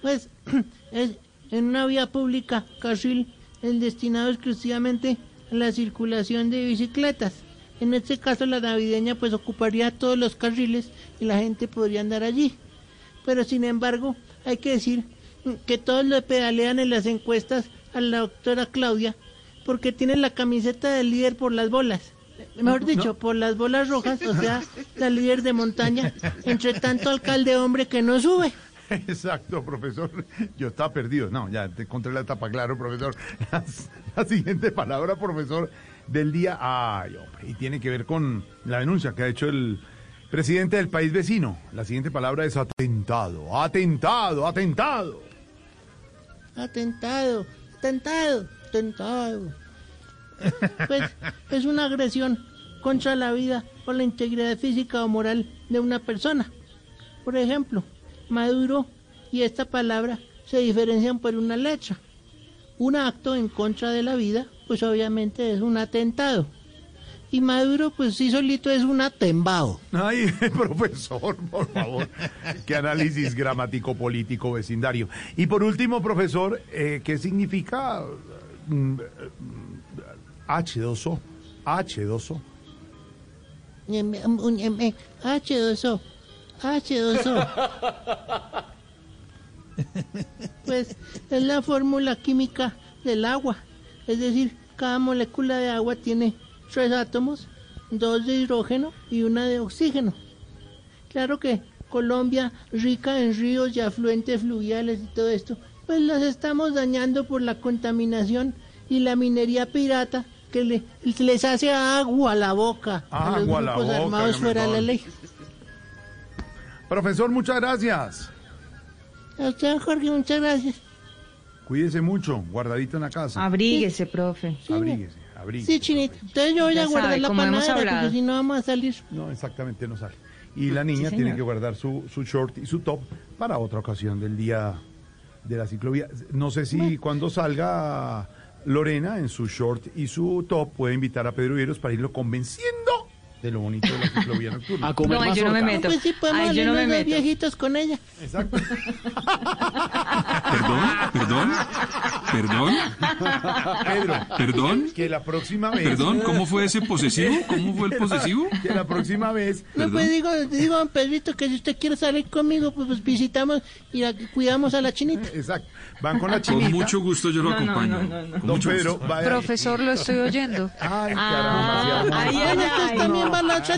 Pues es en una vía pública, carril el destinado exclusivamente a la circulación de bicicletas. En este caso la navideña pues ocuparía todos los carriles y la gente podría andar allí. Pero sin embargo, hay que decir que todos le pedalean en las encuestas a la doctora Claudia porque tiene la camiseta del líder por las bolas. Mejor dicho, por las bolas rojas, o sea, la líder de montaña, entre tanto alcalde hombre que no sube. Exacto, profesor. Yo estaba perdido. No, ya te encontré la tapa, claro, profesor. La, la siguiente palabra, profesor, del día. Ay, hombre, y tiene que ver con la denuncia que ha hecho el presidente del país vecino. La siguiente palabra es atentado, atentado, atentado. Atentado, atentado, atentado. Pues es una agresión contra la vida o la integridad física o moral de una persona. Por ejemplo, Maduro y esta palabra se diferencian por una letra. Un acto en contra de la vida, pues obviamente es un atentado. Y Maduro, pues sí solito es un atembado. Ay, profesor, por favor. Qué análisis gramático político vecindario. Y por último, profesor, eh, ¿qué significa mm, H2O? H2O. Em, em, em, eh, H2O. H2O. Pues es la fórmula química del agua. Es decir, cada molécula de agua tiene tres átomos, dos de hidrógeno y una de oxígeno. Claro que Colombia, rica en ríos y afluentes fluviales y todo esto, pues las estamos dañando por la contaminación y la minería pirata que le- les hace agua a la boca a los Agua a la boca, armados fuera de la ley. Profesor, muchas gracias. A usted, Jorge, muchas gracias. Cuídese mucho, guardadito en la casa. Abríguese, profe. Abríguese, abríguese. Sí, Chinita. Entonces yo voy Ya a guardar sabe, la panadera porque si no vamos a salir. No, exactamente, no sale. Y la niña Sí, tiene que guardar su, su short y su top para otra ocasión del día de la ciclovía. No sé si cuando salga Lorena en su short y su top puede invitar a Pedro Vieros para irlo convenciendo de lo bonito de la ciclovía nocturna. A comer No, ahí yo no me meto. Pues sí, podemos Ay, yo no me meto. viejitos con ella. Exacto. Perdón, perdón, perdón, Pedro, perdón, que la próxima vez. perdón, ¿cómo fue ese posesivo? ¿Cómo fue el posesivo? Que la próxima vez. No, pues digo, digo, don Pedrito, que si usted quiere salir conmigo, pues, pues visitamos y la- cuidamos a la chinita. Exacto. Van con la chinita. Con mucho gusto yo lo No, no, acompaño. no, no, no. Con Don mucho Pedro. Profesor, lo estoy oyendo. Ay, Ah, caramba. ay, se ay, Bueno, ay, Ay,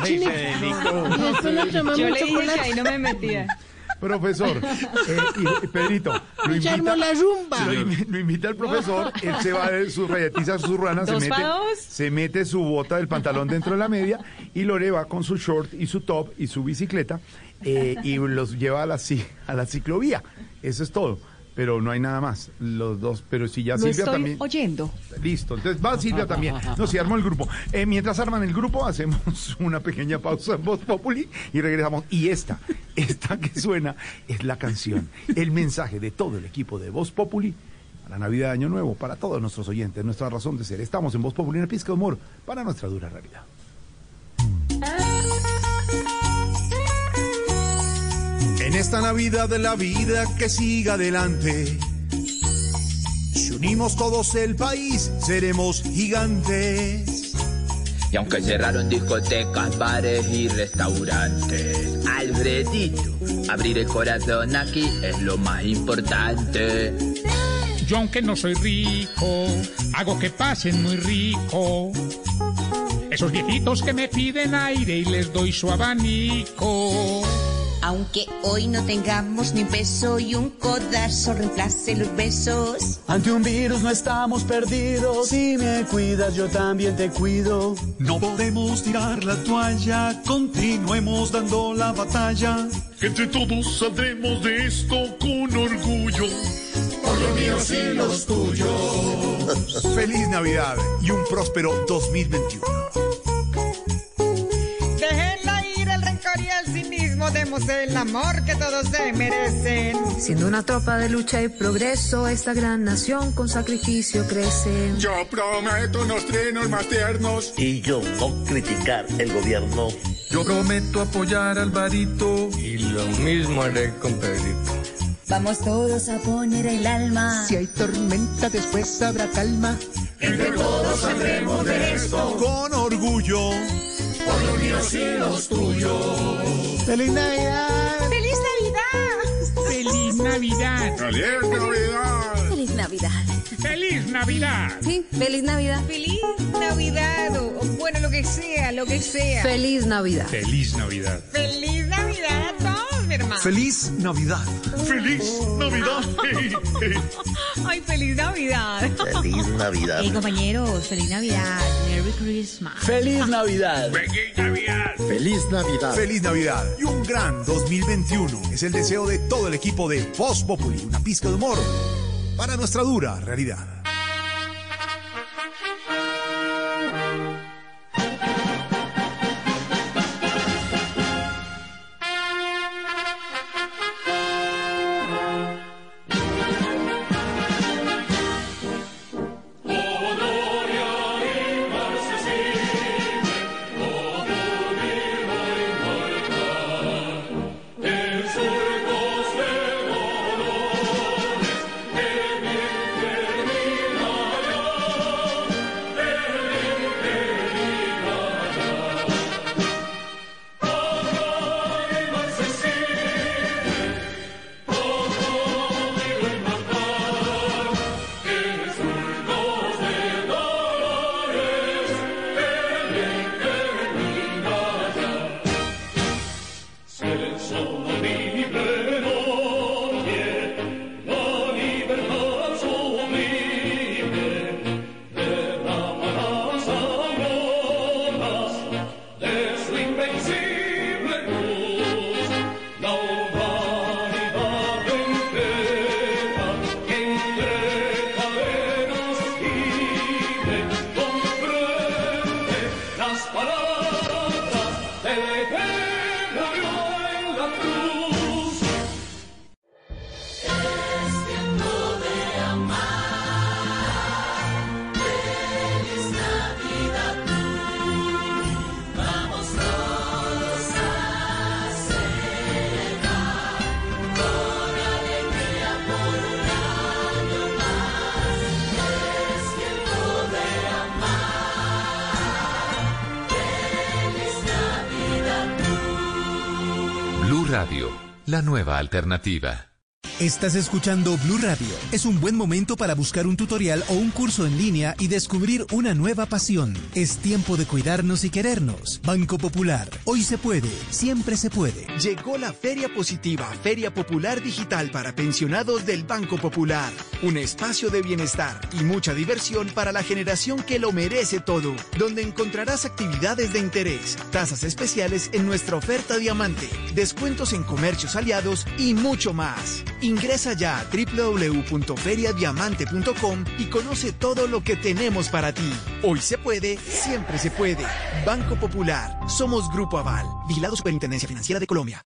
chinita. se Y dedicó. después nos tomamos Yo un le dije que chocolate. ahí no me metía. Profesor, eh, y, y Pedrito, lo invita, armó la rumba. lo, invi- lo invita el profesor, él se va de sus rayetizas, sus ranas, se ¿Dos mete, pa' dos? se mete su bota del pantalón dentro de la media y Lore va con su short y su top y su bicicleta eh, y los lleva a la, ci- a la ciclovía. Eso es todo. Pero no hay nada más. Los dos, pero si ya Lo Silvia estoy también. oyendo. Listo, entonces va Silvia también. No, si armó el grupo. Eh, mientras arman el grupo, hacemos una pequeña pausa en Voz Populi y regresamos. Y esta, esta que suena es la canción, el mensaje de todo el equipo de Voz Populi para Navidad Año Nuevo, para todos nuestros oyentes, nuestra razón de ser. Estamos en Voz Populi, una pizca de humor para nuestra dura realidad. En esta Navidad de la vida que siga adelante, si unimos todos el país, seremos gigantes. Y aunque cerraron discotecas, bares y restaurantes, Alfredito, abrir el corazón aquí es lo más importante. Yo aunque no soy rico, hago que pasen muy rico. Esos viejitos que me piden aire y les doy su abanico. Aunque hoy no tengamos ni un peso y un codazo reemplace los besos. Ante un virus no estamos perdidos. Si me cuidas, yo también te cuido. No podemos tirar la toalla, continuemos dando la batalla. Entre todos saldremos de esto con orgullo. Por los míos y los tuyos. Feliz Navidad y un próspero 2021. El amor que todos se merecen. Siendo una tropa de lucha y progreso, esta gran nación con sacrificio crece. Yo prometo unos trenos más tiernos. Y yo no criticar el gobierno. Yo prometo apoyar al Alvarito. Y lo mismo haré con Pedrito. Vamos todos a poner el alma. Si hay tormenta, después habrá calma. Entre todos saldremos de esto. Con orgullo. Por los míos y los tuyos. ¡Feliz Navidad! ¡Feliz Navidad! ¡Feliz Navidad! ¡Feliz Navidad! ¡Feliz Navidad! ¡Feliz Navidad! Sí, feliz Navidad. Feliz Navidad o, o bueno, lo que sea, lo que sea. Feliz Navidad. ¡Feliz Navidad! Feliz Navidad a todos, mi hermano. Feliz Navidad. ¡Feliz Navidad! Ay, feliz Navidad. Feliz Navidad. Hey, compañeros, feliz Navidad. Merry Christmas. ¡Feliz Navidad! ¡Feliz Navidad! Feliz Navidad. Feliz Navidad y un gran 2021. Es el deseo de todo el equipo de Voz Populi. Una pizca de humor para nuestra dura realidad. La nueva alternativa. Estás escuchando Blue Radio. Es un buen momento para buscar un tutorial o un curso en línea y descubrir una nueva pasión. Es tiempo de cuidarnos y querernos. Banco Popular. Hoy se puede, siempre se puede. Llegó la Feria Positiva, Feria Popular Digital para pensionados del Banco Popular. Un espacio de bienestar y mucha diversión para la generación que lo merece todo, donde encontrarás actividades de interés, tasas especiales en nuestra oferta diamante, descuentos en comercios aliados y mucho más. Ingresa ya a www.feriadiamante.com y conoce todo lo que tenemos para ti. Hoy se puede, siempre se puede. Banco Popular. Somos Grupo Aval. Vigilado Superintendencia Financiera de Colombia.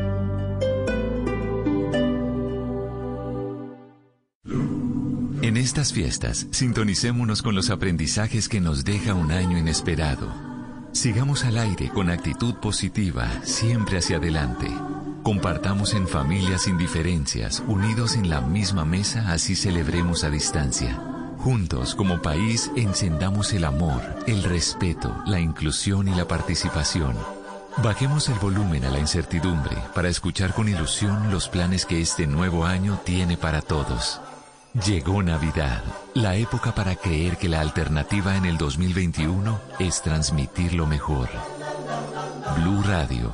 En estas fiestas, sintonicémonos con los aprendizajes que nos deja un año inesperado. Sigamos al aire con actitud positiva, siempre hacia adelante. Compartamos en familia sin diferencias, unidos en la misma mesa, así celebremos a distancia. Juntos, como país, encendamos el amor, el respeto, la inclusión y la participación. Bajemos el volumen a la incertidumbre para escuchar con ilusión los planes que este nuevo año tiene para todos. Llegó Navidad, la época para creer que la alternativa en el 2021 es transmitir lo mejor. Blue Radio.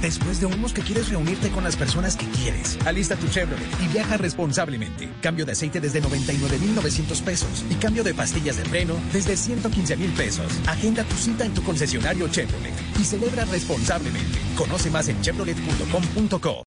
Después de humos que quieres reunirte con las personas que quieres. Alista tu Chevrolet y viaja responsablemente. Cambio de aceite desde 99,900 pesos y cambio de pastillas de freno desde 115 mil pesos. Agenda tu cita en tu concesionario Chevrolet y celebra responsablemente. Conoce más en chevrolet.com.co.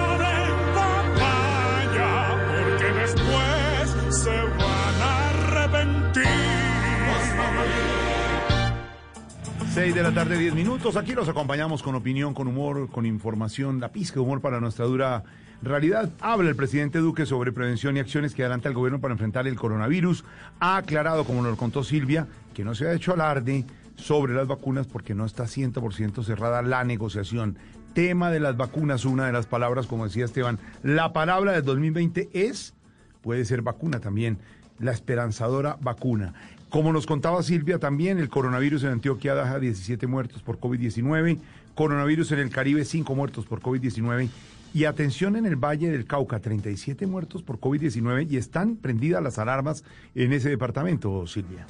6 de la tarde, 10 minutos. Aquí los acompañamos con opinión, con humor, con información, la pizca de humor para nuestra dura realidad. Habla el presidente Duque sobre prevención y acciones que adelanta el gobierno para enfrentar el coronavirus. Ha aclarado, como nos contó Silvia, que no se ha hecho alarde sobre las vacunas porque no está 100% cerrada la negociación. Tema de las vacunas, una de las palabras, como decía Esteban, la palabra del 2020 es, puede ser vacuna también, la esperanzadora vacuna. Como nos contaba Silvia, también el coronavirus en Antioquia deja 17 muertos por COVID-19, coronavirus en el Caribe 5 muertos por COVID-19 y atención en el Valle del Cauca, 37 muertos por COVID-19 y están prendidas las alarmas en ese departamento, Silvia.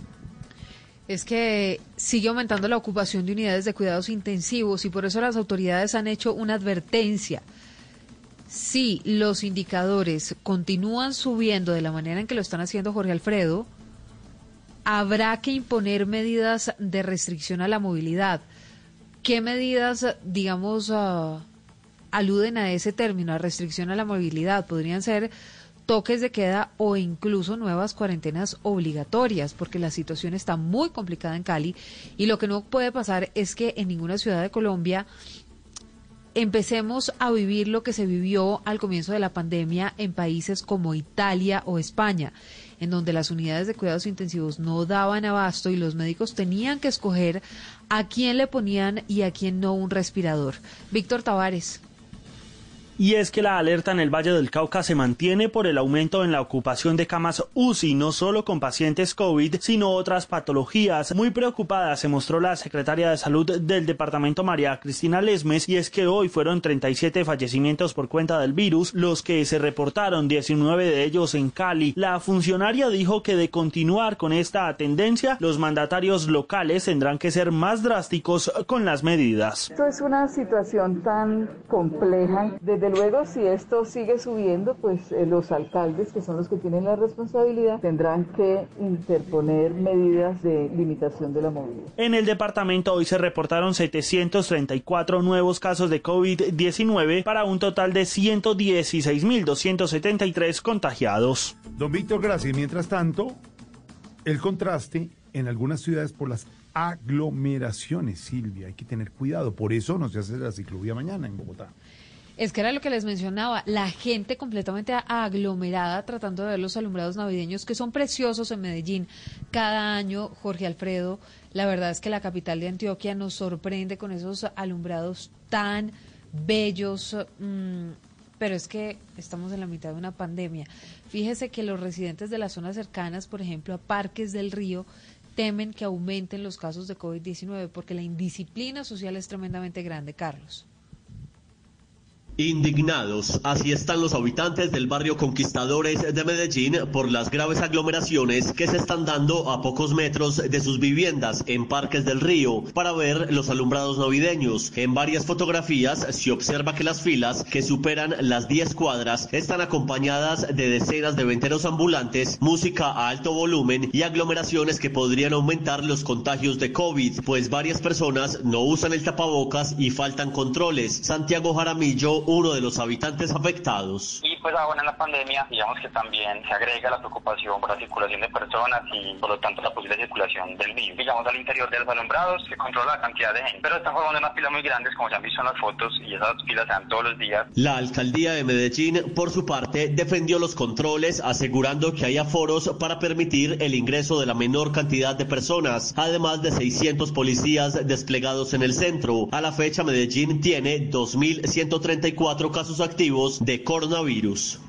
Es que sigue aumentando la ocupación de unidades de cuidados intensivos y por eso las autoridades han hecho una advertencia. Si los indicadores continúan subiendo de la manera en que lo están haciendo Jorge Alfredo, habrá que imponer medidas de restricción a la movilidad. ¿Qué medidas, digamos, uh, aluden a ese término, a restricción a la movilidad? Podrían ser toques de queda o incluso nuevas cuarentenas obligatorias, porque la situación está muy complicada en Cali y lo que no puede pasar es que en ninguna ciudad de Colombia empecemos a vivir lo que se vivió al comienzo de la pandemia en países como Italia o España, en donde las unidades de cuidados intensivos no daban abasto y los médicos tenían que escoger a quién le ponían y a quién no un respirador. Víctor Tavares. Y es que la alerta en el Valle del Cauca se mantiene por el aumento en la ocupación de camas UCI, no solo con pacientes COVID, sino otras patologías. Muy preocupada se mostró la secretaria de Salud del departamento María Cristina Lesmes, y es que hoy fueron 37 fallecimientos por cuenta del virus, los que se reportaron 19 de ellos en Cali. La funcionaria dijo que de continuar con esta tendencia, los mandatarios locales tendrán que ser más drásticos con las medidas. Esto es una situación tan compleja desde luego, si esto sigue subiendo, pues eh, los alcaldes, que son los que tienen la responsabilidad, tendrán que interponer medidas de limitación de la movilidad. En el departamento hoy se reportaron 734 nuevos casos de COVID-19 para un total de 116.273 contagiados. Don Víctor, gracias. Mientras tanto, el contraste en algunas ciudades por las aglomeraciones, Silvia, hay que tener cuidado. Por eso no se hace la ciclovía mañana en Bogotá. Es que era lo que les mencionaba, la gente completamente aglomerada tratando de ver los alumbrados navideños que son preciosos en Medellín. Cada año, Jorge Alfredo, la verdad es que la capital de Antioquia nos sorprende con esos alumbrados tan bellos, mmm, pero es que estamos en la mitad de una pandemia. Fíjese que los residentes de las zonas cercanas, por ejemplo, a Parques del Río, temen que aumenten los casos de COVID-19 porque la indisciplina social es tremendamente grande, Carlos. Indignados, así están los habitantes del barrio Conquistadores de Medellín por las graves aglomeraciones que se están dando a pocos metros de sus viviendas en Parques del Río para ver los alumbrados navideños. En varias fotografías se observa que las filas, que superan las 10 cuadras, están acompañadas de decenas de venteros ambulantes, música a alto volumen y aglomeraciones que podrían aumentar los contagios de COVID, pues varias personas no usan el tapabocas y faltan controles. Santiago Jaramillo, uno de los habitantes afectados. Y pues ahora en la pandemia, digamos que también se agrega la preocupación por la circulación de personas y por lo tanto la posible circulación del virus. Digamos al interior de los alumbrados se controla la cantidad de gente, pero están formando unas filas muy grandes como se han visto en las fotos y esas filas se dan todos los días. La alcaldía de Medellín, por su parte, defendió los controles asegurando que hay aforos para permitir el ingreso de la menor cantidad de personas, además de 600 policías desplegados en el centro. A la fecha Medellín tiene 2134 casos activos de coronavirus.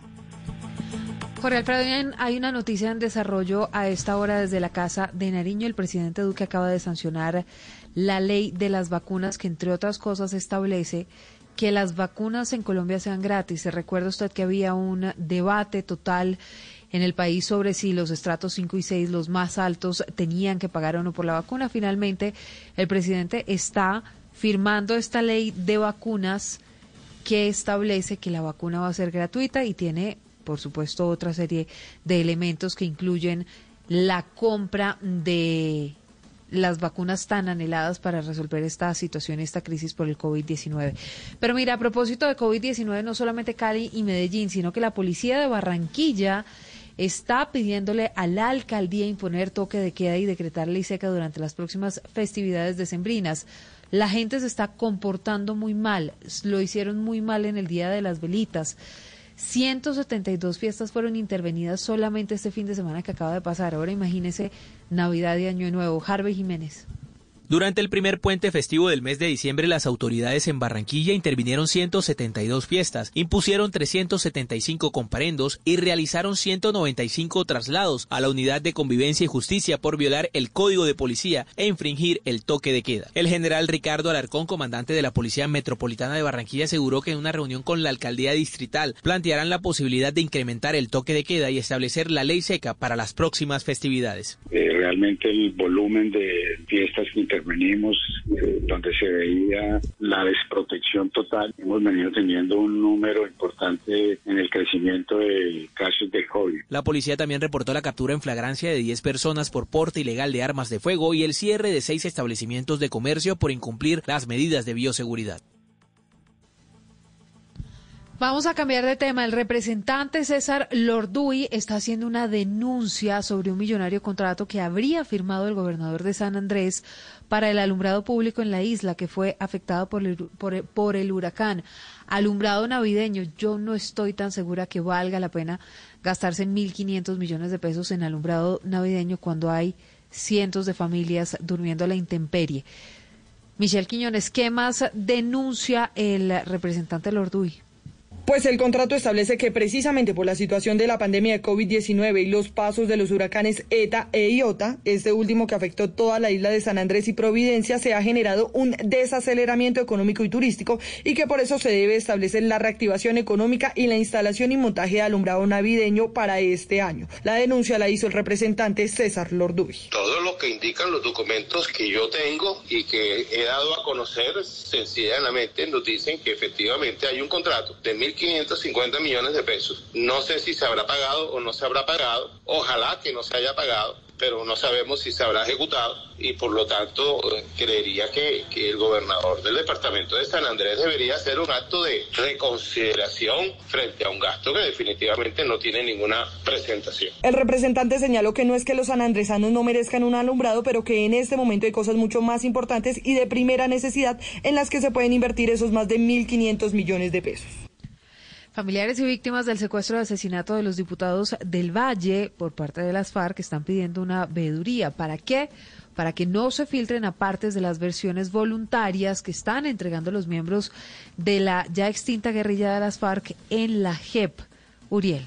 Jorge Alfredo, hay una noticia en desarrollo a esta hora desde la Casa de Nariño. El presidente Duque acaba de sancionar la ley de las vacunas que, entre otras cosas, establece que las vacunas en Colombia sean gratis. Se recuerda usted que había un debate total en el país sobre si los estratos 5 y 6, los más altos, tenían que pagar o no por la vacuna. Finalmente, el presidente está firmando esta ley de vacunas que establece que la vacuna va a ser gratuita y tiene, por supuesto, otra serie de elementos que incluyen la compra de las vacunas tan anheladas para resolver esta situación, esta crisis por el COVID-19. Pero mira, a propósito de COVID-19, no solamente Cali y Medellín, sino que la policía de Barranquilla está pidiéndole a la alcaldía imponer toque de queda y decretar ley seca durante las próximas festividades decembrinas. La gente se está comportando muy mal, lo hicieron muy mal en el Día de las Velitas. 172 fiestas fueron intervenidas solamente este fin de semana que acaba de pasar. Ahora imagínese Navidad y Año Nuevo. Harvey Jiménez. Durante el primer puente festivo del mes de diciembre, las autoridades en Barranquilla intervinieron 172 fiestas, impusieron 375 comparendos y realizaron 195 traslados a la unidad de convivencia y justicia por violar el código de policía e infringir el toque de queda. El general Ricardo Alarcón, comandante de la Policía Metropolitana de Barranquilla, aseguró que en una reunión con la alcaldía distrital plantearán la posibilidad de incrementar el toque de queda y establecer la ley seca para las próximas festividades. Eh, realmente el volumen de fiestas que venimos, eh, donde se veía la desprotección total. Hemos venido teniendo un número importante en el crecimiento de casos de COVID. La policía también reportó la captura en flagrancia de 10 personas por porte ilegal de armas de fuego y el cierre de seis establecimientos de comercio por incumplir las medidas de bioseguridad. Vamos a cambiar de tema. El representante César Lorduy está haciendo una denuncia sobre un millonario contrato que habría firmado el gobernador de San Andrés para el alumbrado público en la isla que fue afectado por el, por, el huracán. Alumbrado navideño, yo no estoy tan segura que valga la pena gastarse 1.500 millones de pesos en alumbrado navideño cuando hay cientos de familias durmiendo a la intemperie. Michelle Quiñones, ¿qué más denuncia el representante Lorduy? Pues el contrato establece que precisamente por la situación de la pandemia de COVID-19 y los pasos de los huracanes ETA e IOTA, este último que afectó toda la isla de San Andrés y Providencia, se ha generado un desaceleramiento económico y turístico y que por eso se debe establecer la reactivación económica y la instalación y montaje de alumbrado navideño para este año. La denuncia la hizo el representante César Lorduy. Todo lo que indican los documentos que yo tengo y que he dado a conocer sencillamente nos dicen que efectivamente hay un contrato de mil 1.550 millones de pesos. No sé si se habrá pagado o no se habrá pagado. Ojalá que no se haya pagado, pero no sabemos si se habrá ejecutado y por lo tanto creería que, que, el gobernador del departamento de San Andrés debería hacer un acto de reconsideración frente a un gasto que definitivamente no tiene ninguna presentación. El representante señaló que no es que los sanandresanos no merezcan un alumbrado, pero que en este momento hay cosas mucho más importantes y de primera necesidad en las que se pueden invertir esos más de 1.500 millones de pesos. Familiares y víctimas del secuestro y asesinato de los diputados del Valle por parte de las FARC están pidiendo una veeduría. ¿Para qué? Para que no se filtren a partes de las versiones voluntarias que están entregando los miembros de la ya extinta guerrilla de las FARC en la JEP. Uriel.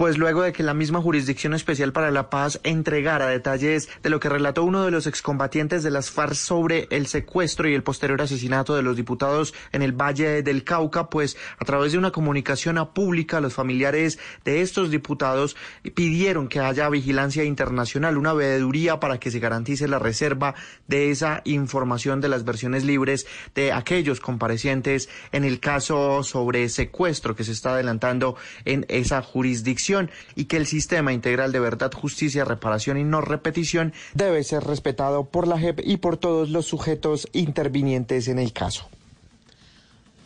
Pues luego de que la misma Jurisdicción Especial para la Paz entregara detalles de lo que relató uno de los excombatientes de las FARC sobre el secuestro y el posterior asesinato de los diputados en el Valle del Cauca, pues a través de una comunicación a pública los familiares de estos diputados pidieron que haya vigilancia internacional, una veeduría para que se garantice la reserva de esa información de las versiones libres de aquellos comparecientes en el caso sobre secuestro que se está adelantando en esa jurisdicción y que el sistema integral de verdad, justicia, reparación y no repetición debe ser respetado por la JEP y por todos los sujetos intervinientes en el caso.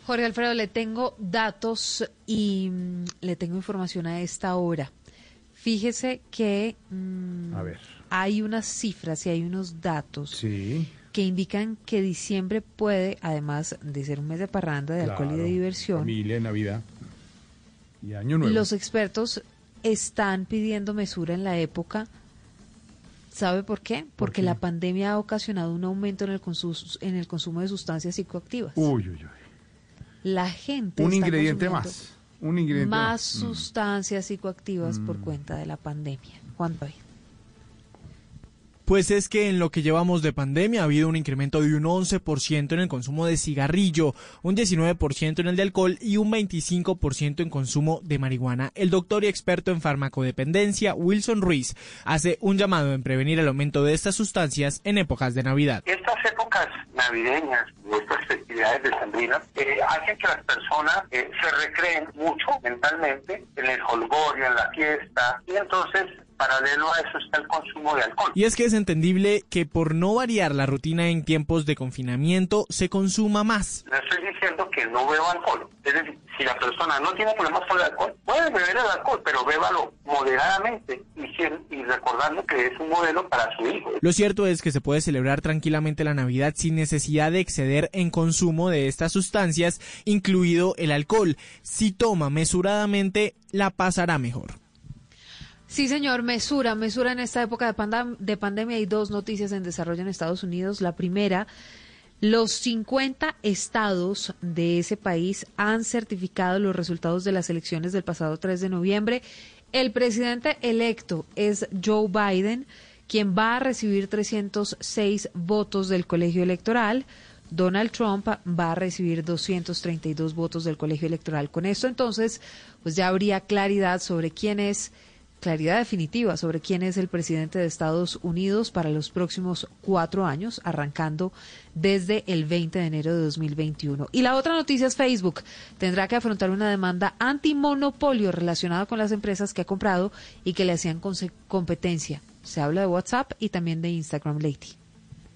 Jorge Alfredo, le tengo datos y mm, le tengo información a esta hora. Fíjese que mm, A ver. hay unas cifras y hay unos datos Sí. que indican que diciembre puede, además de ser un mes de parranda, de alcohol y de diversión, Familia, Navidad y Año Nuevo. los expertos están pidiendo mesura en la época. ¿Sabe por qué? Porque la pandemia ha ocasionado un aumento en el, en el consumo de sustancias psicoactivas. Uy, uy, uy. La gente Un está ingrediente más. Un ingrediente más más. Mm. sustancias psicoactivas por cuenta de la pandemia. Juan David. Pues es que en lo que llevamos de pandemia ha habido un incremento de un 11% en el consumo de cigarrillo, un 19% en el de alcohol y un 25% en consumo de marihuana. El doctor y experto en farmacodependencia, Wilson Ruiz, hace un llamado en prevenir el aumento de estas sustancias en épocas de Navidad. Estas épocas navideñas, nuestras festividades decembrinas, eh, hacen que las personas eh, se recreen mucho mentalmente en el holgorio, en la fiesta, y entonces, paralelo a eso está el consumo de alcohol. Y es que es entendible que por no variar la rutina en tiempos de confinamiento se consuma más. No estoy diciendo que no beba alcohol. Es decir, si la persona no tiene problemas con el alcohol, puede beber el alcohol, pero bébalo moderadamente y, y recordando que es un modelo para su hijo. Lo cierto es que se puede celebrar tranquilamente la Navidad sin necesidad de exceder en consumo de estas sustancias, incluido el alcohol. Si toma mesuradamente, la pasará mejor. Sí, señor, mesura, mesura en esta época de, de pandemia. Hay dos noticias en desarrollo en Estados Unidos. La primera, los 50 estados de ese país han certificado los resultados de las elecciones del pasado 3 de noviembre. El presidente electo es Joe Biden, quien va a recibir 306 votos del colegio electoral. Donald Trump va a recibir 232 votos del colegio electoral. Con esto, entonces, pues ya habría claridad sobre quién es claridad definitiva sobre quién es el presidente de Estados Unidos para los próximos cuatro años, arrancando desde el 20 de enero de 2021. Y la otra noticia es Facebook. Tendrá que afrontar una demanda antimonopolio relacionada con las empresas que ha comprado y que le hacían competencia. Se habla de WhatsApp y también de Instagram Lady.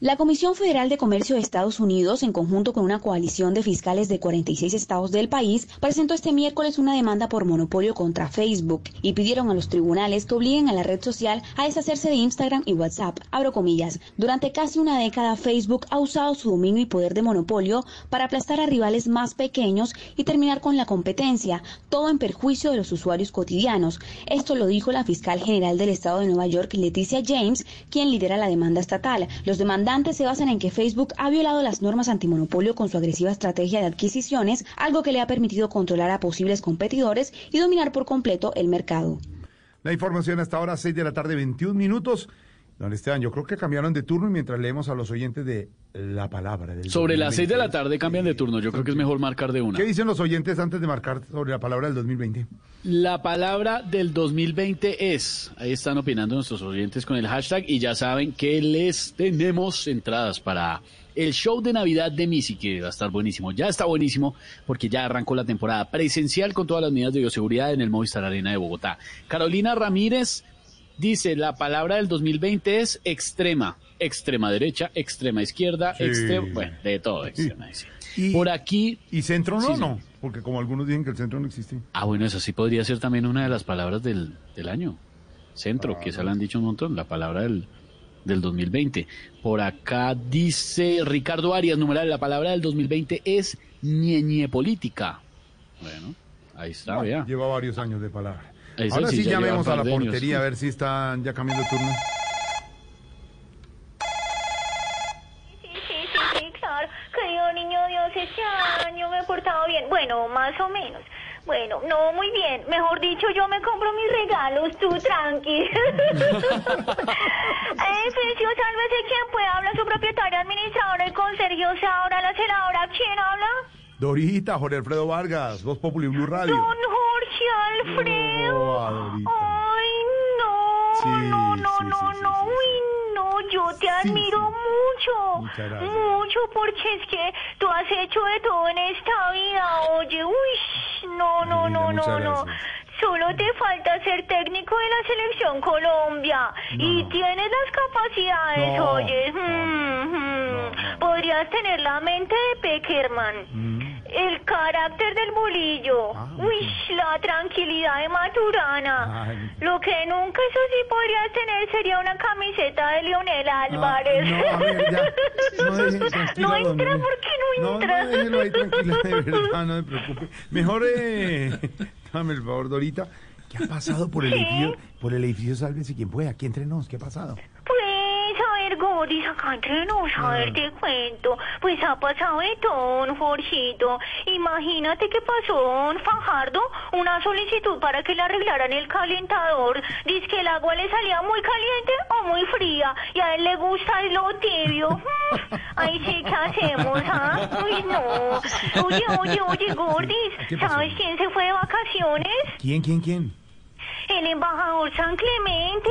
La Comisión Federal de Comercio de Estados Unidos, en conjunto con una coalición de fiscales de 46 estados del país, presentó este miércoles una demanda por monopolio contra Facebook y pidieron a los tribunales que obliguen a la red social a deshacerse de Instagram y WhatsApp. Abro comillas. Durante casi una década, Facebook ha usado su dominio y poder de monopolio para aplastar a rivales más pequeños y terminar con la competencia, todo en perjuicio de los usuarios cotidianos. Esto lo dijo la fiscal general del estado de Nueva York, Leticia James, quien lidera la demanda estatal. Los demandantes se basan en que Facebook ha violado las normas antimonopolio con su agresiva estrategia de adquisiciones, algo que le ha permitido controlar a posibles competidores y dominar por completo el mercado. La información hasta ahora, 6 de la tarde, 21 minutos. Don Esteban, yo creo que cambiaron de turno y mientras leemos a los oyentes de la palabra del Sobre las 6 de la 2020. tarde cambian de turno. Yo creo que es mejor marcar de una. ¿Qué dicen los oyentes antes de marcar sobre la palabra del 2020? La palabra del 2020 es, ahí están opinando nuestros oyentes con el hashtag y ya saben que les tenemos entradas para el show de Navidad de Missy, que va a estar buenísimo. Ya está buenísimo porque ya arrancó la temporada presencial con todas las medidas de bioseguridad en el Movistar Arena de Bogotá. Carolina Ramírez dice, la palabra del 2020 es extrema, extrema derecha, extrema izquierda, Sí. extrema, bueno, de todo extrema. Y- Por aquí... ¿Y centro no? Sí, no, porque como algunos dicen que el centro no existe. Ah, bueno, eso sí podría ser también una de las palabras del, del año. Centro, que se la han dicho un montón, la palabra del, del 2020. Por acá dice Ricardo Arias, numeral, la palabra del 2020 es ñeñe política. Bueno, ahí está, vea. Lleva varios años de palabra. Ahora sí sí, llamemos a la portería a ver si están ya cambiando turno. Sí, sí, sí, claro. Querido niño Dios, este año me he portado bien. Bueno, más o menos. Bueno, no, muy bien. Mejor dicho, yo me compro mis regalos, tú tranqui. Edificio, sálvese quien pueda. Habla su propietaria administradora, el conserje, o sea, ahora la celadora. ¿Quién habla? Dorita, Jorge Alfredo Vargas, Voz Populi Blue Radio. Don Jorge Alfredo. Oh. Ay, no, Sí, no, no, sí, no, sí, sí, no, uy, no, yo te admiro mucho, Muchas gracias. mucho, porque es que tú has hecho de todo en esta vida, oye, uy, no, no, no, no, no. gracias. Solo te falta ser técnico de la selección Colombia y tienes las capacidades, No, oye. mm, mm. Podrías tener la mente de Peckerman, Mm. el carácter del bolillo, Ah, uy, la tranquilidad de Maturana. Ay. Lo que nunca, eso sí, podrías tener sería una camiseta de Lionel Álvarez. Ah, no, a ver, ya. No, deje, No entra, don- ¿por qué no No, entra? no, déjelo ahí tranquila, de verdad, no me preocupe. Mejor, eh, dame el favor, Dorita. ¿Qué ha pasado por el edificio? Por el edificio, sálvese quien pueda. Aquí entre nos, ¿qué ha pasado? Entre nos, a ver, te cuento. Pues ha pasado de todo, Jorgito. Imagínate que pasó don Fajardo una solicitud para que le arreglaran el calentador. Dice que el agua le salía muy caliente o muy fría. Y a él le gusta el lo tibio. Mm, Ahí sí, ¿qué hacemos, ah? Uy, no. Oye, oye, oye, Gordis. ¿sabes quién se fue de vacaciones? ¿Quién, quién, quién? El embajador San Clemente,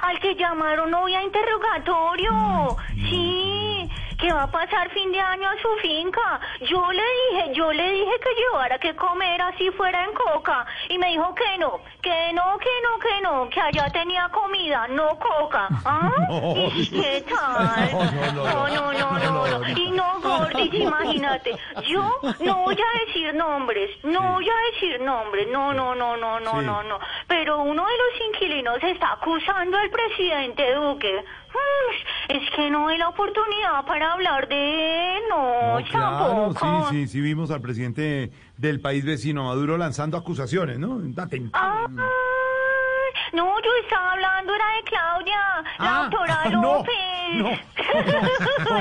al que llamaron hoy a interrogatorio. Sí, que va a pasar fin de año a su finca. Yo le dije, yo le dije que llevara que comer así fuera en coca. Y me dijo que no, que no, que no, que no, que allá tenía comida, no coca. ¿Ah? No. ¿Y qué tal? No, no, No, no, no, no, no. Y no, Gordis, imagínate. Yo no voy a decir nombres, no voy a decir nombres, no, no, no, no, no, Sí. no, no. Pero uno de los inquilinos está acusando al presidente Duque. Es que no hay la oportunidad para hablar de él, no, No, claro, tampoco. sí, sí, sí vimos al presidente del país vecino, Maduro, lanzando acusaciones, ¿no? Atentado. Ay, no, yo estaba hablando, era de Claudia, la Ah, doctora ah, no, López. no.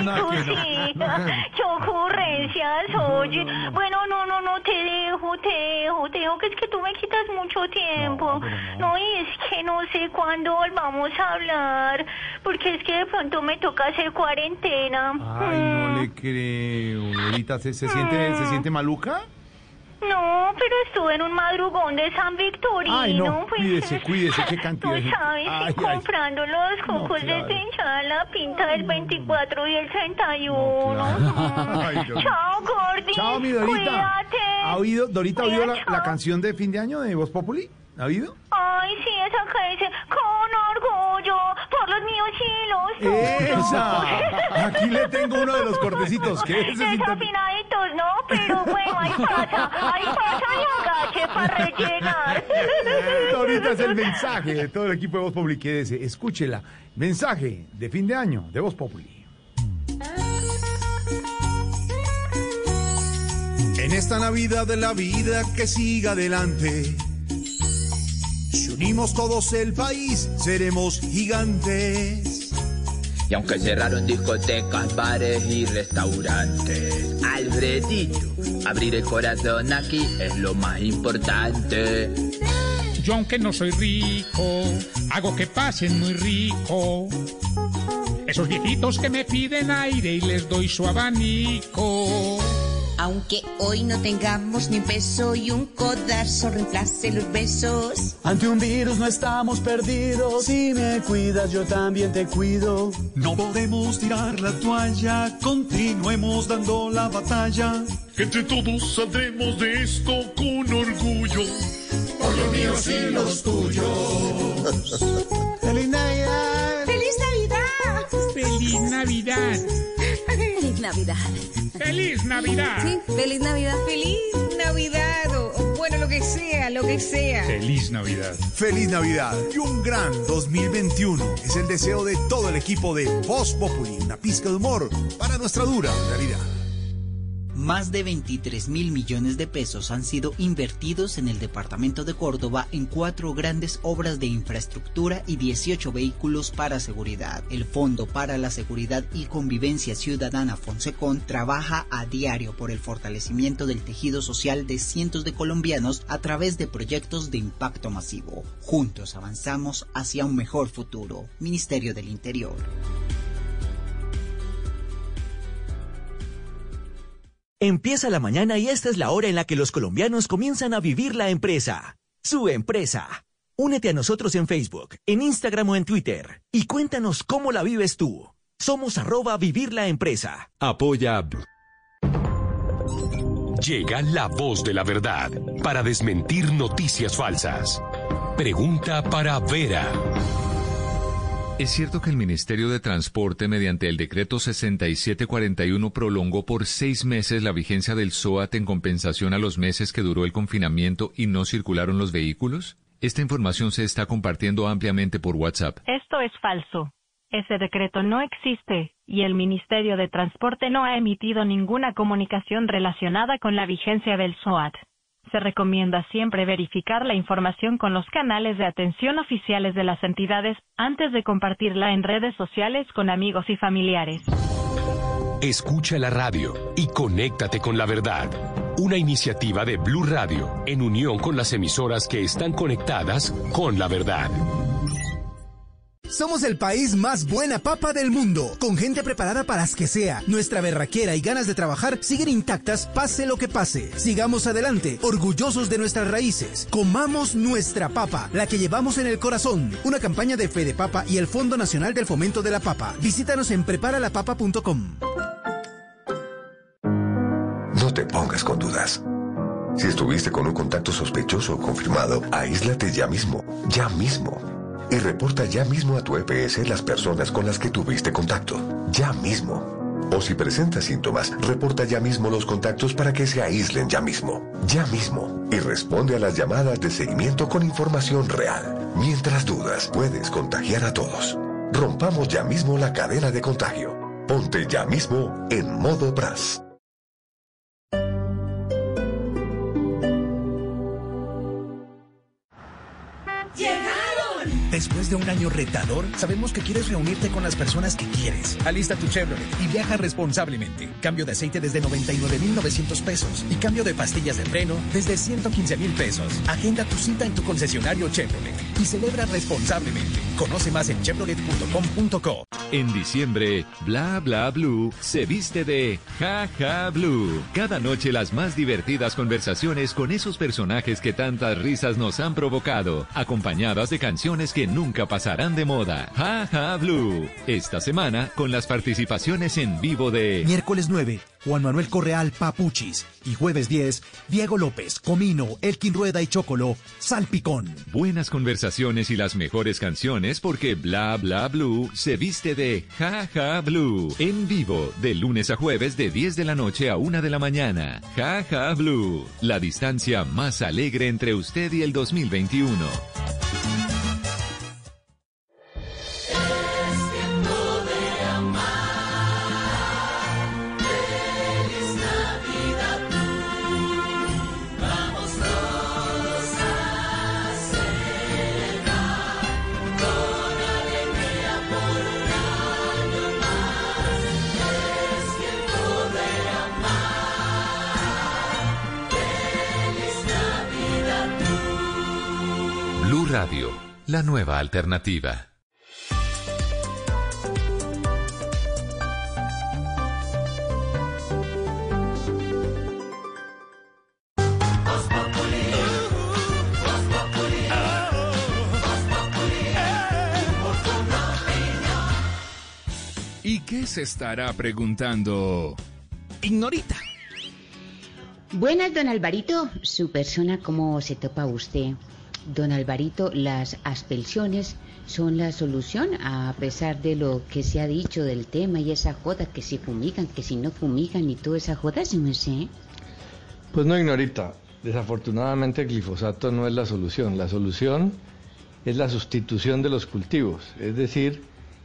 No, que cosita, qué ocurrencias, oye. Bueno, no, no, no, te dejo, te dejo, te dejo, que es que tú me quitas mucho tiempo. No, pero no. y es que no sé cuándo volvamos a hablar, porque es que de pronto me toca hacer cuarentena. Ay, no Mm. le creo. Dorita, ¿se, se siente, ¿se siente maluca? No, pero estuve en un madrugón de San Victorino. Ay, no, pues, cuídese, cuídese, qué cantidad Tú sabes, Ay, y ay. comprando los cocos claro. de pinchada la pinta del 24 y el 31. claro. Ay, Dios mío. Chao, Gordy. Chao, mi Dorita. Cuídate. ¿Ha oído, Dorita, ha oído la, la canción de fin de año de Voz Populi? ¿Ha oído? Ay, sí, esa que dice, con orgullo, por los míos y los tuyos. ¡Esa! Aquí le tengo uno de los cortecitos. ¿Qué inter- Desafinaditos, no, pero bueno, ahí pasa, ahí pasa y agache para rellenar. Ahorita es el mensaje de todo el equipo de Voz Populi. Quédese, escúchela. Mensaje de fin de año de Voz Populi. En esta Navidad de la vida que siga adelante, si unimos todos el país, seremos gigantes. Y aunque cerraron discotecas, bares y restaurantes, Alfredito, abrir el corazón aquí es lo más importante. Yo aunque no soy rico, hago que pasen muy rico. Esos viejitos que me piden aire y les doy su abanico. Aunque hoy no tengamos ni un peso y un codazo reemplace los besos. Ante un virus no estamos perdidos. Si me cuidas, yo también te cuido. No podemos tirar la toalla, continuemos dando la batalla. Entre todos saldremos de esto con orgullo. Por los míos y los tuyos. ¡Feliz Navidad! ¡Feliz Navidad! ¡Feliz Navidad! ¡Feliz Navidad! ¡Feliz Navidad! Sí, feliz Navidad. Feliz Navidad. O, o bueno, lo que sea, lo que sea. ¡Feliz Navidad! Feliz Navidad y un gran 2021 es el deseo de todo el equipo de Voz Populi. Una pizca de humor para nuestra dura realidad. Más de 23 mil millones de pesos han sido invertidos en el departamento de Córdoba en cuatro grandes obras de infraestructura y 18 vehículos para seguridad. El Fondo para la Seguridad y Convivencia Ciudadana Fonsecon trabaja a diario por el fortalecimiento del tejido social de cientos de colombianos a través de proyectos de impacto masivo. Juntos avanzamos hacia un mejor futuro. Ministerio del Interior. Empieza la mañana y esta es la hora en la que los colombianos comienzan a vivir la empresa. Su empresa. Únete a nosotros en Facebook, en Instagram o en Twitter y cuéntanos cómo la vives tú. Somos arroba vivir la empresa. Apoya. Llega la voz de la verdad para desmentir noticias falsas. Pregunta para Vera. ¿Es cierto que el Ministerio de Transporte, mediante el decreto 6741, prolongó por seis meses la vigencia del SOAT en compensación a los meses que duró el confinamiento y no circularon los vehículos? Esta información se está compartiendo ampliamente por WhatsApp. Esto es falso. Ese decreto no existe y el Ministerio de Transporte no ha emitido ninguna comunicación relacionada con la vigencia del SOAT. Se recomienda siempre verificar la información con los canales de atención oficiales de las entidades antes de compartirla en redes sociales con amigos y familiares. Escucha la radio y conéctate con la verdad. Una iniciativa de Blue Radio en unión con las emisoras que están conectadas con la verdad. Somos el país más buena papa del mundo, con gente preparada para las que sea. Nuestra berraquera y ganas de trabajar siguen intactas pase lo que pase. Sigamos adelante, orgullosos de nuestras raíces. Comamos nuestra papa, la que llevamos en el corazón. Una campaña de Fede Papa y el Fondo Nacional del Fomento de la Papa. Visítanos en preparalapapa.com. No te pongas con dudas. Si estuviste con un contacto sospechoso o confirmado, aíslate ya mismo, ya mismo y reporta ya mismo a tu EPS las personas con las que tuviste contacto. Ya mismo. O si presenta síntomas, reporta ya mismo los contactos para que se aíslen ya mismo. Ya mismo. Y responde a las llamadas de seguimiento con información real. Mientras dudas, puedes contagiar a todos. Rompamos ya mismo la cadena de contagio. Ponte ya mismo en modo PRAS. Después de un año retador, sabemos que quieres reunirte con las personas que quieres. Alista tu Chevrolet y viaja responsablemente. Cambio de aceite desde 99,900 pesos y cambio de pastillas de freno desde 115 mil pesos. Agenda tu cita en tu concesionario Chevrolet y celebra responsablemente. Conoce más en chevrolet.com.co. En diciembre, Bla Bla Blue se viste de Ja Ja Blue. Cada noche las más divertidas conversaciones con esos personajes que tantas risas nos han provocado, acompañadas de canciones que nunca pasarán de moda. Ja Ja Blue. Esta semana con las participaciones en vivo de Miércoles 9, Juan Manuel Correal Papuchis. Y jueves 10, Diego López, Comino, Elkin Rueda y Chocolo, Salpicón. Buenas conversaciones y las mejores canciones porque Bla Bla Blue se viste de Ja Ja Blue. En vivo, de lunes a jueves de 10 de la noche a 1 de la mañana. Ja Ja Blue. La distancia más alegre entre usted y el 2021. La nueva alternativa. ¿Y qué se estará preguntando? Ignorita. Buenas, don Alvarito. Su persona, ¿cómo se topa usted? Don Alvarito, las aspersiones son la solución a pesar de lo que se ha dicho del tema y esa joda que si fumigan, que si no fumigan y toda esa joda, se me sé. Pues no, ignorita. Desafortunadamente el glifosato no es la solución. La solución es la sustitución de los cultivos, es decir,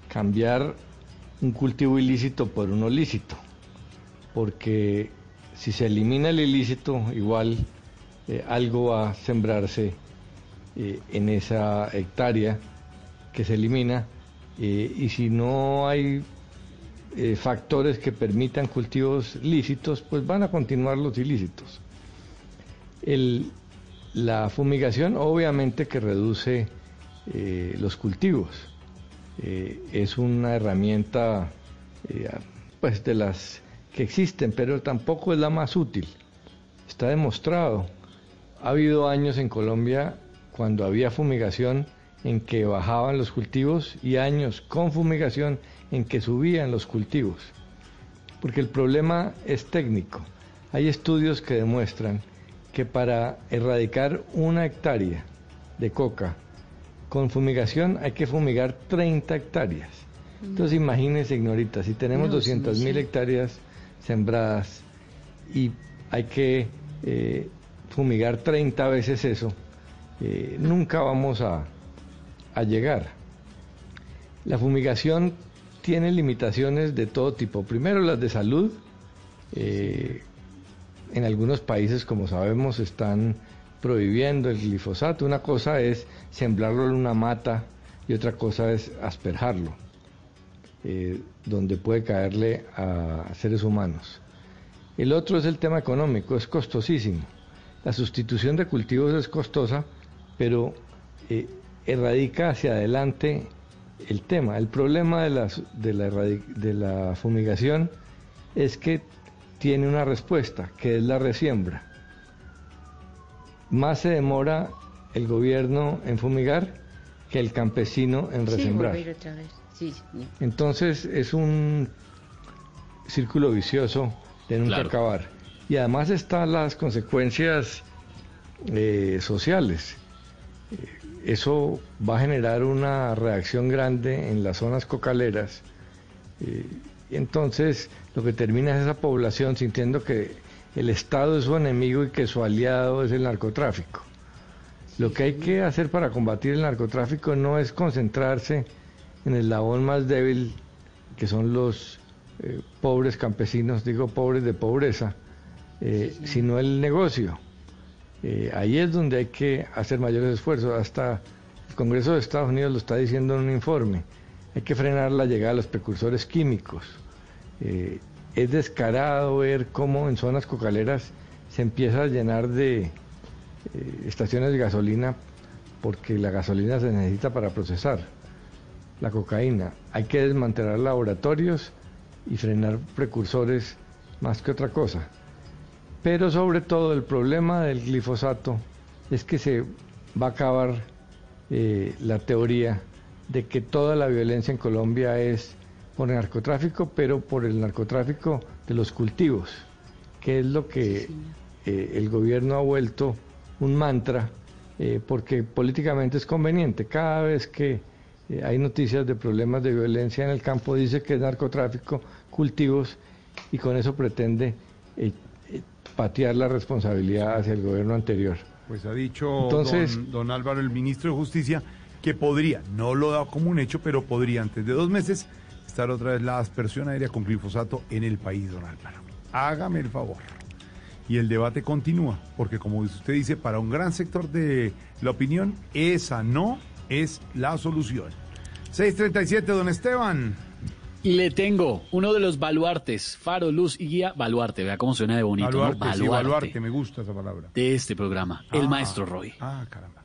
cambiar un cultivo ilícito por uno lícito. Porque si se elimina el ilícito, igual eh, algo va a sembrarse eh, en esa hectárea que se elimina eh, y si no hay factores que permitan cultivos lícitos, pues van a continuar los ilícitos. la fumigación obviamente que reduce los cultivos, es una herramienta pues de las que existen, pero tampoco es la más útil. Está demostrado. Ha habido años en Colombia cuando había fumigación en que bajaban los cultivos y años con fumigación en que subían los cultivos. Porque el problema es técnico. Hay estudios que demuestran que para erradicar una hectárea de coca con fumigación hay que fumigar 30 hectáreas. Entonces imagínense, ignorita, si tenemos 200 mil hectáreas sembradas y hay que eh, fumigar 30 veces eso, eh, nunca vamos a, llegar. La fumigación tiene limitaciones de todo tipo. Primero las de salud. Eh, en algunos países, como sabemos, están prohibiendo el glifosato. Una cosa es sembrarlo en una mata y otra cosa es asperjarlo. Eh, donde puede caerle a seres humanos. El otro es el tema económico, es costosísimo. La sustitución de cultivos es costosa, pero eh, erradica hacia adelante el tema. El problema de la, de, la de la fumigación es que tiene una respuesta, que es la resiembra. Más se demora el gobierno en fumigar que el campesino en resembrar. Entonces es un círculo vicioso de nunca acabar. Y además están las consecuencias eh, sociales. Eso va a generar una reacción grande en las zonas cocaleras. Eh, entonces lo que termina es esa población sintiendo que el Estado es su enemigo y que su aliado es el narcotráfico. Lo que hay que hacer para combatir el narcotráfico no es concentrarse en el labón más débil, que son los eh, pobres campesinos, digo pobres de pobreza, eh, sino el negocio. Eh, ahí es donde hay que hacer mayores esfuerzos. Hasta el Congreso de Estados Unidos lo está diciendo en un informe. Hay que frenar la llegada de los precursores químicos. es descarado ver cómo en zonas cocaleras se empieza a llenar de estaciones de gasolina porque la gasolina se necesita para procesar la cocaína. Hay que desmantelar laboratorios y frenar precursores más que otra cosa. Pero sobre todo el problema del glifosato es que se va a acabar eh, la teoría de que toda la violencia en Colombia es por el narcotráfico, pero por el narcotráfico de los cultivos, que es lo que eh, el gobierno ha vuelto un mantra, eh, porque políticamente es conveniente. Cada vez que eh, hay noticias de problemas de violencia en el campo, dice que es narcotráfico, cultivos, y con eso pretende patear la responsabilidad hacia el gobierno anterior. Pues ha dicho Entonces, don, Álvaro, el ministro de Justicia, que podría, no lo da como un hecho, pero podría antes de dos meses estar otra vez la aspersión aérea con glifosato en el país, don Álvaro. Hágame el favor. Y el debate continúa, porque como usted dice, para un gran sector de la opinión, esa no es la solución. 637, don Esteban. Le tengo uno de los baluartes, faro, luz y guía, baluarte, vea cómo suena de bonito. Baluarte, baluarte. baluarte me gusta esa palabra. De este programa, el ah, maestro Roy. Ah, caramba.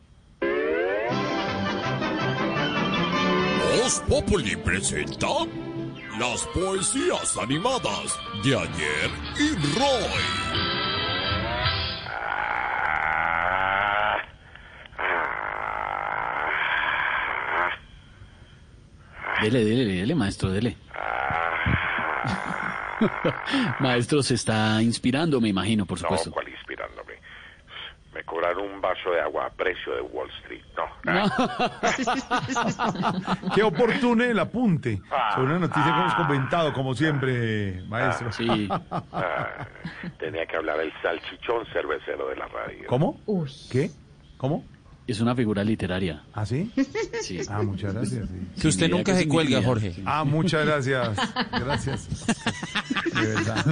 Os Populi presenta las poesías animadas de ayer y Roy. Dele, dele, dele, maestro, dele. maestro, se está inspirando, me imagino, por supuesto. No, ¿cuál inspirándome? Me cobraron un vaso de agua a precio de Wall Street. No. Qué oportuno el apunte sobre una noticia que hemos comentado, como siempre, maestro. Sí. Ah, tenía que hablar el salchichón cervecero de la radio. ¿Cómo? ¿Qué? ¿Cómo? Es una figura literaria. ¿Ah, sí? Sí. Ah, muchas gracias. sí. Que usted nunca que se cuelga. Jorge. Ah, muchas gracias. Gracias. De verdad.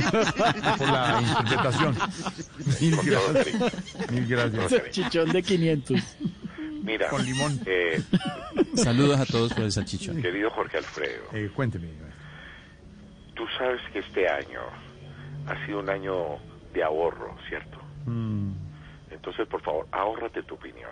Por la interpretación. Mil gracias. Mil gracias. Chichón de 500. Mira, Con limón. eh, Saludos a todos por el salchichón. querido Jorge Alfredo, Eh, cuénteme. tú sabes que este año ha sido un año de ahorro, ¿cierto? Mm. Entonces, por favor, ahórrate tu opinión.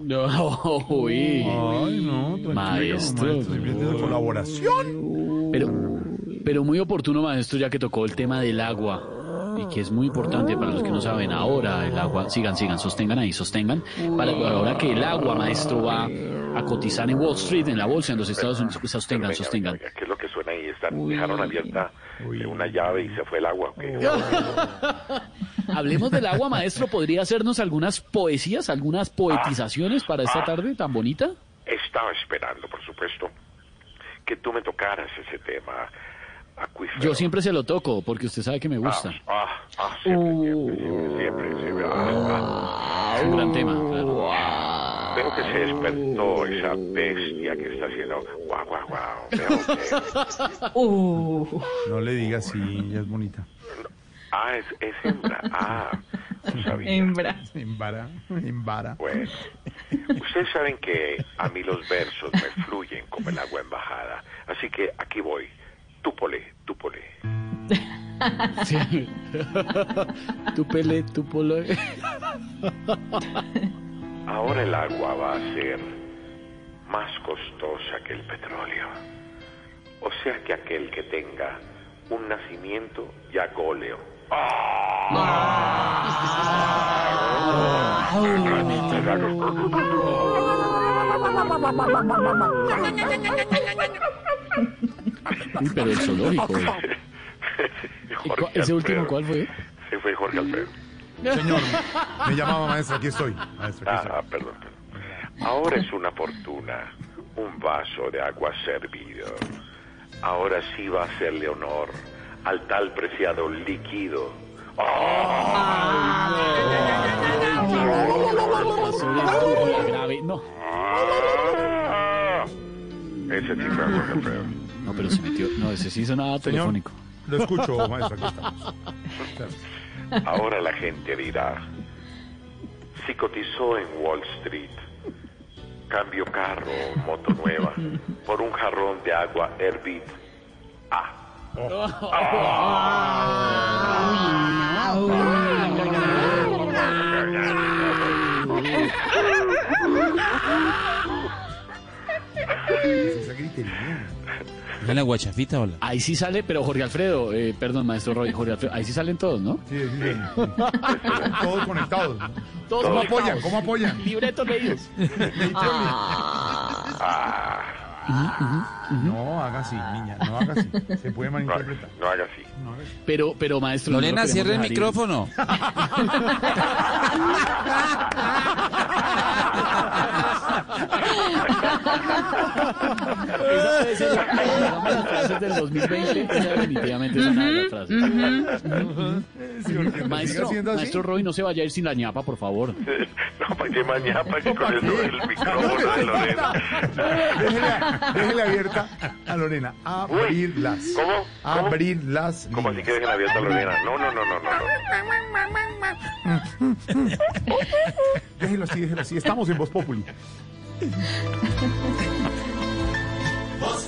No, uy. Ay, no, tranquilo, Maestro. maestro, de colaboración. Pero, pero muy oportuno, maestro, ya que tocó el tema del agua. Y que es muy importante para los que no saben. Ahora el agua, sigan, sigan, sostengan ahí, sostengan. Para, ahora que el agua, maestro, va a cotizar en Wall Street, en la bolsa, en los Estados Unidos, pues sostengan, Venga, sostengan. venga, ¿Qué es lo que suena ahí? Están, dejaron abierta eh, una llave y se fue el agua. ¿ok? Hablemos del agua, maestro. ¿Podría hacernos algunas poesías, algunas poetizaciones para esta tarde tan bonita? Estaba esperando, por supuesto, que tú me tocaras ese tema acuífero. Yo siempre se lo toco, porque usted sabe que me gusta. Ah, ah, siempre, siempre, siempre, siempre. Ah, Es un gran tema, claro. ah. Veo que se despertó esa bestia que está haciendo guau, guau, guau. Que... No le digas si ella es bonita. Ah, es, es hembra. Ah, no sabía. Hembra. Embara, embara. Bueno, ustedes saben que a mí los versos me fluyen como el agua en bajada. Así que aquí voy. Túpole, túpole. Sí. tu pele, tu polo. Ahora el agua va a ser más costosa que el petróleo. O sea que aquel que tenga un nacimiento ya goleo. Uy, pero el zoológico. ¿Y Jorge cu- ¿Ese último Alfredo. cuál fue? Se fue Jorge Alfredo. Señor, me llamaba maestro, aquí estoy. Maestro, aquí Ah, perdón, perdón. Ahora es una fortuna un vaso de agua servido. Ahora sí va a hacerle honor al tal preciado líquido. grave. No. Ese sí fue Jorge Alfredo. No, pero se metió. No, ese sí sonaba Señor, telefónico. lo escucho, maestro, aquí estamos. Ahora la gente dirá, si cotizó en Wall Street, cambio carro o moto nueva por un jarrón de agua Herbit. Ah. Esa gritería. ¿Es la guachafita o la? Ahí sí sale, pero Jorge Alfredo, eh, perdón, maestro Roy, Jorge Alfredo, ahí sí salen todos, ¿no? Sí, sí, sí. Todos conectados. ¿no? Todos ¿Cómo conectados. apoyan? ¿Cómo apoyan? Libretos leídos. No haga así, niña, no haga así. Se puede malinterpretar. No. No haga así. Pero, pero maestro. no lo Lorena, queremos cierre el micrófono. Esa digamos, las frases del 2020. Esa definitivamente es una de las frases. Maestro, maestro Roy, no se vaya a ir sin la ñapa, por favor. No, para que mañana, para que con el, el micrófono de Lorena. Déjele, déjele abierta a Lorena. Abrirlas. ¿Cómo? ¿Cómo? Abrirlas. ¿Cómo así que dejen abierta a Lorena? No, no, no, no, no. no. Déjelo así, déjelo así. Estamos en Voz Populi. Voz